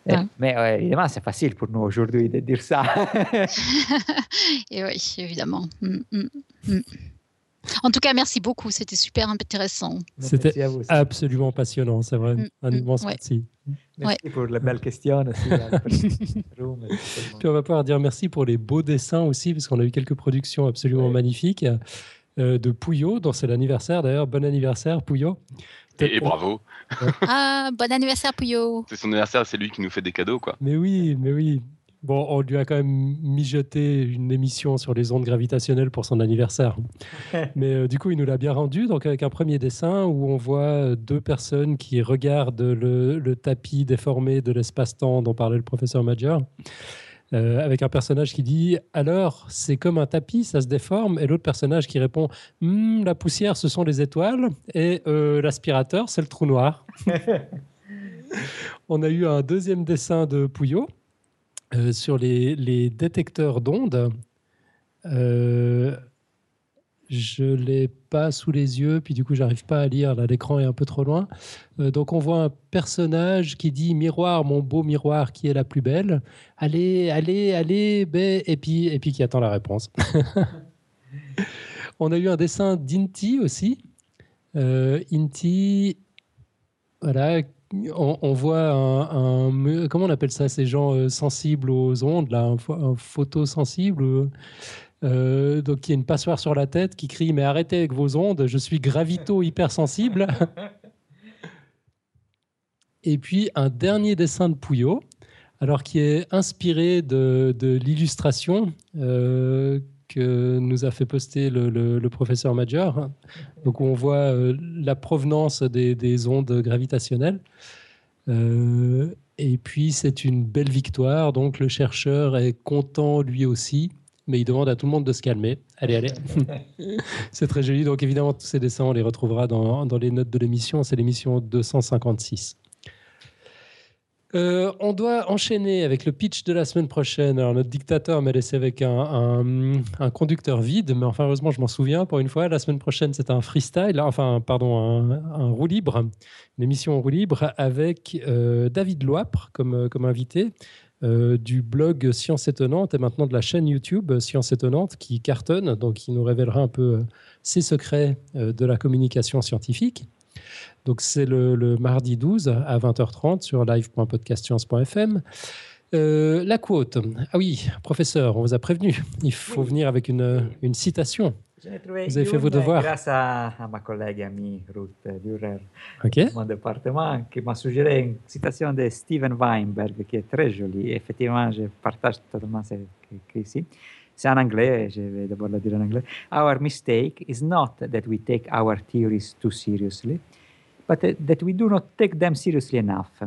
Ah. Mais euh, évidemment, c'est facile pour nous aujourd'hui de dire ça. [LAUGHS] Et oui, évidemment. Mm, mm, mm. En tout cas, merci beaucoup. C'était super intéressant. C'était absolument passionnant, c'est vrai. Un immense merci. Merci pour les belles questions aussi. Puis on va pouvoir dire merci pour les beaux dessins aussi, parce qu'on a eu quelques productions absolument magnifiques. Euh, de Pouillot, dont c'est l'anniversaire d'ailleurs. Bon anniversaire, Pouillot. Et, bravo. ah, bon anniversaire, Pouillot. C'est son anniversaire, c'est lui qui nous fait des cadeaux, quoi. Mais oui, mais oui. Bon, on lui a quand même mijoté une émission sur les ondes gravitationnelles pour son anniversaire. [LAUGHS] Mais euh, du coup, il nous l'a bien rendu, donc avec un premier dessin où on voit deux personnes qui regardent le, le tapis déformé de l'espace-temps dont parlait le professeur Major. Euh, avec un personnage qui dit alors c'est comme un tapis, ça se déforme, et l'autre personnage qui répond hmm, la poussière ce sont les étoiles et euh, l'aspirateur c'est le trou noir. [LAUGHS] On a eu un deuxième dessin de Pouillot euh, sur les, les détecteurs d'ondes. Je l'ai pas sous les yeux, puis du coup, j'arrive pas à lire. L'écran est un peu trop loin. Euh, donc, on voit un personnage qui dit Miroir, mon beau miroir, qui est la plus belle Allez, allez, allez, et puis, et puis qui attend la réponse. [LAUGHS] on a eu un dessin d'Inti aussi. Euh, Inti, voilà, on, voit un, Comment on appelle ça Ces gens euh, sensibles aux ondes, là, un, un photosensible euh, donc y a une passoire sur la tête qui crie mais arrêtez avec vos ondes, je suis gravito hypersensible. [LAUGHS] Et puis un dernier dessin de Pouillot, alors qui est inspiré de, l'illustration euh, que nous a fait poster le, professeur Major. Donc on voit euh, la provenance des, ondes gravitationnelles. et puis c'est une belle victoire, donc le chercheur est content lui aussi mais il demande à tout le monde de se calmer. Allez, allez. [LAUGHS] c'est très joli. Donc évidemment, tous ces dessins, on les retrouvera dans, dans les notes de l'émission. C'est l'émission 256. Euh, on doit enchaîner avec le pitch de la semaine prochaine. Alors, notre dictateur m'a laissé avec un, conducteur vide, mais enfin, heureusement, je m'en souviens pour une fois. La semaine prochaine, c'est un freestyle, enfin, pardon, un, roue libre, une émission roue libre avec euh, David Loapre comme, comme invité. Euh, du blog Science Étonnante et maintenant de la chaîne YouTube Science Étonnante qui cartonne, donc qui nous révélera un peu ses secrets de la communication scientifique. Donc c'est le, mardi 12 à 20h30 sur live.podcastscience.fm. Euh, la quote. Ah oui, professeur, on vous a prévenu. Il faut venir avec une, une citation. Vous avez fait vos devoirs. Grâce à, ma collègue amie Ruth Dürer, okay. mon département, qui m'a suggéré une citation de Steven Weinberg qui est très jolie. Effectivement, je partage totalement ce qu'il ici. C'est en anglais, je vais d'abord le dire en anglais. Our mistake is not that we take our theories too seriously, but that we do not take them seriously enough.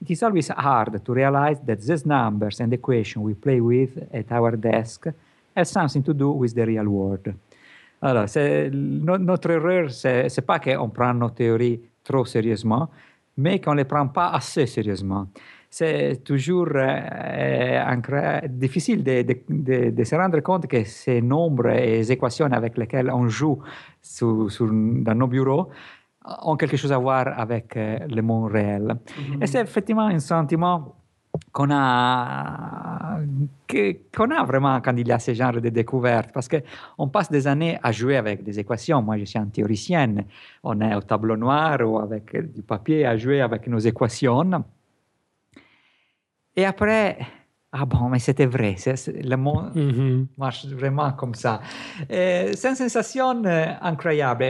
It is always hard to realize that these numbers and equations we play with at our desk have something to do with the real world. Alors, no, notre erreur, c'est n'est pas qu'on prend nos théories trop sérieusement, mais qu'on ne les prend pas assez sérieusement. C'est toujours euh, difficile de, de, de, de, se rendre compte que ces nombres et les équations avec lesquelles on joue sur, sur, dans nos bureaux ont quelque chose à voir avec euh, le monde réel. Mm-hmm. Et c'est effectivement un sentiment qu'on a, qu'on a vraiment quand il y a ce genre de découvertes, parce qu'on passe des années à jouer avec des équations. Moi, je suis un théoricienne. On est au tableau noir ou avec du papier à jouer avec nos équations. Et après, ah bon, mais c'était vrai, le monde mm-hmm. marche vraiment comme ça. C'est une sensation euh, incroyable.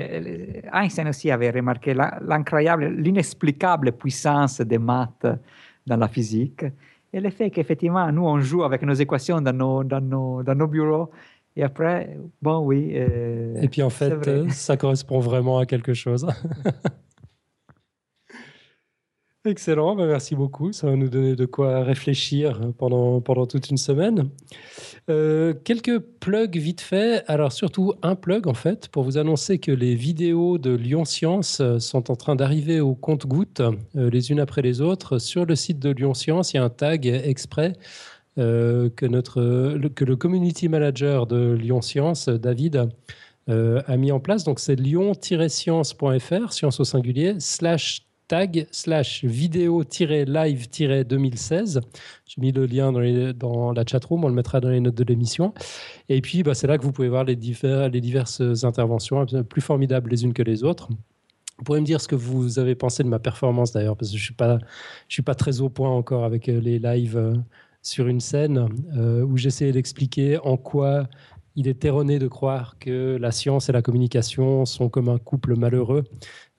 Einstein aussi avait remarqué l'incroyable, l'inexplicable puissance des maths dans la physique et le fait qu'effectivement, nous, on joue avec nos équations dans nos, dans nos, dans nos bureaux. Et après, bon, oui. Euh, et puis en fait, ça correspond vraiment à quelque chose. [LAUGHS] Excellent, bah, merci beaucoup. Ça va nous donner de quoi réfléchir pendant, pendant toute une semaine. Euh, quelques plugs vite fait. Alors surtout un plug en fait pour vous annoncer que les vidéos de Lyon Science euh, sont en train d'arriver au compte-gouttes euh, les unes après les autres. Sur le site de Lyon Science, il y a un tag exprès que, notre, que le community manager de Lyon Science, David, a mis en place. Donc c'est lyon-science.fr, science au singulier, slash tag slash vidéo-live-2016. J'ai mis le lien dans, les, dans la chatroom, on le mettra dans les notes de l'émission. Et puis, bah, c'est là que vous pouvez voir les, diverses interventions, plus formidables les unes que les autres. Vous pourrez me dire ce que vous avez pensé de ma performance d'ailleurs, parce que je ne suis, pas, très au point encore avec euh, les lives euh, sur une scène euh, où j'essayais d'expliquer en quoi il est erroné de croire que la science et la communication sont comme un couple malheureux,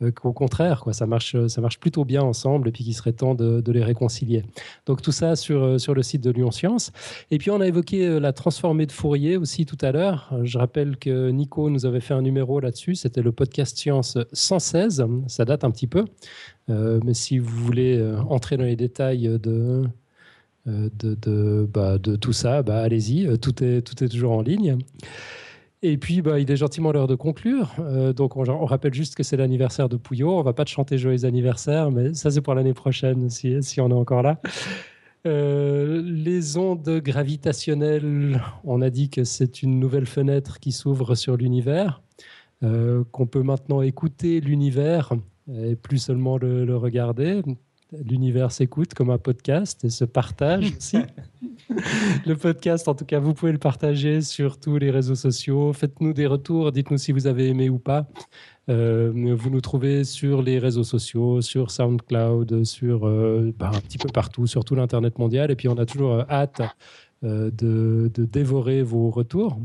euh, qu'au contraire, quoi, ça, marche, ça marche plutôt bien ensemble et puis qu'il serait temps de, les réconcilier. Donc tout ça sur, euh, sur le site de Lyon Science. Et puis on a évoqué euh, la transformée de Fourier aussi tout à l'heure. Je rappelle que Nico nous avait fait un numéro là-dessus, c'était le podcast Science 116, ça date un petit peu. mais si vous voulez entrer dans les détails de, de, de, bah, de, tout ça, bah, allez-y, euh, tout est, toujours en ligne. Et puis, bah, il est gentiment l'heure de conclure. Euh, donc, on, rappelle juste que c'est l'anniversaire de Pouillot. On va pas te chanter joyeux anniversaire, mais ça, c'est pour l'année prochaine, si, on est encore là. les ondes gravitationnelles, on a dit que c'est une nouvelle fenêtre qui s'ouvre sur l'univers, qu'on peut maintenant écouter l'univers et plus seulement le, le regarder l'univers s'écoute comme un podcast et se partage [LAUGHS] aussi. le podcast, en tout cas, vous pouvez le partager sur tous les réseaux sociaux. Faites-nous des retours, dites-nous si vous avez aimé ou pas. Euh, vous nous trouvez sur les réseaux sociaux, sur SoundCloud, sur euh, bah, un petit peu partout, sur tout l'Internet mondial. Et puis, on a toujours euh, hâte de, de dévorer vos retours.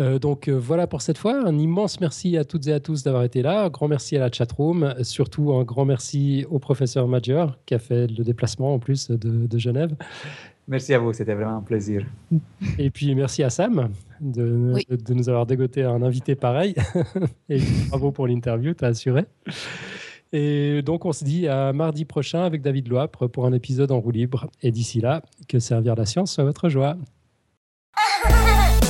Euh, donc euh, voilà pour cette fois. Un immense merci à toutes et à tous d'avoir été là. Un grand merci à la chatroom. Surtout un grand merci au professeur Major qui a fait le déplacement en plus de, Genève. Merci à vous, c'était vraiment un plaisir. Et puis merci à Sam de, de nous avoir dégoté un invité pareil. [LAUGHS] et bravo pour l'interview, t'as assuré. Et donc on se dit à mardi prochain avec David Loapre pour un épisode en roue libre. Et d'ici là, que servir la science soit votre joie. [LAUGHS]